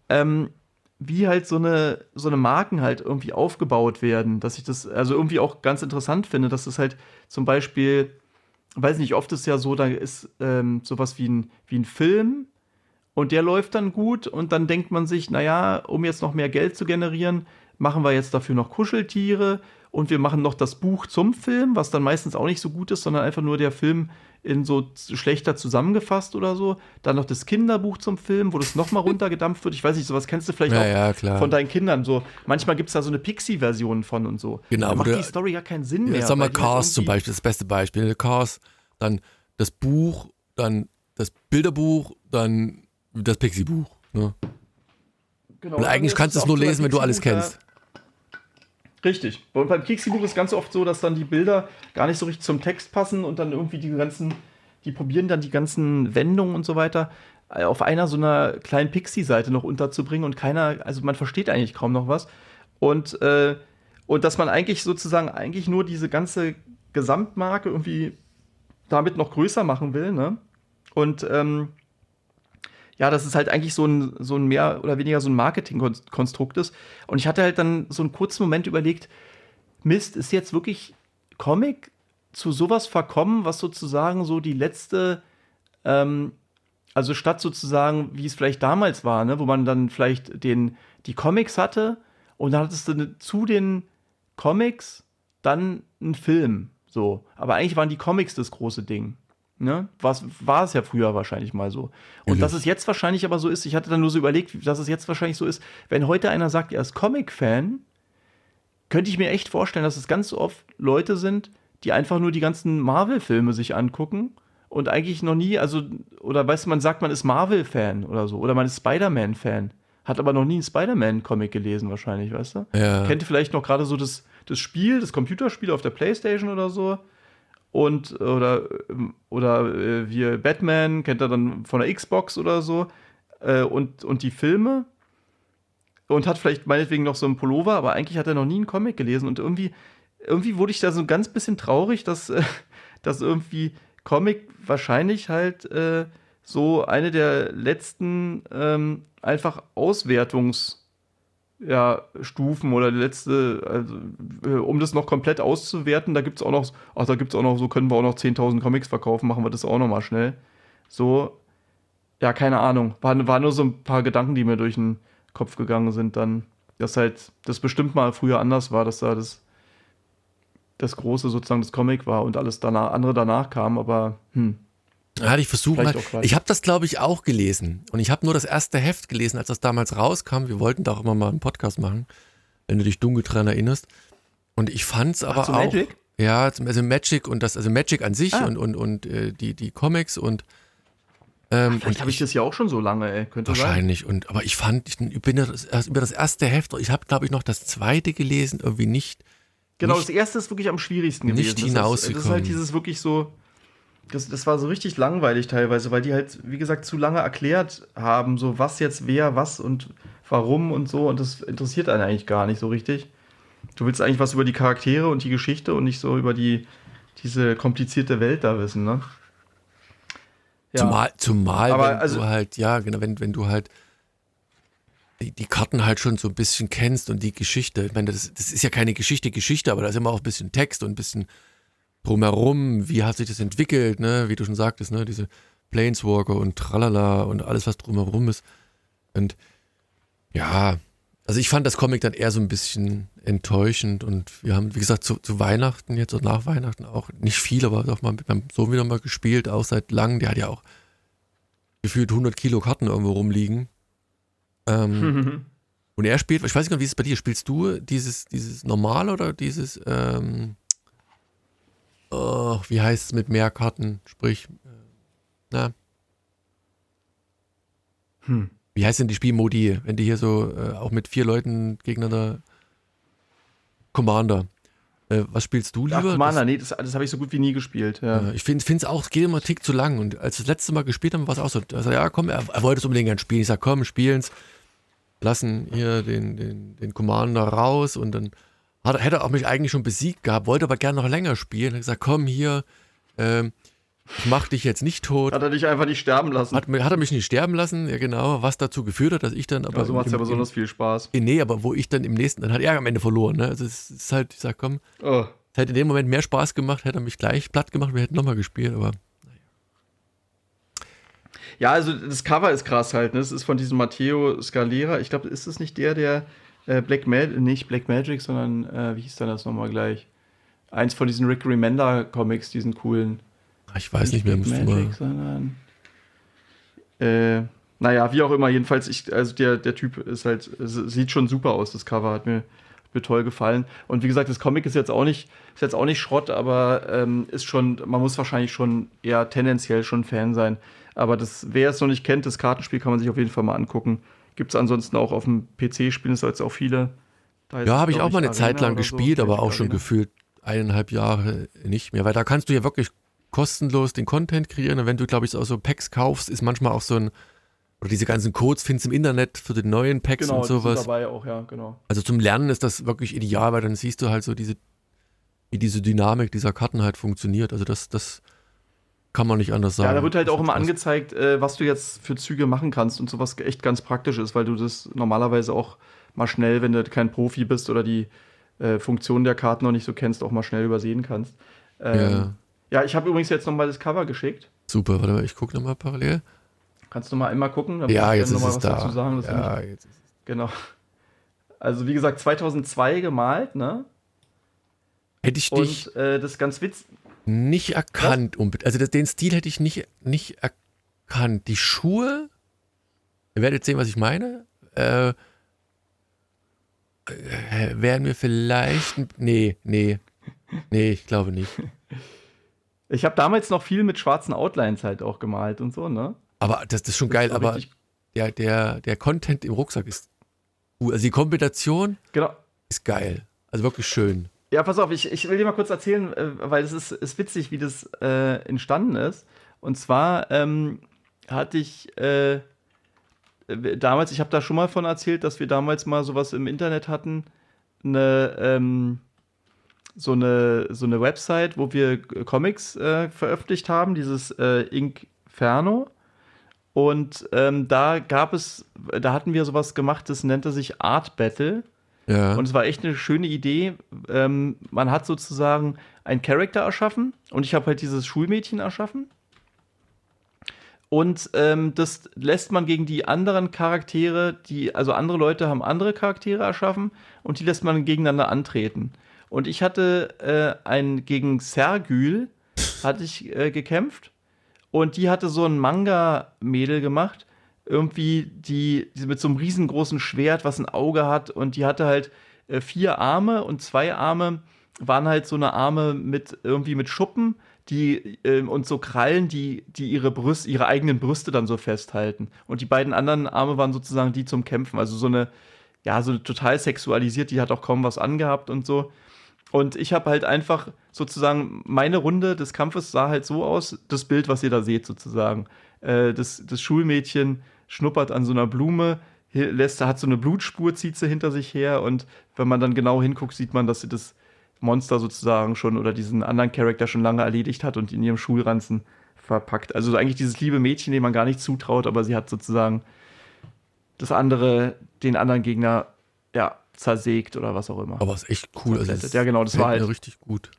ähm, wie halt so eine, so eine Marken halt irgendwie aufgebaut werden. Dass ich das also irgendwie auch ganz interessant finde, dass es halt zum Beispiel weiß nicht, oft ist ja so, da ist ähm, sowas wie ein, wie ein Film und der läuft dann gut und dann denkt man sich, naja, um jetzt noch mehr Geld zu generieren, machen wir jetzt dafür noch Kuscheltiere und wir machen noch das Buch zum Film, was dann meistens auch nicht so gut ist, sondern einfach nur der Film in so schlechter zusammengefasst oder so. Dann noch das Kinderbuch zum Film, wo das nochmal [LAUGHS] runtergedampft wird. Ich weiß nicht, sowas kennst du vielleicht ja, auch ja, von deinen Kindern. So, manchmal gibt es da so eine Pixie-Version von und so. Genau. Da macht die Story ja keinen Sinn mehr. Sag mal Cars zum Beispiel, das beste Beispiel. Cars, dann das Buch, dann das Bilderbuch, dann das Pixie-Buch. Ne? Genau, und eigentlich kannst du es nur lesen, wenn du alles kennst. Richtig. Und beim Pixie-Buch ist ganz oft so, dass dann die Bilder gar nicht so richtig zum Text passen und dann irgendwie die ganzen, die probieren dann die ganzen Wendungen und so weiter äh, auf einer so einer kleinen Pixie-Seite noch unterzubringen und keiner, also man versteht eigentlich kaum noch was. Und, äh, und dass man eigentlich sozusagen eigentlich nur diese ganze Gesamtmarke irgendwie damit noch größer machen will, ne? Und ähm, ja, dass es halt eigentlich so ein, so ein mehr oder weniger so ein Marketingkonstrukt ist. Und ich hatte halt dann so einen kurzen Moment überlegt, Mist, ist jetzt wirklich Comic zu sowas verkommen, was sozusagen so die letzte, ähm, also statt sozusagen, wie es vielleicht damals war, ne, wo man dann vielleicht den, die Comics hatte und dann hattest du zu den Comics dann einen Film. So. Aber eigentlich waren die Comics das große Ding. Ne? Was, war es ja früher wahrscheinlich mal so. Und mhm. dass es jetzt wahrscheinlich aber so ist, ich hatte dann nur so überlegt, dass es jetzt wahrscheinlich so ist, wenn heute einer sagt, er ist Comic-Fan, könnte ich mir echt vorstellen, dass es ganz oft Leute sind, die einfach nur die ganzen Marvel-Filme sich angucken und eigentlich noch nie, also, oder weißt du, man sagt, man ist Marvel-Fan oder so, oder man ist Spider-Man-Fan, hat aber noch nie einen Spider-Man-Comic gelesen, wahrscheinlich, weißt du? Ja. Kennt vielleicht noch gerade so das, das Spiel, das Computerspiel auf der Playstation oder so und oder oder äh, wie Batman kennt er dann von der Xbox oder so äh, und und die Filme. Und hat vielleicht meinetwegen noch so einen Pullover, aber eigentlich hat er noch nie einen Comic gelesen. Und irgendwie irgendwie wurde ich da so ein ganz bisschen traurig, dass äh, [LAUGHS] dass irgendwie Comic wahrscheinlich halt äh, so eine der letzten ähm, einfach Auswertungs ja, Stufen oder die letzte, also, äh, um das noch komplett auszuwerten, da gibt es auch noch, ach, da gibt es auch noch, so können wir auch noch 10.000 Comics verkaufen, machen wir das auch noch mal schnell. So, ja, keine Ahnung. War, war nur so ein paar Gedanken, die mir durch den Kopf gegangen sind, dann, dass halt, das bestimmt mal früher anders war, dass da das, das große sozusagen das Comic war und alles danach, andere danach kam, aber, hm, ja, ich versuche mal. Ich habe das, glaube ich, auch gelesen. Und ich habe nur das erste Heft gelesen, als das damals rauskam. Wir wollten da auch immer mal einen Podcast machen, wenn du dich dunkel dran erinnerst. Und ich fand es aber Ach, auch. Magic? Ja, also Magic und das, also Magic an sich ah. und, und, und äh, die, die Comics und. Ähm, Ach, habe ich das ja auch schon so lange, ey. Könnte wahrscheinlich. Sein. Und, aber ich fand, ich bin das, über das erste Heft, ich habe, glaube ich, noch das zweite gelesen, irgendwie nicht. Genau, nicht, das erste ist wirklich am schwierigsten gewesen. Nicht hinausgekommen. Das ist halt dieses wirklich so das, das war so richtig langweilig teilweise, weil die halt, wie gesagt, zu lange erklärt haben, so was jetzt wer, was und warum und so. Und das interessiert einen eigentlich gar nicht so richtig. Du willst eigentlich was über die Charaktere und die Geschichte und nicht so über die, diese komplizierte Welt da wissen, ne? Ja. Zumal, zumal Aber wenn also, du halt, ja, genau, wenn, wenn du halt die, die Karten halt schon so ein bisschen kennst und die Geschichte. Ich meine, das, das ist ja keine Geschichte, Geschichte, aber da ist immer auch ein bisschen Text und ein bisschen drumherum, wie hat sich das entwickelt, ne? wie du schon sagtest, ne? diese Planeswalker und Tralala und alles, was drumherum ist. Und ja, also ich fand das Comic dann eher so ein bisschen enttäuschend und wir haben, wie gesagt, zu, zu Weihnachten jetzt und nach Weihnachten auch nicht viel, aber auch mal mit meinem Sohn wieder mal gespielt, auch seit langem. Der hat ja auch gefühlt 100 Kilo Karten irgendwo rumliegen. Ähm, [LAUGHS] und er spielt, ich weiß nicht, wie ist es bei dir? Spielst du dieses, dieses normal oder dieses ähm, oh, wie heißt es mit mehr Karten? Sprich, äh, na. Hm. Wie heißt denn die Spielmodi, wenn die hier so äh, auch mit vier Leuten gegeneinander Commander. Äh, was spielst du lieber? Ach, Commander, das, nee, das, das habe ich so gut wie nie gespielt. Ja. ich finde es auch, es geht immer einen Tick zu lang. Und als wir das letzte Mal gespielt haben, war es auch so. Also, ja, komm, er, er wollte es unbedingt gern spielen. Ich sage, komm, spielen's. Lassen hier den, den, den Commander raus und dann hat, hätte auch mich eigentlich schon besiegt gehabt, wollte aber gerne noch länger spielen. Hat gesagt, komm hier, ähm, ich mach dich jetzt nicht tot. Hat er dich einfach nicht sterben lassen? Hat, hat er mich nicht sterben lassen, ja genau, was dazu geführt hat, dass ich dann aber. Also macht es ja besonders viel Spaß. Nee, aber wo ich dann im nächsten, dann hat er am Ende verloren. Ne? Also es ist halt, ich sag, komm, oh. es hätte in dem Moment mehr Spaß gemacht, hätte er mich gleich platt gemacht, wir hätten nochmal gespielt, aber. Ja, also das Cover ist krass halt. Ne? Das ist von diesem Matteo Scalera. Ich glaube, ist es nicht der, der Äh, Black Magic, nicht Black Magic, sondern äh, wie hieß denn das nochmal gleich? Eins von diesen Rick Remender Comics, diesen coolen. Ich weiß nicht, nicht mehr, Black Magic, sondern. Äh, naja, wie auch immer, jedenfalls, ich, also der, der Typ ist halt, sieht schon super aus, das Cover hat mir, mir toll gefallen. Und wie gesagt, das Comic ist jetzt auch nicht, ist jetzt auch nicht Schrott, aber ähm, ist schon, man muss wahrscheinlich schon eher tendenziell schon Fan sein. Aber das, wer es noch nicht kennt, das Kartenspiel kann man sich auf jeden Fall mal angucken. Gibt es ansonsten auch auf dem PC, spielen es jetzt auch viele. ja, habe ich auch mal eine Arena Zeit lang gespielt, so. aber auch schon gefühlt eineinhalb Jahre nicht mehr, weil da kannst du ja wirklich kostenlos den Content kreieren und wenn du, glaube ich, auch so Packs kaufst, ist manchmal auch so ein oder diese ganzen Codes findest du im Internet für die neuen Packs genau, und sowas. Dabei auch, ja, genau. Also zum Lernen ist das wirklich ideal, weil dann siehst du halt so diese, wie diese Dynamik dieser Karten halt funktioniert. Also das, das kann man nicht anders sagen. Ja, da wird halt auch immer angezeigt, äh, was du jetzt für Züge machen kannst und sowas echt ganz praktisch ist, weil du das normalerweise auch mal schnell, wenn du kein Profi bist oder die äh, Funktion der Karten noch nicht so kennst, auch mal schnell übersehen kannst. Ähm, ja. ja, ich habe übrigens jetzt nochmal das Cover geschickt. Super, warte mal, ich gucke nochmal parallel. Kannst du mal einmal gucken? ja, jetzt ist es da. Sagen, ja, jetzt ist es Genau. Also wie gesagt, 2002 gemalt, ne? Hätte ich dich Und, äh, das ist ganz witzig. Nicht erkannt. Was? Also das, den Stil hätte ich nicht, nicht erkannt. Die Schuhe, ihr werdet sehen, was ich meine, äh, äh, wären mir vielleicht, nee, nee, nee, ich glaube nicht. [LAUGHS] Ich habe damals noch viel mit schwarzen Outlines halt auch gemalt und so, ne? Aber das, das ist schon das geil, ist aber der, der, der Content im Rucksack ist gut. Also die Kombination genau. ist geil. Also wirklich schön. Ja, pass auf, ich, ich will dir mal kurz erzählen, äh, weil es ist, ist witzig, wie das äh, entstanden ist. Und zwar ähm, hatte ich äh, damals, ich habe da schon mal von erzählt, dass wir damals mal sowas im Internet hatten, eine, ähm, so eine, so eine Website, wo wir Comics äh, veröffentlicht haben, dieses äh, Inferno. Und ähm, da gab es, da hatten wir sowas gemacht, das nannte sich Art Battle. Ja. Und es war echt eine schöne Idee. Ähm, man hat sozusagen einen Charakter erschaffen und ich habe halt dieses Schulmädchen erschaffen. Und ähm, das lässt man gegen die anderen Charaktere, die, also andere Leute haben andere Charaktere erschaffen und die lässt man gegeneinander antreten. Und ich hatte äh, ein gegen Sergül hatte ich äh, gekämpft und die hatte so ein Manga-Mädel gemacht. Irgendwie, die, die, mit so einem riesengroßen Schwert, was ein Auge hat. Und die hatte halt äh, vier Arme und zwei Arme waren halt so eine Arme mit irgendwie mit Schuppen, die äh, und so Krallen, die, die ihre Brüste, ihre eigenen Brüste dann so festhalten. Und die beiden anderen Arme waren sozusagen die zum Kämpfen. Also so eine, ja, so total sexualisiert, die hat auch kaum was angehabt und so. Und ich habe halt einfach sozusagen, meine Runde des Kampfes sah halt so aus, das Bild, was ihr da seht, sozusagen. Äh, das, das Schulmädchen schnuppert an so einer Blume, lässt, hat so eine Blutspur, zieht sie hinter sich her und wenn man dann genau hinguckt, sieht man, dass sie das Monster sozusagen schon oder diesen anderen Charakter schon lange erledigt hat und in ihrem Schulranzen verpackt. Also eigentlich dieses liebe Mädchen, dem man gar nicht zutraut, aber sie hat sozusagen das andere, den anderen Gegner, ja, zersägt oder was auch immer. Aber es ist echt cool. Also ja, genau, das war halt richtig gut.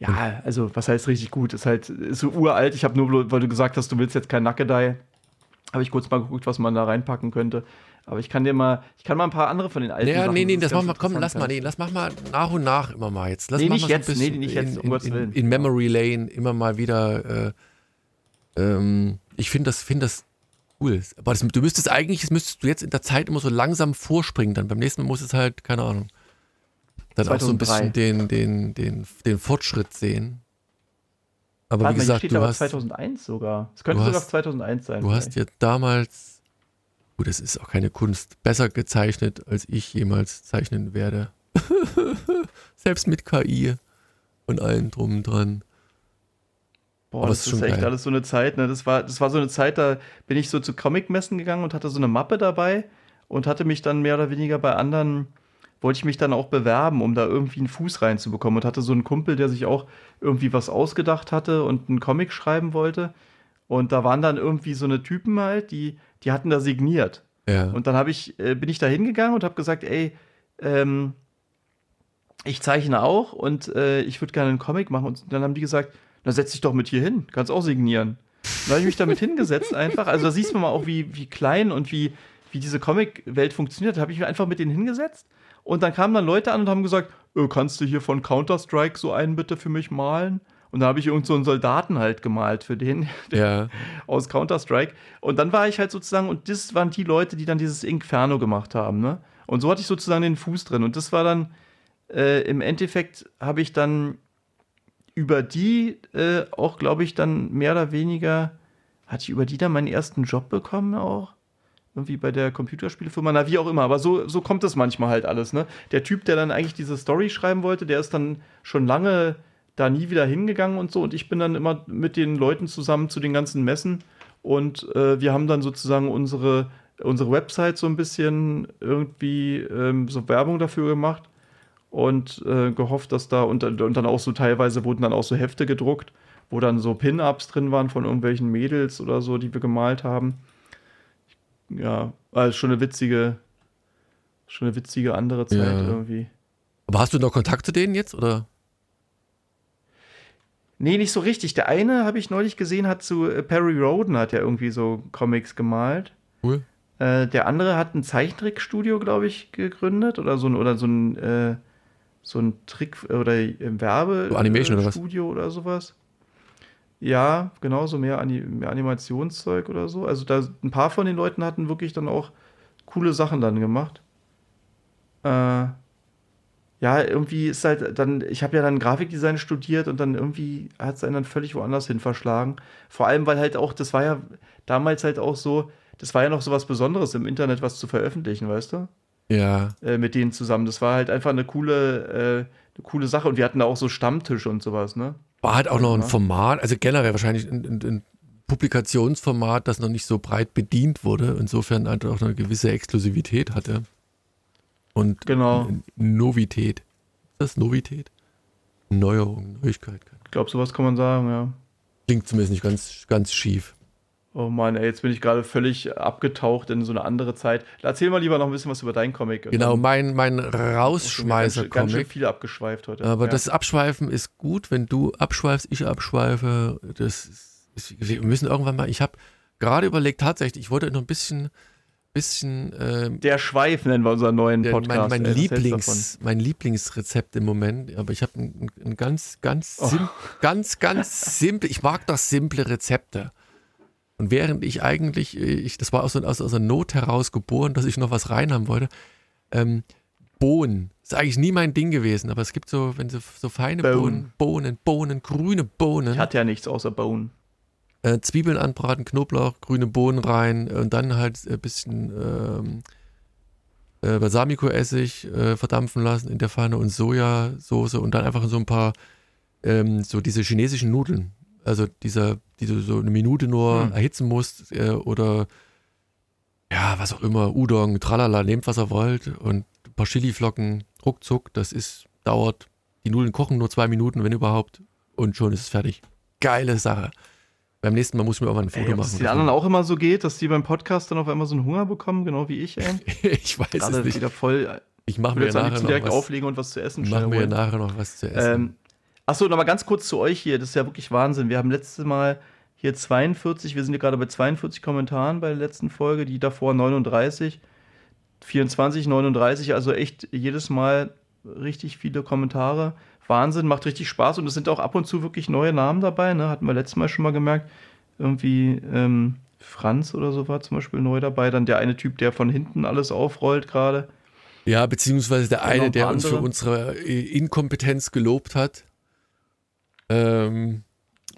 Ja. ja, also was heißt richtig gut? Ist halt ist so uralt. Ich habe nur, weil du gesagt hast, du willst jetzt kein Nackedei, habe ich kurz mal geguckt, was man da reinpacken könnte. Aber ich kann dir mal, ich kann mal ein paar andere von den alten. Ja, Sachen, nee, nee, das, das machen wir, komm, lass mal, nee, lass mach mal nach und nach immer mal jetzt. Lass nee, nicht jetzt, nee, nicht jetzt, um Gottes Willen. In, in, Memory Lane immer mal wieder. Äh, ähm, ich finde das, finde das cool. Aber das, du müsstest eigentlich, das müsstest du jetzt in der Zeit immer so langsam vorspringen. Dann beim nächsten Mal muss es halt, keine Ahnung, dann 2003. auch so ein bisschen den, den, den, den Fortschritt sehen. Aber Warte wie gesagt, steht du aber hast 2001 sogar. Es könnte sogar 2001 sein. Du hast ja damals, gut, das ist auch keine Kunst, besser gezeichnet, als ich jemals zeichnen werde. [LAUGHS] Selbst mit KI und allem drum dran. Boah, das, das ist, echt geil. alles so eine Zeit, ne? Das war, das war so eine Zeit, da bin ich so zu Comic-Messen gegangen und hatte so eine Mappe dabei und hatte mich dann mehr oder weniger bei anderen, wollte ich mich dann auch bewerben, um da irgendwie einen Fuß reinzubekommen und hatte so einen Kumpel, der sich auch irgendwie was ausgedacht hatte und einen Comic schreiben wollte. Und da waren dann irgendwie so eine Typen halt, die, die hatten da signiert. Ja. Und dann habe ich, äh, bin ich da hingegangen und habe gesagt, ey, ähm, ich zeichne auch und äh, ich würde gerne einen Comic machen. Und dann haben die gesagt, na, setz dich doch mit hier hin, kannst auch signieren. Dann habe ich mich damit [LAUGHS] hingesetzt einfach. Also da siehst du mal auch, wie, wie klein und wie, wie diese Comic-Welt funktioniert, habe ich mich einfach mit denen hingesetzt. Und dann kamen dann Leute an und haben gesagt, kannst du hier von Counter-Strike so einen bitte für mich malen? Und da habe ich irgend so einen Soldaten halt gemalt für den [LAUGHS] Ja. aus Counter-Strike. Und dann war ich halt sozusagen, und das waren die Leute, die dann dieses Inferno gemacht haben, ne? Und so hatte ich sozusagen den Fuß drin. Und das war dann, äh, im Endeffekt habe ich dann über die äh, auch, glaube ich, dann mehr oder weniger, hatte ich über die dann meinen ersten Job bekommen auch? Irgendwie bei der Computerspielefirma, na wie auch immer, aber so, so kommt das manchmal halt alles, ne? Der Typ, der dann eigentlich diese Story schreiben wollte, der ist dann schon lange da nie wieder hingegangen und so und ich bin dann immer mit den Leuten zusammen zu den ganzen Messen und äh, wir haben dann sozusagen unsere, unsere Website so ein bisschen irgendwie ähm, so Werbung dafür gemacht und äh, gehofft, dass da und, und dann auch so teilweise wurden dann auch so Hefte gedruckt, wo dann so Pin-Ups drin waren von irgendwelchen Mädels oder so, die wir gemalt haben. Ja, also schon eine witzige, schon eine witzige andere Zeit Ja. irgendwie. Aber hast du noch Kontakt zu denen jetzt? Oder? Nee, nicht so richtig. Der eine habe ich neulich gesehen, hat zu äh, Perry Roden hat ja irgendwie so Comics gemalt. Cool. Äh, der andere hat ein Zeichentrickstudio, glaube ich, gegründet oder so ein oder so ein äh, so ein Trick oder Werbe So Animation oder was? Studio oder sowas. Ja, genau, so mehr, Ani mehr Animationszeug oder so. Also da ein paar von den Leuten hatten wirklich dann auch coole Sachen dann gemacht. Äh, ja, irgendwie ist halt dann, ich habe ja dann Grafikdesign studiert und dann irgendwie hat es einen dann völlig woanders hin verschlagen. Vor allem, weil halt auch, das war ja damals halt auch so, das war ja noch so was Besonderes im Internet, was zu veröffentlichen, weißt du? Ja. Äh, mit denen zusammen. Das war halt einfach eine coole, äh, eine coole Sache und wir hatten da auch so Stammtische und sowas, ne? War halt auch noch ein. Format, also generell wahrscheinlich ein, ein, ein Publikationsformat, das noch nicht so breit bedient wurde, insofern halt auch eine gewisse Exklusivität hatte. Und Genau. Novität. Ist das Novität? Neuerung, Neuigkeit. Ich glaube, sowas kann man sagen, ja. Klingt zumindest nicht ganz, ganz schief. Oh Mann, ey, jetzt bin ich gerade völlig abgetaucht in so eine andere Zeit. Erzähl mal lieber noch ein bisschen was über deinen Comic. Genau, Dann- mein, mein Ganz schön- Ganz schön Rausschmeißer-Comic. viel abgeschweift heute. Aber ja. das Abschweifen ist gut, wenn du abschweifst, ich abschweife. Das ist, ist, wir müssen irgendwann mal, ich habe gerade überlegt, tatsächlich, ich wollte noch ein bisschen, bisschen ähm, Der Schweif nennen wir unseren neuen Podcast. mein, mein, ey, Lieblings, mein Lieblingsrezept im Moment, aber ich habe ein, ein ganz, ganz, Oh. ganz, ganz simpel, ich mag doch simple Rezepte. Und während ich eigentlich, äh, ich, das war aus, aus, aus einer Not heraus geboren, dass ich noch was reinhaben wollte, ähm, Bohnen. Ist eigentlich nie mein Ding gewesen, aber es gibt so, wenn so, so feine Bohnen. Bohnen, Bohnen, Bohnen, grüne Bohnen, Ich hatte ja nichts außer Bone. äh, Zwiebeln anbraten, Knoblauch, grüne Bohnen rein und dann halt ein bisschen ähm, äh, Balsamico-Essig äh, verdampfen lassen in der Pfanne und Sojasauce und dann einfach so ein paar, ähm, so diese chinesischen Nudeln. Also dieser, die du so eine Minute nur Hm. erhitzen musst äh, oder ja, was auch immer, Udon, tralala, nehmt was ihr wollt und ein paar Chiliflocken, ruckzuck, das ist, dauert, die Nudeln kochen nur zwei Minuten, wenn überhaupt und schon ist es fertig. Geile Sache. Beim nächsten Mal muss ich mir auch mal ein Foto Ey, machen. es den anderen auch immer so geht, dass die beim Podcast dann auf einmal so einen Hunger bekommen, genau wie ich, ey. [LAUGHS] ich weiß Gerade es nicht. wieder voll. Ich mache Ich mir nachher noch direkt was, auflegen und was zu essen mach schnell mir holen. nachher noch was zu essen. Ähm, achso, nochmal ganz kurz zu euch hier. Das ist ja wirklich Wahnsinn. Wir haben letztes Mal hier 42, wir sind hier gerade bei 42 Kommentaren bei der letzten Folge, die davor 39, 24, 39, also echt jedes Mal richtig viele Kommentare. Wahnsinn, macht richtig Spaß und es sind auch ab und zu wirklich neue Namen dabei, ne? Hatten wir letztes Mal schon mal gemerkt. Irgendwie ähm, Franz oder so war zum Beispiel neu dabei. Dann der eine Typ, der von hinten alles aufrollt gerade. ja, beziehungsweise der noch eine, ein der uns für unsere äh, Inkompetenz gelobt hat. Ähm,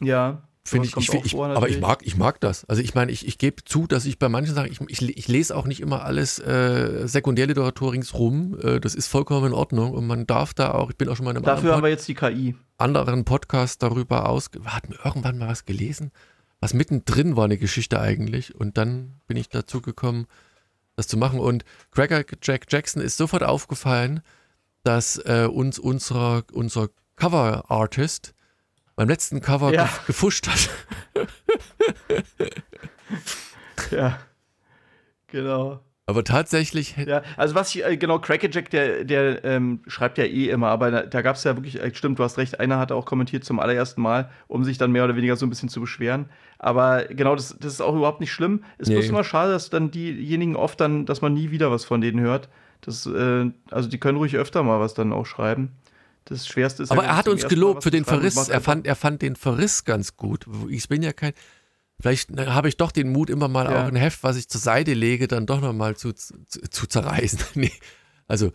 Ja. Finde ich, ich, ich vor, aber ich mag, ich mag das. Also ich meine, ich, ich gebe zu, dass ich bei manchen Sachen, ich, ich, ich lese auch nicht immer alles äh, Sekundärliteratur ringsrum. Äh, das ist vollkommen in Ordnung und man darf da auch, ich bin auch schon mal in einem Dafür haben anderen, wir jetzt die KI. Anderen Podcast darüber aus, hatten wir irgendwann mal was gelesen, was mittendrin war eine Geschichte eigentlich und dann bin ich dazu gekommen, das zu machen und Cracker Jack Jackson ist sofort aufgefallen, dass äh, uns unser, unser Cover Artist beim letzten Cover Ja. gef- gefuscht hat. [LAUGHS] Ja. Genau. Aber tatsächlich. Ja, also was ich, äh, genau, Crackerjack, der, der ähm, schreibt ja eh immer, aber da, da gab es ja wirklich, äh, stimmt, du hast recht, einer hat auch kommentiert zum allerersten Mal, um sich dann mehr oder weniger so ein bisschen zu beschweren. Aber genau, das, das ist auch überhaupt nicht schlimm. Es ist bloß immer schade, dass dann diejenigen oft dann, dass man nie wieder was von denen hört. Das, äh, also die können ruhig öfter mal was dann auch schreiben. Das Schwerste ist Aber ja, er hat uns gelobt für den Verriss. Er fand, er fand den Verriss ganz gut. Ich bin ja kein. Vielleicht habe ich doch den Mut, immer mal ja. auch ein Heft, was ich zur Seite lege, dann doch nochmal zu, zu, zu zerreißen. [LAUGHS] nee. Also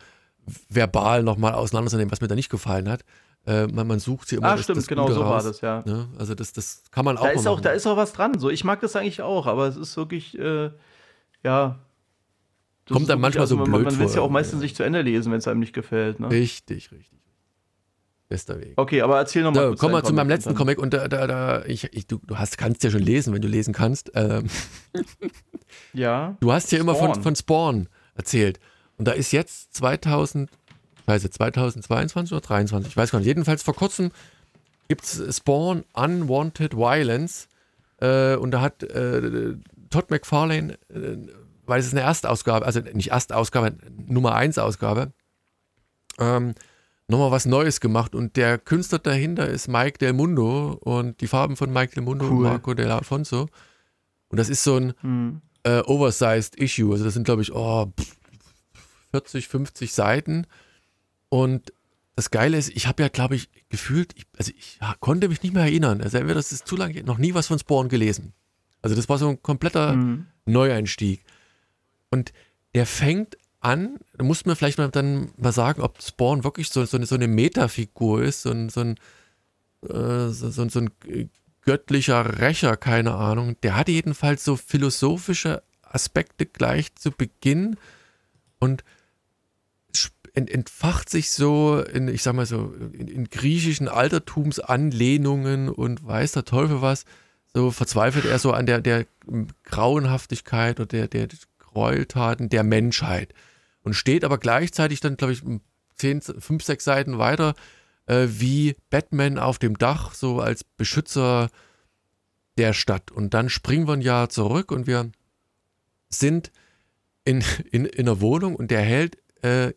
verbal nochmal auseinanderzunehmen, was mir da nicht gefallen hat. Äh, man, man, sucht sie immer. Ah, das, stimmt, das genau Gute so raus, war das, ja. Ne? Also das, das kann man auch. Da ist auch, da ist auch was dran. So, ich mag das eigentlich auch, aber es ist wirklich, äh, ja. Kommt dann manchmal also, so blöd Man, man will es ja auch meistens nicht zu Ende lesen, wenn es einem nicht gefällt. Ne? Richtig, richtig. Bester Weg. Okay, aber erzähl nochmal. So, komm mal zu meinem letzten. Comic und da, da, da ich, ich, du, du hast, kannst ja schon lesen, wenn du lesen kannst. Ähm, [LAUGHS] ja. Du hast ja immer von, von Spawn erzählt. Und da ist jetzt 2000, ich weiß jetzt 2022 oder 2023, ich weiß gar nicht. Jedenfalls vor kurzem gibt es Spawn Unwanted Violence. Äh, und da hat äh, Todd McFarlane, äh, weil es ist eine Erstausgabe, also nicht Erstausgabe, Nummer 1 Ausgabe, ähm, nochmal was Neues gemacht und der Künstler dahinter ist Mike Del Mundo und die Farben von Mike Del Mundo cool. und Marco Del Alfonso. Und das ist so ein hm. äh, oversized Issue. Also das sind, glaube ich, oh, 40, 50 Seiten. Und das Geile ist, ich habe ja, glaube ich, gefühlt, ich, also ich konnte mich nicht mehr erinnern. Also entweder das ist zu lange, noch nie was von Spawn gelesen. Also das war so ein kompletter hm. Neueinstieg. Und der fängt an, da muss man vielleicht mal dann mal sagen, ob Spawn wirklich so, so, eine, so eine Metafigur ist, so ein, so ein, äh, so, so, ein göttlicher Rächer, keine Ahnung. Der hatte jedenfalls so philosophische Aspekte gleich zu Beginn und entfacht sich so in, ich sag mal so, in, in griechischen Altertumsanlehnungen und weiß der Teufel was. So verzweifelt er so an der, der Grauenhaftigkeit oder der, der Gräueltaten der Menschheit und steht aber gleichzeitig dann, glaube ich, zehn, fünf, sechs Seiten weiter, äh, wie Batman auf dem Dach, so als Beschützer der Stadt. Und dann springen wir ein Jahr zurück und wir sind in, in, in einer Wohnung und der hält äh,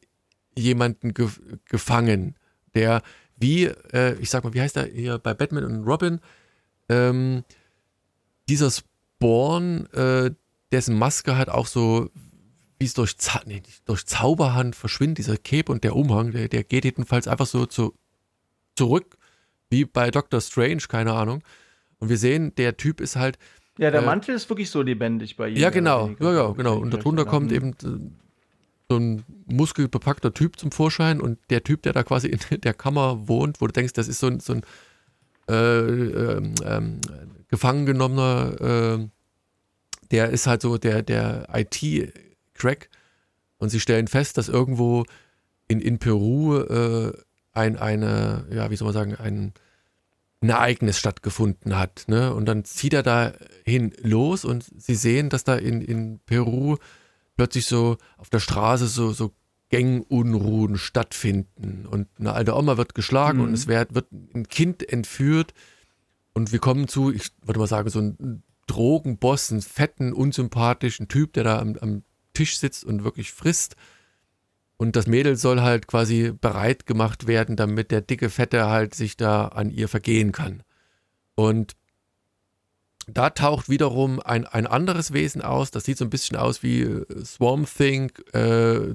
jemanden ge gefangen, der wie, äh, ich sag mal, wie heißt er hier bei Batman und Robin, ähm, dieser Spawn, äh, dessen Maske hat auch so wie es durch, nee, durch Zauberhand verschwindet, dieser Cape und der Umhang, der, der geht jedenfalls einfach so zu, zurück, wie bei Doctor Strange, keine Ahnung. Und wir sehen, der Typ ist halt. Ja, der äh, Mantel ist wirklich so lebendig bei ihm. Ja, genau, ja, ja, genau. Und darunter kommt eben äh, so ein muskelbepackter Typ zum Vorschein und der Typ, der da quasi in [LAUGHS] der Kammer wohnt, wo du denkst, das ist so ein, so ein äh, ähm, ähm, gefangen genommener, äh, der ist halt so der, der IT- Crack und sie stellen fest, dass irgendwo in, in Peru äh, ein, eine, ja, wie soll man sagen, ein, ein Ereignis stattgefunden hat. Ne? Und dann zieht er dahin los und sie sehen, dass da in, in Peru plötzlich so auf der Straße so, so Gängunruhen stattfinden. Und eine alte Oma wird geschlagen mhm. und es wird, wird ein Kind entführt. Und wir kommen zu, ich würde mal sagen, so ein Drogenboss, einen fetten, unsympathischen Typ, der da am, am Tisch sitzt und wirklich frisst. Und das Mädel soll halt quasi bereit gemacht werden, damit der dicke Fette halt sich da an ihr vergehen kann. Und da taucht wiederum ein, ein anderes Wesen aus, das sieht so ein bisschen aus wie äh, Swamp Thing, äh,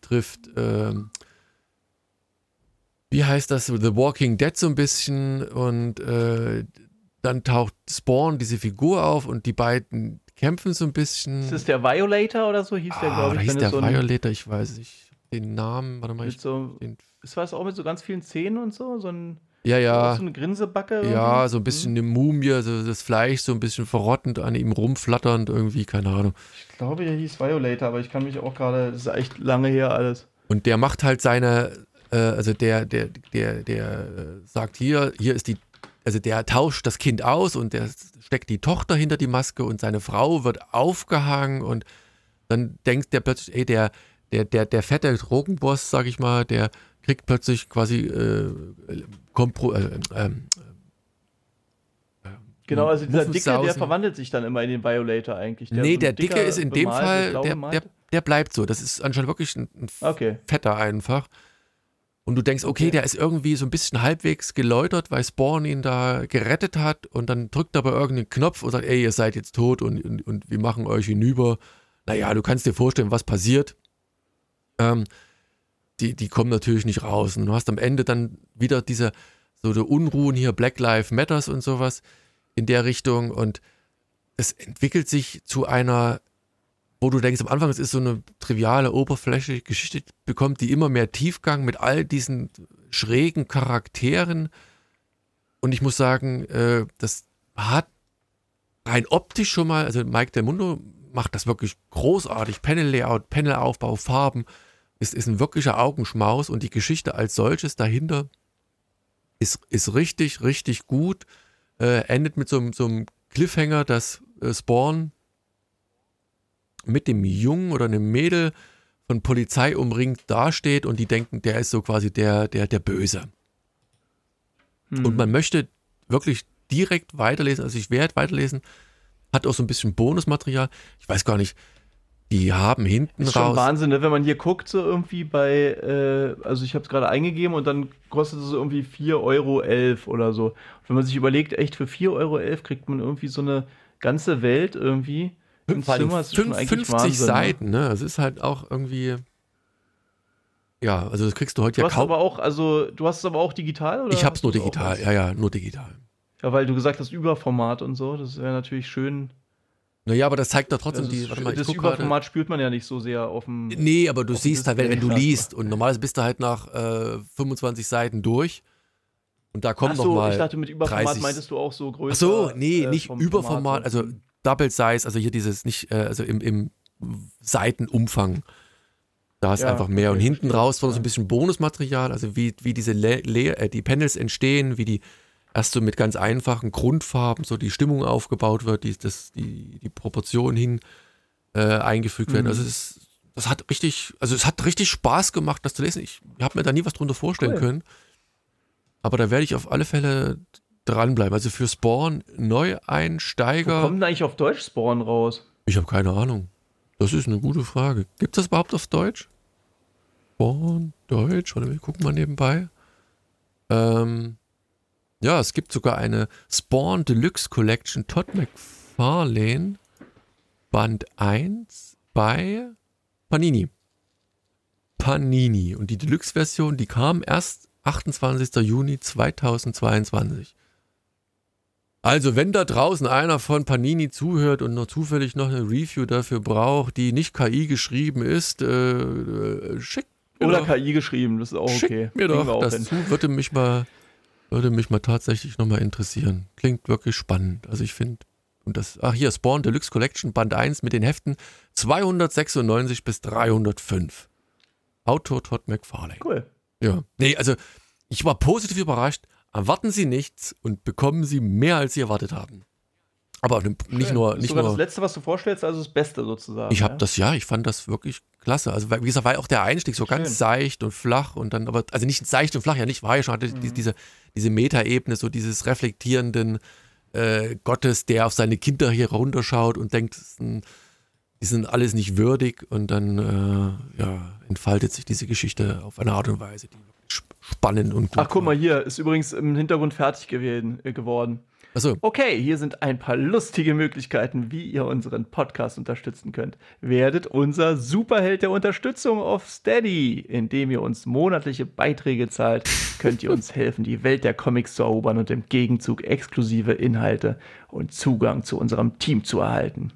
trifft, äh, wie heißt das, The Walking Dead so ein bisschen und äh, dann taucht Spawn, diese Figur auf und die beiden kämpfen so ein bisschen. Ist das der Violator oder so? Hieß ah, der, glaube ich. Hieß der so Violator, ich weiß nicht. Den Namen, warte mal. Ich, so, den, ist was auch mit so ganz vielen Zähnen und so? So ein. Ja, ja. So eine Grinsebacke? Ja, so ein bisschen hm. eine Mumie, so das Fleisch so ein bisschen verrottend an ihm rumflatternd irgendwie, keine Ahnung. Ich glaube, der hieß Violator, aber ich kann mich auch gerade, das ist echt lange her alles. Und der macht halt seine, äh, also der, der, der, der äh, sagt hier, hier ist die also der tauscht das Kind aus und der steckt die Tochter hinter die Maske und seine Frau wird aufgehangen und dann denkt der plötzlich, ey, der, der, der, der fette Drogenboss, sag ich mal, der kriegt plötzlich quasi äh, Kompro, äh, äh, Genau, also dieser Dicke, der verwandelt sich dann immer in den Violator eigentlich. Der nee, so der Dicke ist in dem Fall, der, der, der bleibt so. Das ist anscheinend wirklich ein, ein Okay. fetter einfach. Und du denkst, okay, Okay. der ist irgendwie so ein bisschen halbwegs geläutert, weil Spawn ihn da gerettet hat und dann drückt er aber irgendeinen Knopf und sagt, ey, ihr seid jetzt tot und, und, und wir machen euch hinüber. Naja, du kannst dir vorstellen, was passiert. Ähm, die, die kommen natürlich nicht raus. Und du hast am Ende dann wieder diese so die Unruhen hier, Black Lives Matters und sowas in der Richtung. Und es entwickelt sich zu einer wo du denkst, am Anfang, es ist so eine triviale, oberflächliche Geschichte, bekommt die immer mehr Tiefgang mit all diesen schrägen Charakteren. Und ich muss sagen, äh, das hat rein optisch schon mal, also Mike Del Mundo macht das wirklich großartig. Panel-Layout, Panelaufbau, Farben. Es ist ein wirklicher Augenschmaus und die Geschichte als solches dahinter ist, ist richtig, richtig gut. Äh, endet mit so, einem- so einem Cliffhanger, dass äh, Spawn mit dem Jungen oder einem Mädel von Polizei umringt dasteht und die denken, der ist so quasi der, der, der Böse. Hm. Und man möchte wirklich direkt weiterlesen, also ich werde weiterlesen, hat auch so ein bisschen Bonusmaterial. Ich weiß gar nicht, die haben hinten ist schon raus. Wahnsinn, ne? wenn man hier guckt, so irgendwie bei, äh, also ich habe es gerade eingegeben und dann kostet es irgendwie 4,11 Euro oder so. Und wenn man sich überlegt, echt für 4,11 Euro kriegt man irgendwie so eine ganze Welt irgendwie. Im Vor allem Zimmer, ist schon fünf- eigentlich 50 Wahnsinn, ne? Seiten, ne? Es ist halt auch irgendwie. Ja, also das kriegst du heute Du ja hast kaum. aber auch, also du hast es aber auch digital oder? Ich hab's nur digital, ja, ja, nur digital. Ja, weil du gesagt hast, Überformat und so, das wäre natürlich schön. Naja, aber das zeigt doch trotzdem Also die. das Warte mal, das. Überformat spürt man ja nicht so sehr auf dem. Nee, aber du siehst halt, wenn, wenn du liest und normalerweise bist du halt nach äh, 25 Seiten durch und da kommt Ach noch so, mal. ich dachte, mit Überformat 30 meintest du auch so größer. Ach so, nee, äh, nicht Überformat, Format. also Double Size, also hier dieses nicht, äh, also im, im Seitenumfang. Da ist Ja, einfach mehr. okay, und hinten verstehe. raus war noch so ein bisschen Bonusmaterial, also wie, wie diese Le Le äh, die Panels entstehen, wie die erst so mit ganz einfachen Grundfarben so die Stimmung aufgebaut wird, die, das, die, die Proportionen hin äh, eingefügt werden. Mhm. Also es ist, das hat richtig, also es hat richtig Spaß gemacht, das zu lesen. Ich habe mir da nie was drunter vorstellen Cool. können. Aber da werde ich auf alle Fälle dranbleiben. Also für Spawn Wo Neueinsteiger. kommt denn eigentlich auf Deutsch Spawn raus? Ich habe keine Ahnung. Das ist eine gute Frage. Gibt es das überhaupt auf Deutsch? Spawn Deutsch? Warte, wir gucken mal nebenbei. Ähm, ja, es gibt sogar eine Spawn Deluxe Collection Todd McFarlane Band 1 bei Panini. Panini. Und die Deluxe-Version, die kam erst 28. Juni 2022. Also, wenn da draußen einer von Panini zuhört und noch zufällig noch eine Review dafür braucht, die nicht KI geschrieben ist, äh, äh, schickt mir Oder doch, KI geschrieben, das ist auch schickt okay. mir doch auch das hin. zu, würde mich mal, würde mich mal tatsächlich nochmal interessieren. Klingt wirklich spannend. Also ich finde, und das, ach hier, Spawn Deluxe Collection Band 1 mit den Heften 296 bis 305. Autor Todd McFarlane. Cool. Ja. Nee, also ich war positiv überrascht. Erwarten Sie nichts und bekommen Sie mehr, als Sie erwartet haben. Aber nicht Schön. nur, nicht sogar nur. das letzte, was du vorstellst, also das Beste sozusagen. Ich habe ja? das, ja, ich fand das wirklich klasse. Also, wie gesagt, war ja auch der Einstieg so ganz Schön. seicht und flach und dann, aber, also nicht seicht und flach, ja nicht, war ja schon, hatte Mhm. diese, diese Metaebene, so dieses reflektierenden äh, Gottes, der auf seine Kinder hier runterschaut und denkt, die sind alles nicht würdig und dann, äh, ja, entfaltet sich diese Geschichte auf eine Art und Weise, die spannend und gut Ach, guck mal hier, ist übrigens im Hintergrund fertig gewesen, äh, geworden. Achso, Okay, hier sind ein paar lustige Möglichkeiten, wie ihr unseren Podcast unterstützen könnt. Werdet unser Superheld der Unterstützung auf Steady. Indem ihr uns monatliche Beiträge zahlt, könnt ihr uns [LAUGHS] helfen, die Welt der Comics zu erobern und im Gegenzug exklusive Inhalte und Zugang zu unserem Team zu erhalten.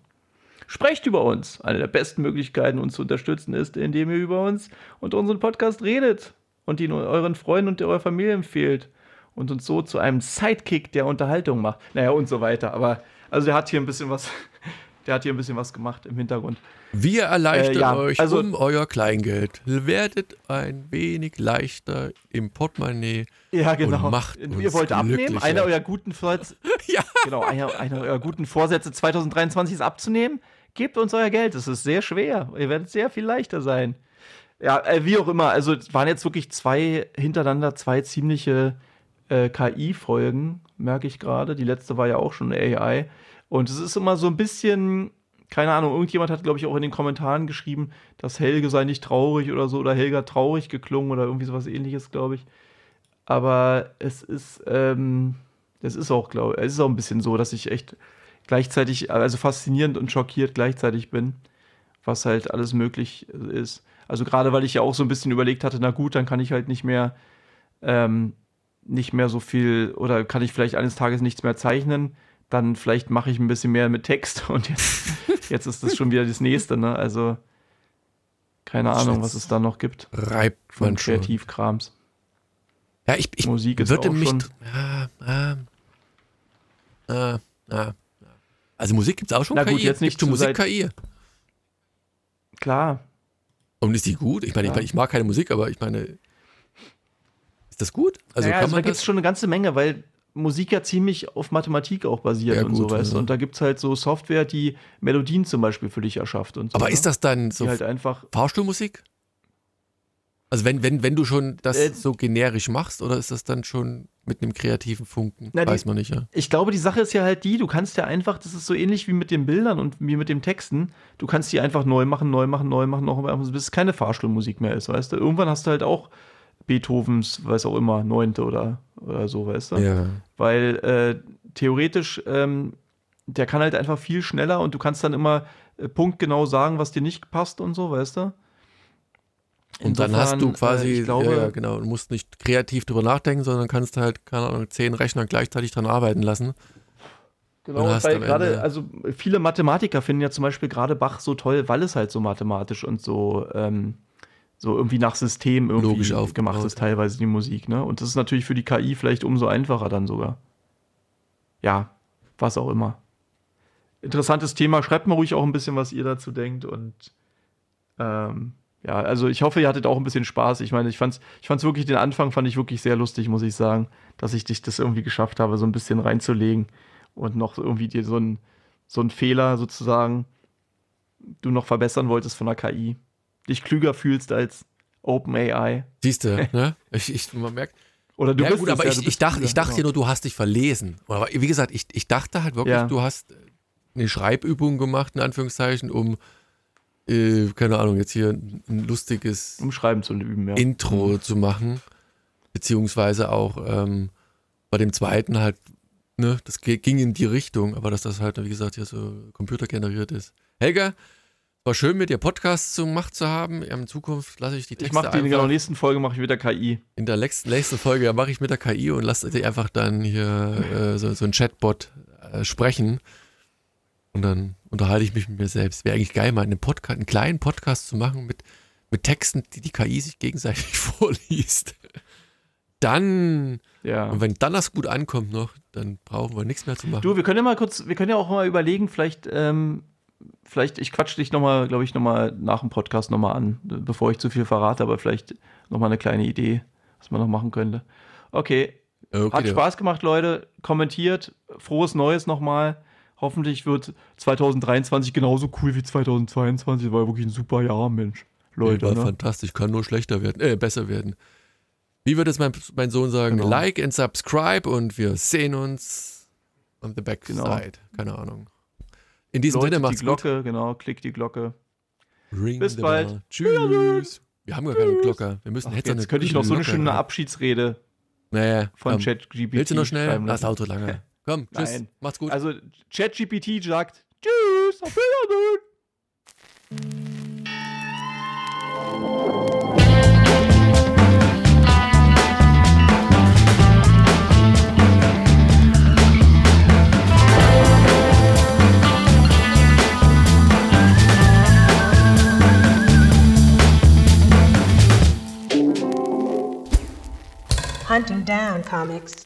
Sprecht über uns. Eine der besten Möglichkeiten, uns zu unterstützen, ist, indem ihr über uns und unseren Podcast redet und ihn euren Freunden und eurer Familie empfehlt und uns so zu einem Sidekick der Unterhaltung macht. Naja, und so weiter. Aber also der hat hier ein bisschen was, [LAUGHS] der hat hier ein bisschen was gemacht im Hintergrund. wir erleichtern Äh, ja, euch also- um euer Kleingeld. Werdet ein wenig leichter im Portemonnaie. Ja, genau. macht ihr uns wollt abnehmen. Einer eurer guten Vorsätze, [LAUGHS] Ja. genau, einer, einer eurer guten Vorsätze 2023 ist abzunehmen. Gebt uns euer Geld. Es ist sehr schwer. Ihr werdet sehr viel leichter sein. Ja, äh, wie auch immer. Also es waren jetzt wirklich zwei hintereinander zwei ziemliche äh, KI-Folgen, merke ich gerade. Die letzte war ja auch schon AI. Und es ist immer so ein bisschen keine Ahnung, irgendjemand hat, glaube ich, auch in den Kommentaren geschrieben, dass Helge sei nicht traurig oder so, oder Helga traurig geklungen oder irgendwie sowas ähnliches, glaube ich. Aber es ist, ähm, es ist auch, glaube ich, es ist auch ein bisschen so, dass ich echt gleichzeitig, also faszinierend und schockiert gleichzeitig bin, was halt alles möglich ist. Also gerade weil ich ja auch so ein bisschen überlegt hatte, na gut, dann kann ich halt nicht mehr, ähm, nicht mehr so viel oder kann ich vielleicht eines Tages nichts mehr zeichnen, dann vielleicht mache ich ein bisschen mehr mit Text [LAUGHS] und jetzt, jetzt ist das schon wieder das nächste, ne? Also keine Ahnung, was es da noch gibt. Reibt man schon. Kreativkrams. Ja, ich, ich Musik ist würde auch mich. schon- Ja, ja, ja, ja. Also Musik gibt es auch schon Na KI. gut, jetzt nicht schon zu Musik seit- KI. Klar, Und ist die gut? Ich meine, ich, Ja. meine, ich mag keine Musik, aber ich meine, ist das gut? Also naja, kann also da man gibt es schon eine ganze Menge, weil Musik ja ziemlich auf Mathematik auch basiert Ja, und so, gut, weißt du. ja. Und da gibt es halt so Software, die Melodien zum Beispiel für dich erschafft und so. Aber ne? ist das dann so halt einfach. Fahrstuhlmusik? Also wenn, wenn, wenn du schon das Äh, so generisch machst, oder ist das dann schon mit einem kreativen Funken? Na, die- Weiß man nicht, ja. Ich glaube, die Sache ist ja halt die, du kannst ja einfach, das ist so ähnlich wie mit den Bildern und wie mit dem Texten, du kannst die einfach neu machen, neu machen, neu machen, noch mal, bis es keine Fahrstuhlmusik mehr ist, weißt du. Irgendwann hast du halt auch Beethovens, weiß auch immer, neunte oder, oder so, weißt du. Ja. Weil äh, theoretisch, ähm, der kann halt einfach viel schneller und du kannst dann immer äh, punktgenau sagen, was dir nicht passt und so, weißt du? Und dann hast du Insofern, quasi, äh, ich glaube, ja, ja, genau, du musst nicht kreativ drüber nachdenken, sondern kannst halt, keine Ahnung, zehn Rechner gleichzeitig dran arbeiten lassen. Genau, weil gerade, also viele Mathematiker finden ja zum Beispiel gerade Bach so toll, weil es halt so mathematisch und so, ähm, so irgendwie nach System irgendwie Logisch aufgebaut. gemacht ist, teilweise die Musik, ne? Und das ist natürlich für die KI vielleicht umso einfacher dann sogar. Ja, was auch immer. Interessantes Thema. Schreibt mal ruhig auch ein bisschen, was ihr dazu denkt. Und ähm, ja, also ich hoffe, ihr hattet auch ein bisschen Spaß. Ich meine, ich fand's, ich fand's wirklich, den Anfang fand ich wirklich sehr lustig, muss ich sagen, dass ich dich das irgendwie geschafft habe, so ein bisschen reinzulegen und noch irgendwie dir so ein, so ein Fehler sozusagen du noch verbessern wolltest von der KI. Dich klüger fühlst als OpenAI. Siehst du, [LAUGHS] ne? Ich, ich, man merkt, Oder du ja, bist gut, aber ja, ich, ich dachte, ich dachte genau. nur, du hast dich verlesen. Aber wie gesagt, ich, ich dachte halt wirklich, Ja. du hast eine Schreibübung gemacht, in Anführungszeichen, um, äh, keine Ahnung, jetzt hier ein lustiges um Schreiben zu üben, ja. Intro zu machen. Beziehungsweise auch ähm, bei dem zweiten halt, ne, das ging in die Richtung, aber dass das halt, wie gesagt, hier so computergeneriert ist. Helga, war schön mit dir Podcasts gemacht zu haben. In Zukunft lasse ich die ich Texte mache die in der nächsten Folge mache ich wieder KI. in der nächsten, nächsten Folge mache ich mit der KI und lasse die einfach dann hier äh, so, so ein Chatbot äh, sprechen. Und dann unterhalte ich mich mit mir selbst. Wäre eigentlich geil, mal einen, Podcast, einen kleinen Podcast zu machen mit, mit Texten, die die KI sich gegenseitig [LAUGHS] vorliest. Dann, Ja. und wenn dann das gut ankommt noch, dann brauchen wir nichts mehr zu machen. Du, wir können ja mal kurz, wir können ja auch mal überlegen, vielleicht, ähm, vielleicht, ich quatsch dich nochmal, glaube ich, nochmal nach dem Podcast nochmal an, bevor ich zu viel verrate, aber vielleicht nochmal eine kleine Idee, was man noch machen könnte. Okay, okay, hat. Spaß gemacht, Leute. Kommentiert, frohes Neues nochmal. Hoffentlich wird 2023 genauso cool wie 2022. War wirklich ein super Jahr, Mensch. Leute, war ne? fantastisch, kann nur schlechter werden, äh, besser werden. Wie würde es mein, mein Sohn sagen? Genau. Like and subscribe und wir sehen uns on the backside. Genau. Keine Ahnung. In diesem Läutet Sinne die macht's gut. Glocke, genau, klickt die Glocke. Ring Bis bald. bell. Tschüss. Wir haben gar keine Glocke. Wir müssen Ach, jetzt, jetzt könnte ich noch so eine schöne Abschied. Abschiedsrede Naja, von komm. ChatGPT Willst du noch schnell? Das lassen. Auto lange. [LAUGHS] Komm, tschüss. Nein. Macht's gut. Also ChatGPT sagt Tschüss, auf Wiedersehen. Hunting down comics.